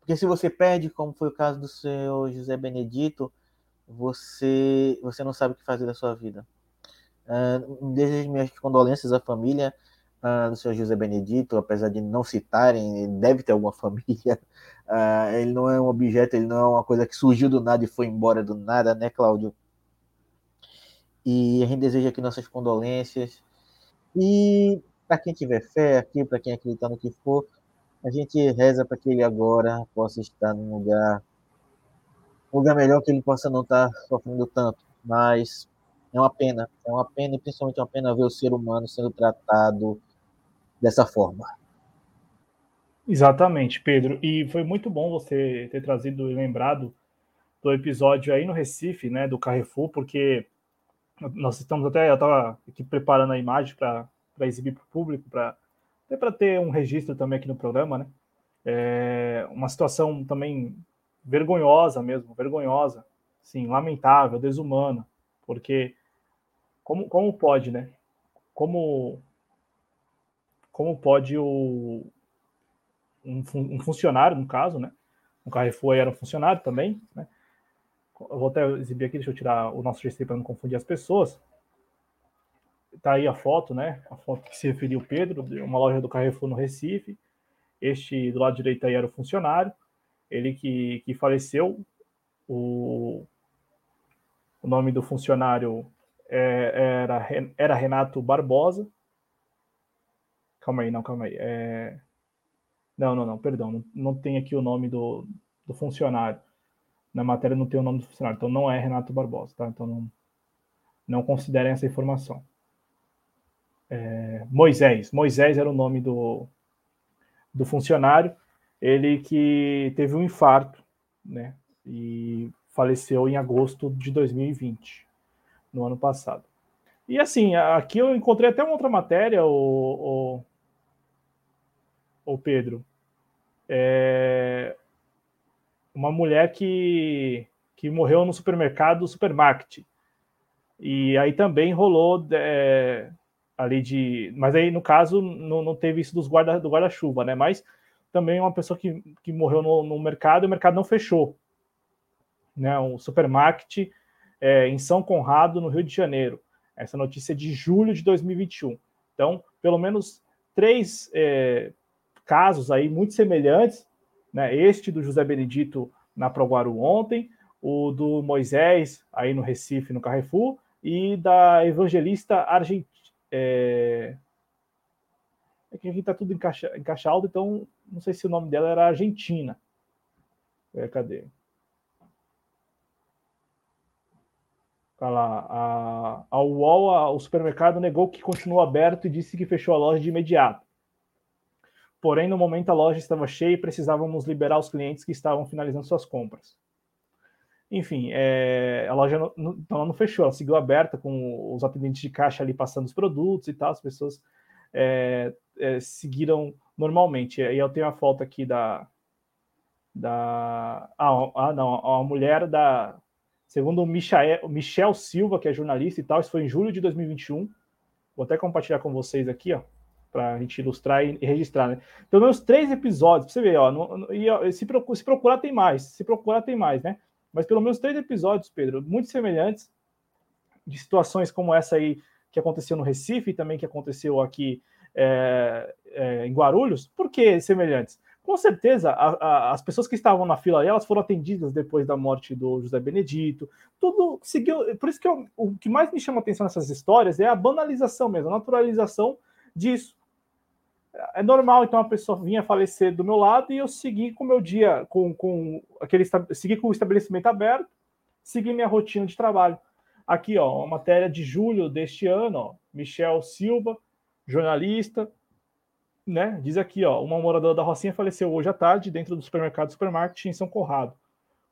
Porque se você perde, como foi o caso do seu José Benedito, você você não sabe o que fazer da sua vida. Uh, desejo minhas condolências à família uh, do senhor José Benedito, apesar de não citarem, ele deve ter alguma família. Uh, ele não é um objeto, ele não é uma coisa que surgiu do nada e foi embora do nada, né, Cláudio? E a gente deseja aqui nossas condolências. E para quem tiver fé aqui, para quem acreditar no que for, a gente reza para que ele agora possa estar num lugar, um lugar melhor, que ele possa não estar sofrendo tanto. Mas é uma pena, é uma pena, e principalmente é uma pena ver o ser humano sendo tratado dessa forma. Exatamente, Pedro. E foi muito bom você ter trazido e lembrado do episódio aí no Recife, né, do Carrefour, porque nós estamos até, eu estava aqui preparando a imagem para exibir para o público, para até para ter um registro também aqui no programa, né? É uma situação também vergonhosa mesmo, vergonhosa, sim, lamentável, desumana, porque como, como pode, né? Como como pode o, um, um, funcionário, no caso, né? O Carrefour era um funcionário também, né? Eu vou até exibir aqui, deixa eu tirar o nosso GC para não confundir as pessoas. Tá aí a foto, né? A foto que se referiu Pedro, uma loja do Carrefour no Recife. Este do lado direito aí era o funcionário, ele que, que faleceu. O, o nome do funcionário é, era, era Renato Barbosa, Calma aí, não, calma aí. É... Não, não, não, perdão. Não, não tem aqui o nome do, do funcionário. Na matéria não tem o nome do funcionário. Então não é Renato Barbosa, tá? Então não, não considerem essa informação. É... Moisés. Moisés era o nome do, do funcionário. Ele que teve um infarto, né? E faleceu em agosto de 2020, no ano passado. E assim, aqui eu encontrei até uma outra matéria, o, o, o Pedro, é uma mulher que, que morreu no supermercado Supermarket. E aí também rolou é, ali de. Mas aí, no caso, não, não teve isso dos guarda, do guarda-chuva, né? Mas também uma pessoa que, que morreu no, no mercado e o mercado não fechou. Né? Um supermarket é, em São Conrado, no Rio de Janeiro. Essa notícia é de julho de 2021. Então, pelo menos três é, casos aí muito semelhantes, né? Este do José Benedito na Proguaru ontem, o do Moisés aí no Recife, no Carrefour, e da evangelista argentina. É... é que aqui está tudo encaixa... encaixado, então não sei se o nome dela era Argentina. É, cadê? Tá lá. A, a UOL, a, o supermercado, negou que continuou aberto e disse que fechou a loja de imediato. Porém, no momento a loja estava cheia e precisávamos liberar os clientes que estavam finalizando suas compras. Enfim, é, a loja não, então ela não fechou, ela seguiu aberta com os atendentes de caixa ali passando os produtos e tal, as pessoas é, é, seguiram normalmente. E eu tenho a foto aqui da. da ah, ah não, a mulher da. Segundo o Michael, Michel Silva, que é jornalista e tal, isso foi em julho de 2021. Vou até compartilhar com vocês aqui, ó, para a gente ilustrar e, e, registrar, né? Pelo menos três episódios, para você ver, ó, no, no, e, ó se, procura, se procurar tem mais, se procurar tem mais, né? Mas pelo menos três episódios, Pedro, muito semelhantes, de situações como essa aí que aconteceu no Recife e também que aconteceu aqui é, é, em Guarulhos. Por que semelhantes? Com certeza, a, a, as pessoas que estavam na fila elas foram atendidas depois da morte do José Benedito. Tudo seguiu. Por isso que eu, o que mais me chama atenção nessas histórias é a banalização mesmo, a naturalização disso. É normal, então, a pessoa vinha falecer do meu lado e eu segui com o meu dia, com, com aquele segui com o estabelecimento aberto, segui minha rotina de trabalho. Aqui, ó, uma matéria de julho deste ano, ó, Michel Silva, jornalista, né? Diz aqui, ó, uma moradora da Rocinha faleceu hoje à tarde dentro do supermercado Supermarket em São Corrado.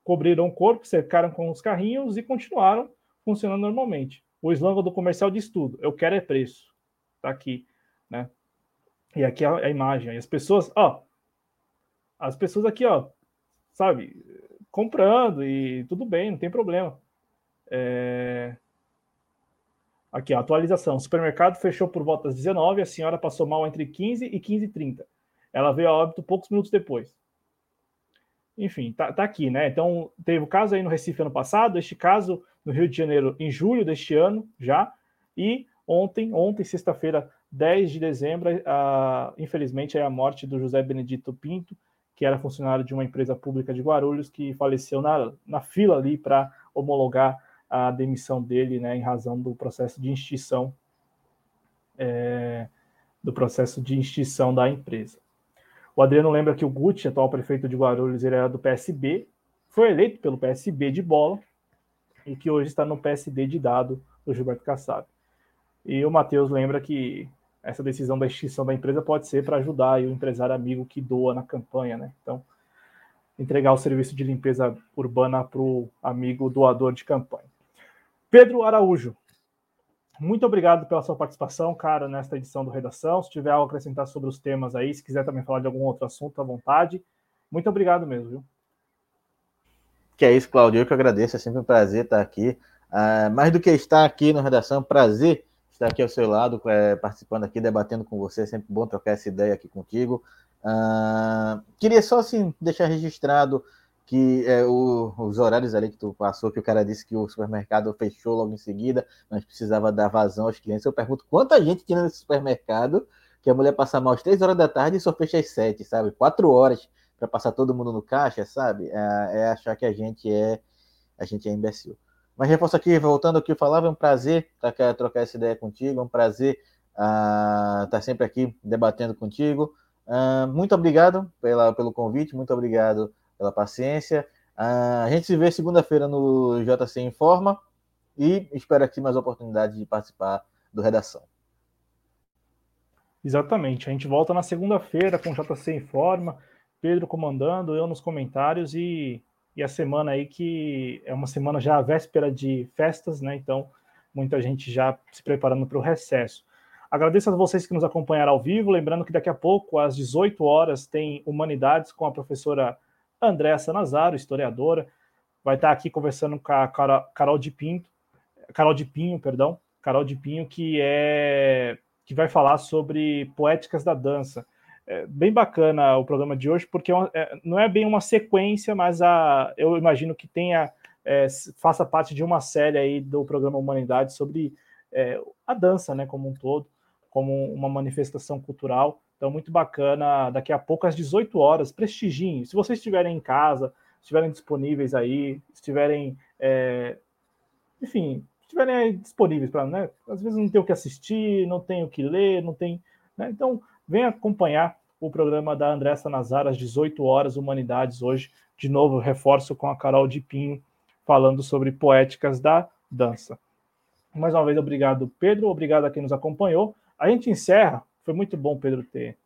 Cobriram o corpo, cercaram com os carrinhos e continuaram funcionando normalmente. O slogan do comercial diz tudo: eu quero é preço. Tá aqui? E aqui a, a imagem. E as pessoas, ó, as pessoas aqui, ó, sabe, comprando e tudo bem, não tem problema. É... Aqui, a atualização. O supermercado fechou por volta das 19, a senhora passou mal entre 15 e 15 e 30. Ela veio a óbito poucos minutos depois. Enfim, tá, tá aqui, né? Então, teve o caso aí no Recife ano passado, este caso no Rio de Janeiro em julho deste ano já, e ontem, ontem, sexta-feira, 10 de dezembro, a, infelizmente, é a morte do José Benedito Pinto, que era funcionário de uma empresa pública de Guarulhos, que faleceu na, na fila ali para homologar a demissão dele, né, em razão do processo de extinção é, do processo de extinção da empresa. O Adriano lembra que o Gucci, atual prefeito de Guarulhos, ele era do PSB, foi eleito pelo PSB de bola e que hoje está no PSD de dado do Gilberto Kassab. E o Matheus lembra que essa decisão da extinção da empresa pode ser para ajudar o empresário amigo que doa na campanha, né? Então, entregar o serviço de limpeza urbana para o amigo doador de campanha. Pedro Araújo, muito obrigado pela sua participação, cara, nesta edição do Redação. Se tiver algo a acrescentar sobre os temas aí, se quiser também falar de algum outro assunto, à vontade. Muito obrigado mesmo, viu? Que é isso, Claudio. Eu que agradeço. É sempre um prazer estar aqui. Uh, mais do que estar aqui na Redação, prazer estar aqui ao seu lado, é, participando aqui, debatendo com você. É sempre bom trocar essa ideia aqui contigo. Uh, queria só, assim, deixar registrado que é, o, os horários ali que tu passou, que o cara disse que o supermercado fechou logo em seguida, mas precisava dar vazão aos clientes. Eu pergunto quanta gente tinha nesse supermercado que a mulher passa mal às três horas da tarde e só fecha às sete, sabe? Quatro horas para passar todo mundo no caixa, sabe? É, é, achar que a gente é a gente é imbecil. Mas reforço aqui, voltando ao que eu falava, é um prazer trocar, trocar essa ideia contigo, é um prazer uh, estar sempre aqui debatendo contigo. Uh, muito obrigado pela, pelo convite, muito obrigado pela paciência. a gente se vê segunda-feira no JC Informa e espero aqui mais oportunidade de participar do Redação. Exatamente. A gente volta na segunda-feira com o JC Informa, Pedro comandando, eu nos comentários e, e a semana aí que é uma semana já véspera de festas, né? Então, muita gente já se preparando para o recesso. Agradeço a vocês que nos acompanharam ao vivo, lembrando que daqui a pouco, às 18 horas, tem Humanidades com a professora Andréa Sanazaro, historiadora, vai estar aqui conversando com a Carol de Pinto, Carol de Pinho, perdão, Carol de Pinho, que é que vai falar sobre poéticas da dança. É bem bacana o programa de hoje, porque é, é não é bem uma sequência, mas a, eu imagino que tenha é, faça parte de uma série aí do programa Humanidade sobre é, a dança, né, como um todo, como uma manifestação cultural Então, muito bacana. Daqui a pouco, às 18 horas, prestigiem. Se vocês estiverem em casa, estiverem disponíveis aí, estiverem, é, enfim, estiverem disponíveis para, né? Às vezes não tem o que assistir, não tem o que ler, não tem. Né? Então, venha acompanhar o programa da Andressa Nazar às 18 horas, Humanidades, hoje. De novo, reforço com a Carol de Pinho, falando sobre poéticas da dança. Mais uma vez, obrigado, Pedro. Obrigado a quem nos acompanhou. A gente encerra foi muito bom, Pedro, ter,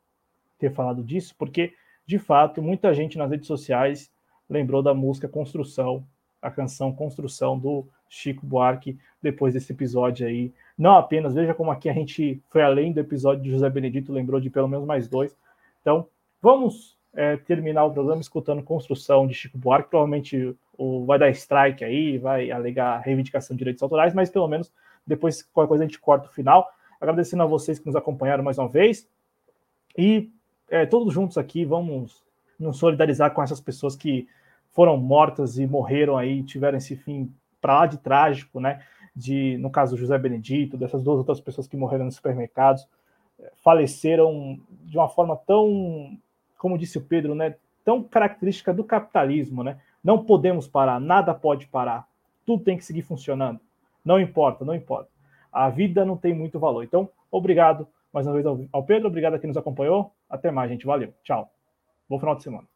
ter falado disso, porque, de fato, muita gente nas redes sociais lembrou da música Construção, a canção Construção do Chico Buarque, depois desse episódio aí. Não apenas, veja como aqui a gente foi além do episódio de José Benedito, lembrou de pelo menos mais dois. Então, vamos é, terminar o programa escutando Construção de Chico Buarque. Provavelmente o, vai dar strike aí, vai alegar reivindicação de direitos autorais, mas pelo menos depois qualquer coisa a gente corta o final agradecendo a vocês que nos acompanharam mais uma vez. E é, todos juntos aqui vamos nos solidarizar com essas pessoas que foram mortas e morreram aí, tiveram esse fim para lá de trágico, né? De, no caso, José Benedito, dessas duas outras pessoas que morreram nos supermercados, é, faleceram de uma forma tão, como disse o Pedro, né? Tão característica do capitalismo, né? Não podemos parar, nada pode parar, tudo tem que seguir funcionando. Não importa, não importa a vida não tem muito valor. Então, obrigado mais uma vez ao Pedro, obrigado a quem nos acompanhou. Até mais, gente. Valeu. Tchau. Bom final de semana.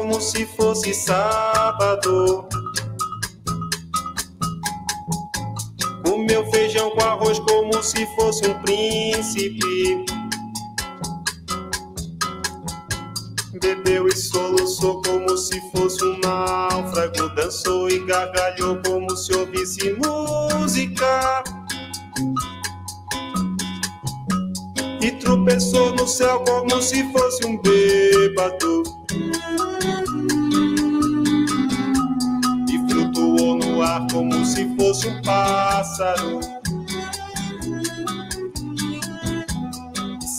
como se fosse sábado. Comeu feijão com arroz como se fosse um príncipe. Bebeu e soluçou como se fosse um náufrago. Dançou e gargalhou como se ouvisse música. E tropeçou no céu como se fosse um bêbado. E flutuou no ar como se fosse um pássaro.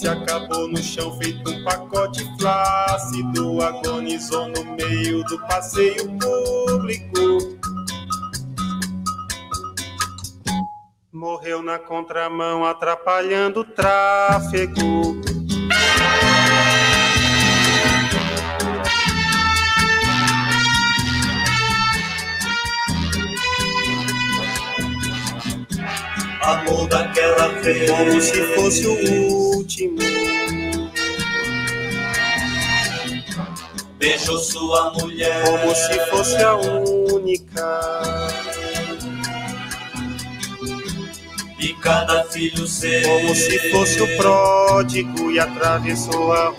se acabou no chão feito um pacote flácido, agonizou no meio do passeio público. Morreu na contramão, atrapalhando o tráfego. Amor daquela vez, como se fosse o último. Beijou sua mulher, como se fosse a única. E cada filho seu, como se fosse o pródigo, e atravessou a